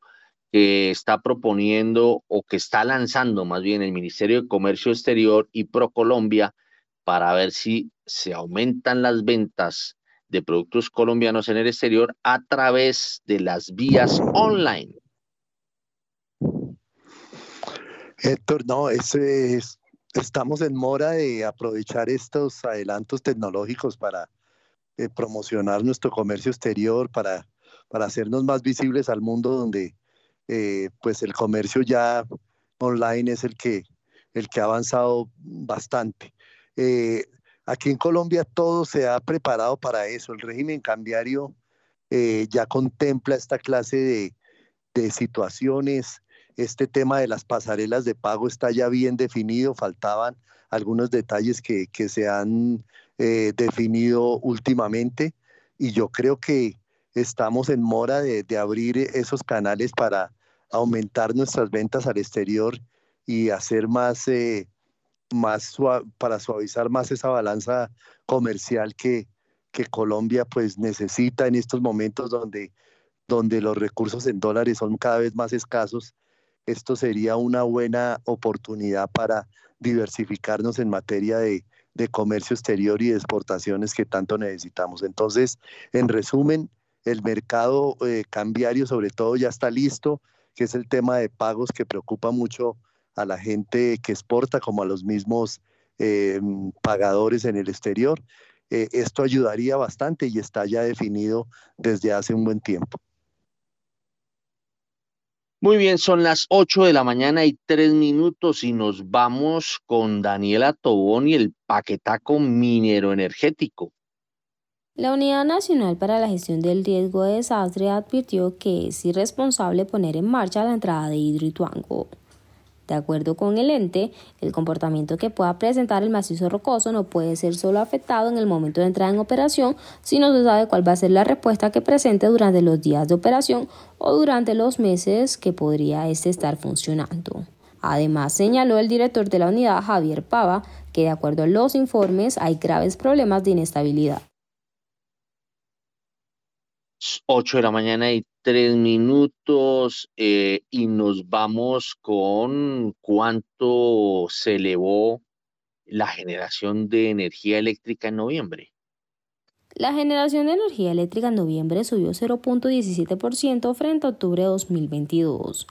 que está proponiendo o que está lanzando más bien el Ministerio de Comercio Exterior y ProColombia para ver si se aumentan las ventas de productos colombianos en el exterior a través de las vías online. Héctor, no, es, estamos en mora de aprovechar estos adelantos tecnológicos para eh, promocionar nuestro comercio exterior, para, para hacernos más visibles al mundo donde eh, pues el comercio ya online es el que, el que ha avanzado bastante. Eh, aquí en Colombia todo se ha preparado para eso. El régimen cambiario ya contempla esta clase de, de situaciones. Este tema de las pasarelas de pago está ya bien definido, faltaban algunos detalles que, se han eh, definido últimamente. Y yo creo que estamos en mora de, abrir esos canales para aumentar nuestras ventas al exterior y hacer más, eh, más para suavizar más esa balanza comercial que, que Colombia pues necesita en estos momentos donde, donde los recursos en dólares son cada vez más escasos esto sería una buena oportunidad para diversificarnos en materia de, comercio exterior y de exportaciones que tanto necesitamos. Entonces, en resumen, el mercado eh, cambiario sobre todo ya está listo, que es el tema de pagos que preocupa mucho a la gente que exporta como a los mismos eh, pagadores en el exterior. Eh, esto ayudaría bastante y está ya definido desde hace un buen tiempo. Muy bien, son las 8 de la mañana y tres minutos y nos vamos con Daniela Tobón y el paquetaco minero energético. La Unidad Nacional para la Gestión del Riesgo de Desastre advirtió que es irresponsable poner en marcha la entrada de Hidroituango. De acuerdo con el ente, el comportamiento que pueda presentar el macizo rocoso no puede ser solo afectado en el momento de entrada en operación, sino se sabe cuál va a ser la respuesta que presente durante los días de operación o durante los meses que podría este estar funcionando. Además, señaló el director de la unidad, Javier Pava, que de acuerdo a los informes hay graves problemas de inestabilidad. 8 de la mañana y tres minutos eh, y nos vamos con cuánto se elevó la generación de energía eléctrica en noviembre. La generación de energía eléctrica en noviembre subió 0.17% frente a octubre de 2022.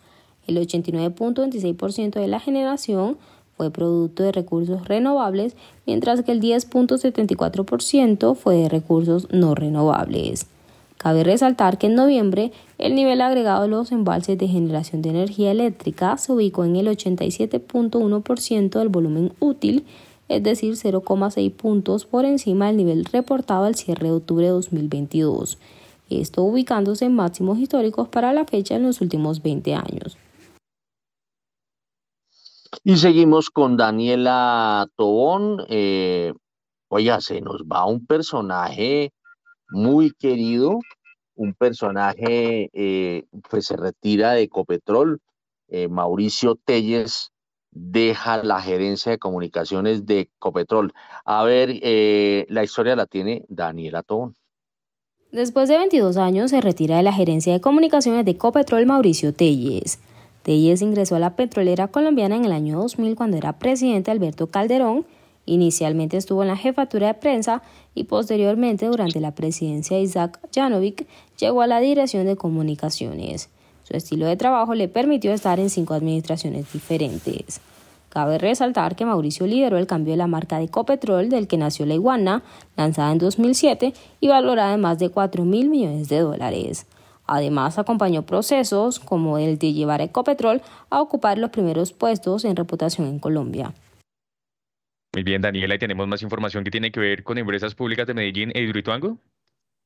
El 89.26% de la generación fue producto de recursos renovables, mientras que el 10.74% fue de recursos no renovables. Cabe resaltar que en noviembre el nivel agregado de los embalses de generación de energía eléctrica se ubicó en el 87.1% del volumen útil, es decir, 0,6 puntos por encima del nivel reportado al cierre de octubre de 2022, esto ubicándose en máximos históricos para la fecha en los últimos 20 años. Y seguimos con Daniela Tobón. Eh, oiga, se nos va un personaje muy querido, un personaje, eh, pues se retira de Ecopetrol, eh, Mauricio Telles deja la gerencia de comunicaciones de Ecopetrol. A ver, eh, la historia la tiene Daniela Tobón. Después de 22 años se retira de la gerencia de comunicaciones de Ecopetrol Mauricio Telles. Telles ingresó a la petrolera colombiana en el año 2000 cuando era presidente Alberto Calderón Inicialmente estuvo en la jefatura de prensa y posteriormente durante la presidencia de Isaac Janovic llegó a la dirección de comunicaciones. Su estilo de trabajo le permitió estar en cinco administraciones diferentes. Cabe resaltar que Mauricio lideró el cambio de la marca de Ecopetrol del que nació la iguana, lanzada en 2007 y valorada en más de 4 mil millones de dólares. Además, acompañó procesos como el de llevar a Ecopetrol a ocupar los primeros puestos en reputación en Colombia. Muy bien, Daniela, y tenemos más información que tiene que ver con empresas públicas de Medellín e Hidroituango.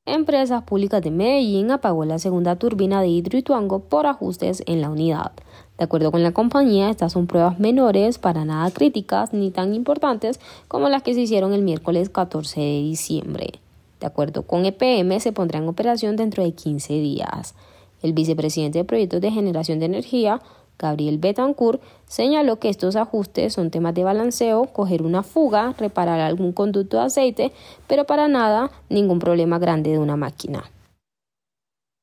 Empresas Públicas de Medellín apagó la segunda turbina de Hidroituango por ajustes en la unidad. De acuerdo con la compañía, estas son pruebas menores, para nada críticas ni tan importantes como las que se hicieron el miércoles 14 de diciembre. De acuerdo con EPM, se pondrá en operación dentro de 15 días. El vicepresidente de Proyectos de Generación de Energía, Gabriel Betancourt, señaló que estos ajustes son temas de balanceo, coger una fuga, reparar algún conducto de aceite, pero para nada ningún problema grande de una máquina.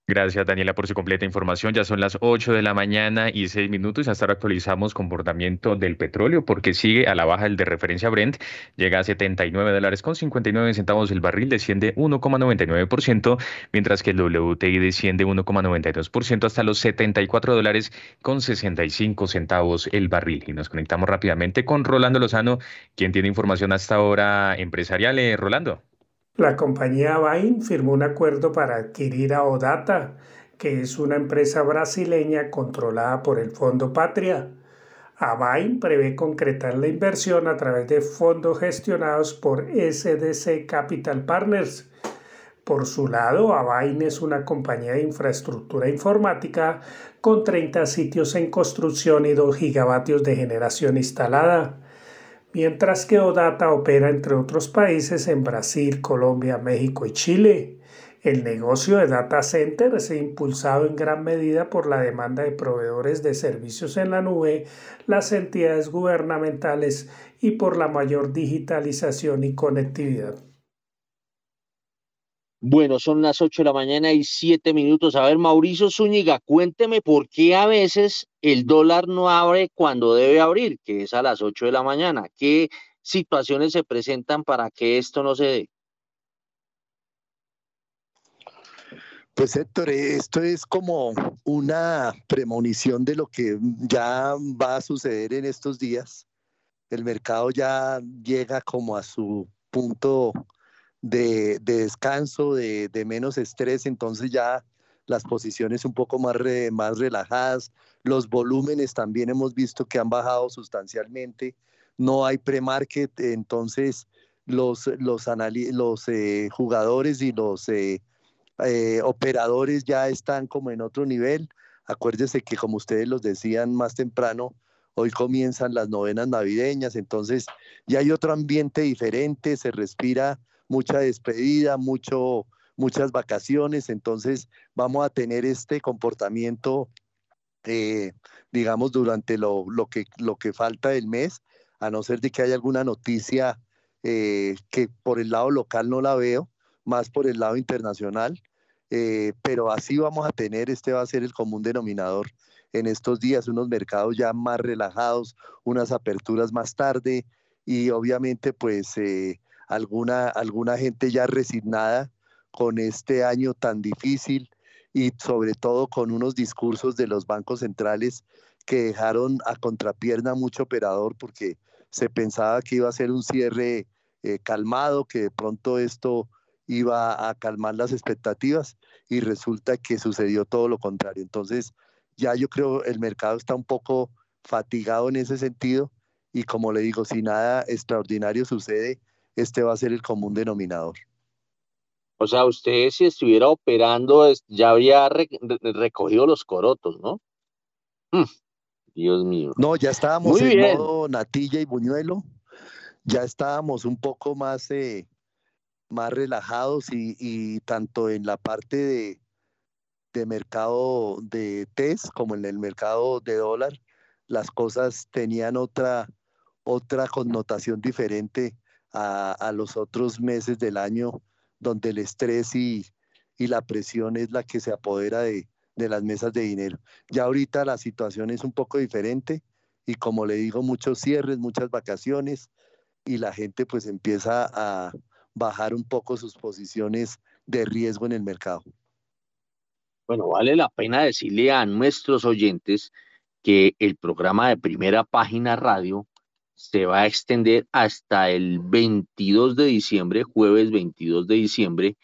Gracias, Daniela, por su completa información. Ya son las 8 de la mañana y 6 minutos. Hasta ahora actualizamos comportamiento del petróleo porque sigue a la baja el de referencia Brent. Llega a 79 dólares con 59 centavos el barril, desciende 1,99%, mientras que el WTI desciende 1,92% hasta los 74 dólares con 65 centavos el barril. Y nos conectamos rápidamente con Rolando Lozano, quien tiene información hasta ahora empresarial. Eh, Rolando. La compañía Bain firmó un acuerdo para adquirir a Odata, que es una empresa brasileña controlada por el Fondo Patria. Avain prevé concretar la inversión a través de fondos gestionados por SDC Capital Partners. Por su lado, Avain es una compañía de infraestructura informática con 30 sitios en construcción y 2 gigavatios de generación instalada mientras que Odata opera entre otros países en Brasil, Colombia, México y Chile. El negocio de data center se ha impulsado en gran medida por la demanda de proveedores de servicios en la nube, las entidades gubernamentales y por la mayor digitalización y conectividad. Bueno, son las 8 de la mañana y 7 minutos. A ver, Mauricio Zúñiga, cuénteme por qué a veces el dólar no abre cuando debe abrir, que es a las 8 de la mañana. ¿Qué situaciones se presentan para que esto no se dé? Pues Héctor, esto es como una premonición de lo que ya va a suceder en estos días. El mercado ya llega como a su punto de, descanso, de, menos estrés, entonces ya las posiciones un poco más, más relajadas, los volúmenes también hemos visto que han bajado sustancialmente, no hay pre-market, entonces los, los, los eh, jugadores y los eh, eh, operadores ya están como en otro nivel. Acuérdese que como ustedes los decían más temprano, hoy comienzan las novenas navideñas, entonces ya hay otro ambiente diferente, se respira mucha despedida, mucho, muchas vacaciones, entonces vamos a tener este comportamiento, eh, digamos, durante lo, lo, que, lo que falta del mes, a no ser de que haya alguna noticia eh, que por el lado local no la veo, más por el lado internacional, eh, pero así vamos a tener, este va a ser el común denominador en estos días, unos mercados ya más relajados, unas aperturas más tarde y obviamente pues alguna, alguna gente ya resignada con este año tan difícil y sobre todo con unos discursos de los bancos centrales que dejaron a contrapierna mucho operador porque se pensaba que iba a ser un cierre eh, calmado, que de pronto esto iba a calmar las expectativas y resulta que sucedió todo lo contrario. Entonces, ya yo creo el mercado está un poco fatigado en ese sentido y como le digo, si nada extraordinario sucede, este va a ser el común denominador. O sea, usted si estuviera operando ya habría recogido los corotos, ¿no? Mm, Dios mío. No, ya estábamos en modo natilla y buñuelo. Ya estábamos un poco más, eh, más relajados y, tanto en la parte de, de mercado de test como en el mercado de dólar, las cosas tenían otra, otra connotación diferente a, los otros meses del año donde el estrés y, la presión es la que se apodera de, las mesas de dinero. Ya ahorita la situación es un poco diferente y como le digo, muchos cierres, muchas vacaciones y la gente pues empieza a bajar un poco sus posiciones de riesgo en el mercado. Bueno, vale la pena decirle a nuestros oyentes que el programa de primera página radio se va a extender hasta el 22 de diciembre, jueves 22 de diciembre,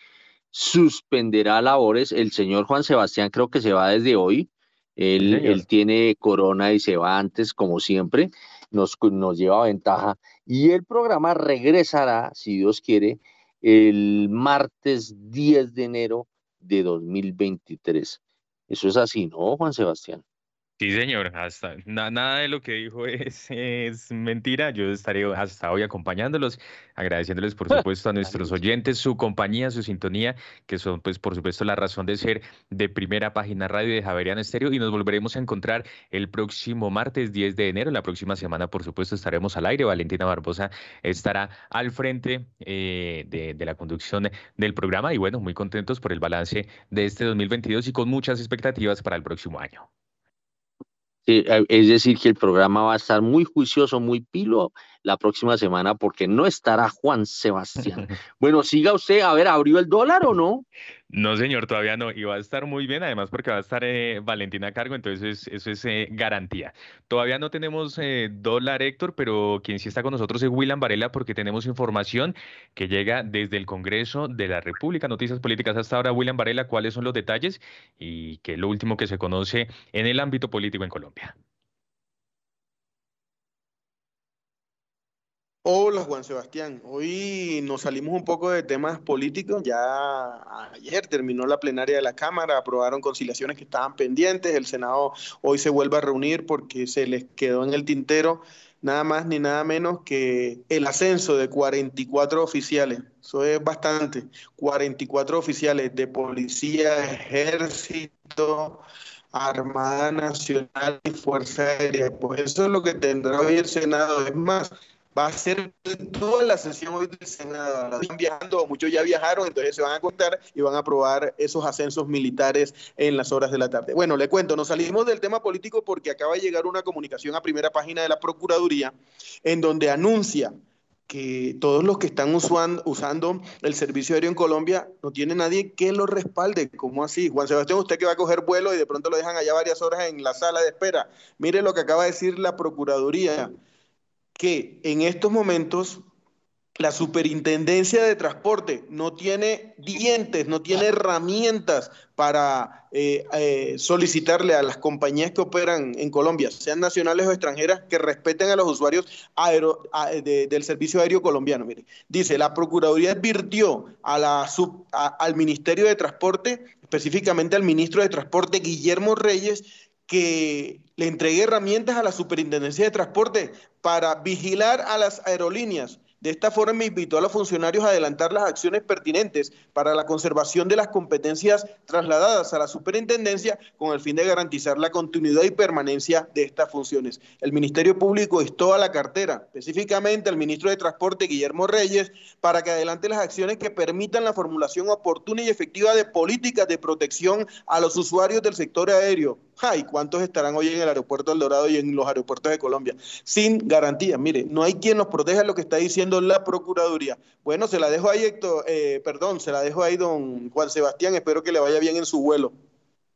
suspenderá labores. El señor Juan Sebastián creo que se va desde hoy. Él, tiene corona y se va antes, como siempre, nos, nos lleva ventaja. Y el programa regresará, si Dios quiere, el martes 10 de enero de 2023. Eso es así, ¿no, Juan Sebastián? Sí, señor, hasta nada de lo que dijo [LAUGHS] es, es mentira. Yo estaré hasta hoy acompañándolos, agradeciéndoles por [LAUGHS] supuesto a nuestros oyentes su compañía, su sintonía, que son pues por supuesto la razón de ser de primera página radio de Javeriana Estéreo y nos volveremos a encontrar el próximo martes 10 de enero. La próxima semana por supuesto estaremos al aire. Valentina Barbosa estará al frente eh, de, de la conducción del programa y bueno, muy contentos por el balance de este 2022 y con muchas expectativas para el próximo año. Eh, es decir, que el programa va a estar muy juicioso, muy pilo la próxima semana porque no estará Juan Sebastián. [LAUGHS] Bueno, siga usted, a ver, ¿abrió el dólar o no? No, señor, todavía no. Y va a estar muy bien, además porque va a estar eh, Valentina a cargo, entonces eso es eh, garantía. Todavía no tenemos dólar, Héctor, pero quien sí está con nosotros es William Varela porque tenemos información que llega desde el Congreso de la República. Noticias políticas hasta ahora, William Varela, ¿cuáles son los detalles y qué es lo último que se conoce en el ámbito político en Colombia? Hola Juan Sebastián, hoy nos salimos un poco de temas políticos, ya ayer terminó la plenaria de la Cámara, aprobaron conciliaciones que estaban pendientes, el Senado hoy se vuelve a reunir porque se les quedó en el tintero nada más ni nada menos que el ascenso de 44 oficiales, eso es bastante, 44 oficiales de policía, ejército, Armada Nacional y Fuerza Aérea, pues eso es lo que tendrá hoy el Senado, es más va a ser toda la sesión hoy del Senado. Están viajando, muchos ya viajaron, entonces se van a contar y van a aprobar esos ascensos militares en las horas de la tarde. Bueno, le cuento, nos salimos del tema político porque acaba de llegar una comunicación a primera página de la Procuraduría en donde anuncia que todos los que están usando, el servicio aéreo en Colombia no tiene nadie que lo respalde. ¿Cómo así? Juan Sebastián, usted que va a coger vuelo y de pronto lo dejan allá varias horas en la sala de espera. Mire lo que acaba de decir la Procuraduría que en estos momentos la superintendencia de transporte no tiene dientes, no tiene herramientas para eh, eh, solicitarle a las compañías que operan en Colombia, sean nacionales o extranjeras, que respeten a los usuarios del servicio aéreo colombiano. Mire, dice, la Procuraduría advirtió al Ministerio de Transporte, específicamente al ministro de Transporte, Guillermo Reyes, que le entregue herramientas a la Superintendencia de Transporte para vigilar a las aerolíneas de esta forma invitó a los funcionarios a adelantar las acciones pertinentes para la conservación de las competencias trasladadas a la superintendencia con el fin de garantizar la continuidad y permanencia de estas funciones. El Ministerio Público instó a la cartera, específicamente al ministro de Transporte, Guillermo Reyes, para que adelante las acciones que permitan la formulación oportuna y efectiva de políticas de protección a los usuarios del sector aéreo. Ay, ¿cuántos estarán hoy en el aeropuerto del Dorado y en los aeropuertos de Colombia? Sin garantía. Mire, no hay quien nos proteja lo que está diciendo la Procuraduría. Bueno, se la dejo ahí, Héctor, eh, perdón, se la dejo ahí, don Juan Sebastián. Espero que le vaya bien en su vuelo.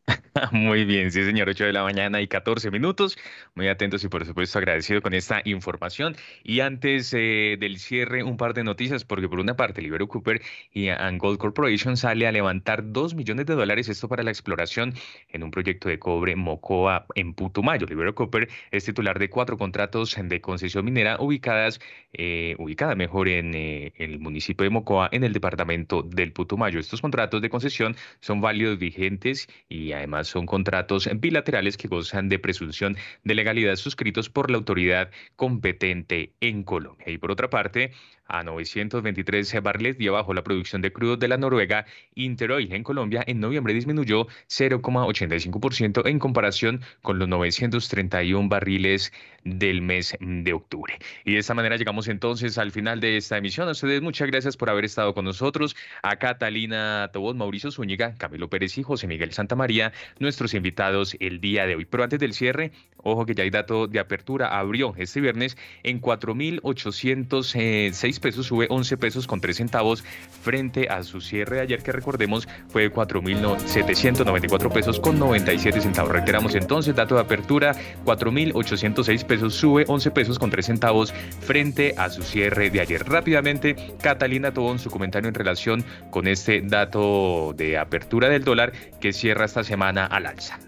[LAUGHS] Muy bien, sí señor, 8 de la mañana y 14 minutos. Muy atentos y por supuesto agradecido con esta información. Y antes eh, del cierre, un par de noticias, porque por una parte, Libero Cooper y Angold Corporation sale a levantar 2 millones de dólares, esto para la exploración en un proyecto de cobre Mocoa en Putumayo. Libero Cooper es titular de cuatro contratos de concesión minera ubicadas, eh, ubicada mejor en eh, el municipio de Mocoa, en el departamento del Putumayo. Estos contratos de concesión son válidos, vigentes y además son contratos bilaterales que gozan de presunción de legalidad suscritos por la autoridad competente en Colombia. Y por otra parte, a 923 barriles y abajo la producción de crudo de la Noruega Interoil en Colombia en noviembre disminuyó 0,85% en comparación con los 931 barriles del mes de octubre. Y de esta manera llegamos entonces al final de esta emisión. A ustedes muchas gracias por haber estado con nosotros. A Catalina Tobón, Mauricio Zúñiga, Camilo Pérez y José Miguel Santamaría, nuestros invitados el día de hoy. Pero antes del cierre, ojo que ya hay dato de apertura. Abrió este viernes en 4.806 pesos, sube 11 pesos con 3 centavos frente a su cierre de ayer que recordemos fue de 4.794 pesos con 97 centavos. Reiteramos entonces, dato de apertura, 4.806 pesos, sube 11 pesos con 3 centavos frente a su cierre de ayer. Rápidamente, Catalina Tobón su comentario en relación con este dato de apertura del dólar que cierra esta semana al alza.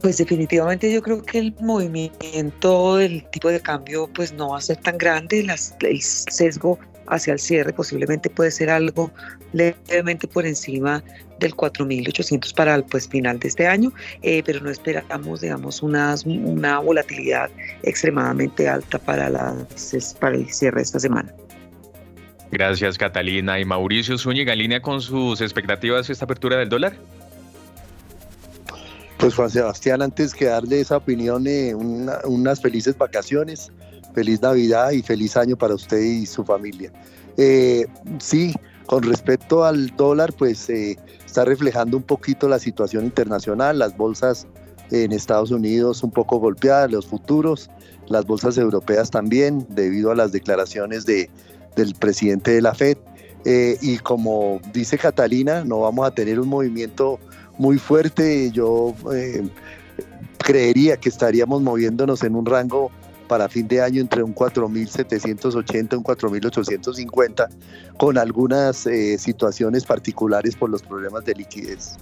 Pues definitivamente yo creo que el movimiento del tipo de cambio pues no va a ser tan grande, el sesgo hacia el cierre, posiblemente puede ser algo levemente por encima del 4.800 para el pues, final de este año, eh, pero no esperamos, digamos, una, volatilidad extremadamente alta para, las, para el cierre de esta semana. Gracias, Catalina. Y Mauricio Zúñiga, en línea con sus expectativas esta apertura del dólar. Pues Juan Sebastián, antes que darle esa opinión, eh, unas felices vacaciones, feliz Navidad y feliz año para usted y su familia. Eh, sí, con respecto al dólar, pues eh, está reflejando un poquito la situación internacional, las bolsas en Estados Unidos un poco golpeadas, los futuros, las bolsas europeas también, debido a las declaraciones de, del presidente de la Fed. Y como dice Catalina, no vamos a tener un movimiento muy fuerte. Yo eh, creería que estaríamos moviéndonos en un rango para fin de año entre un 4.780 y un 4.850, con algunas eh, situaciones particulares por los problemas de liquidez.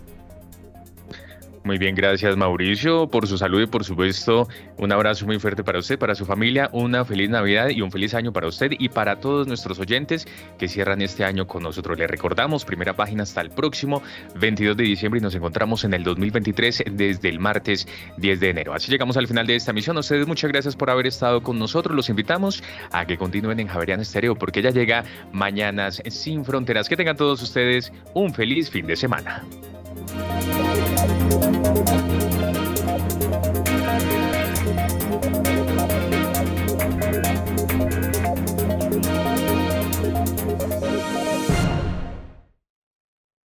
Muy bien, gracias Mauricio por su salud y por supuesto un abrazo muy fuerte para usted, para su familia, una feliz Navidad y un feliz año para usted y para todos nuestros oyentes que cierran este año con nosotros. Le recordamos, primera página hasta el próximo 22 de diciembre y nos encontramos en el 2023 desde el martes 10 de enero. Así llegamos al final de esta misión. Ustedes muchas gracias por haber estado con nosotros. Los invitamos a que continúen en Javerian Estéreo porque ya llega Mañanas sin Fronteras. Que tengan todos ustedes un feliz fin de semana.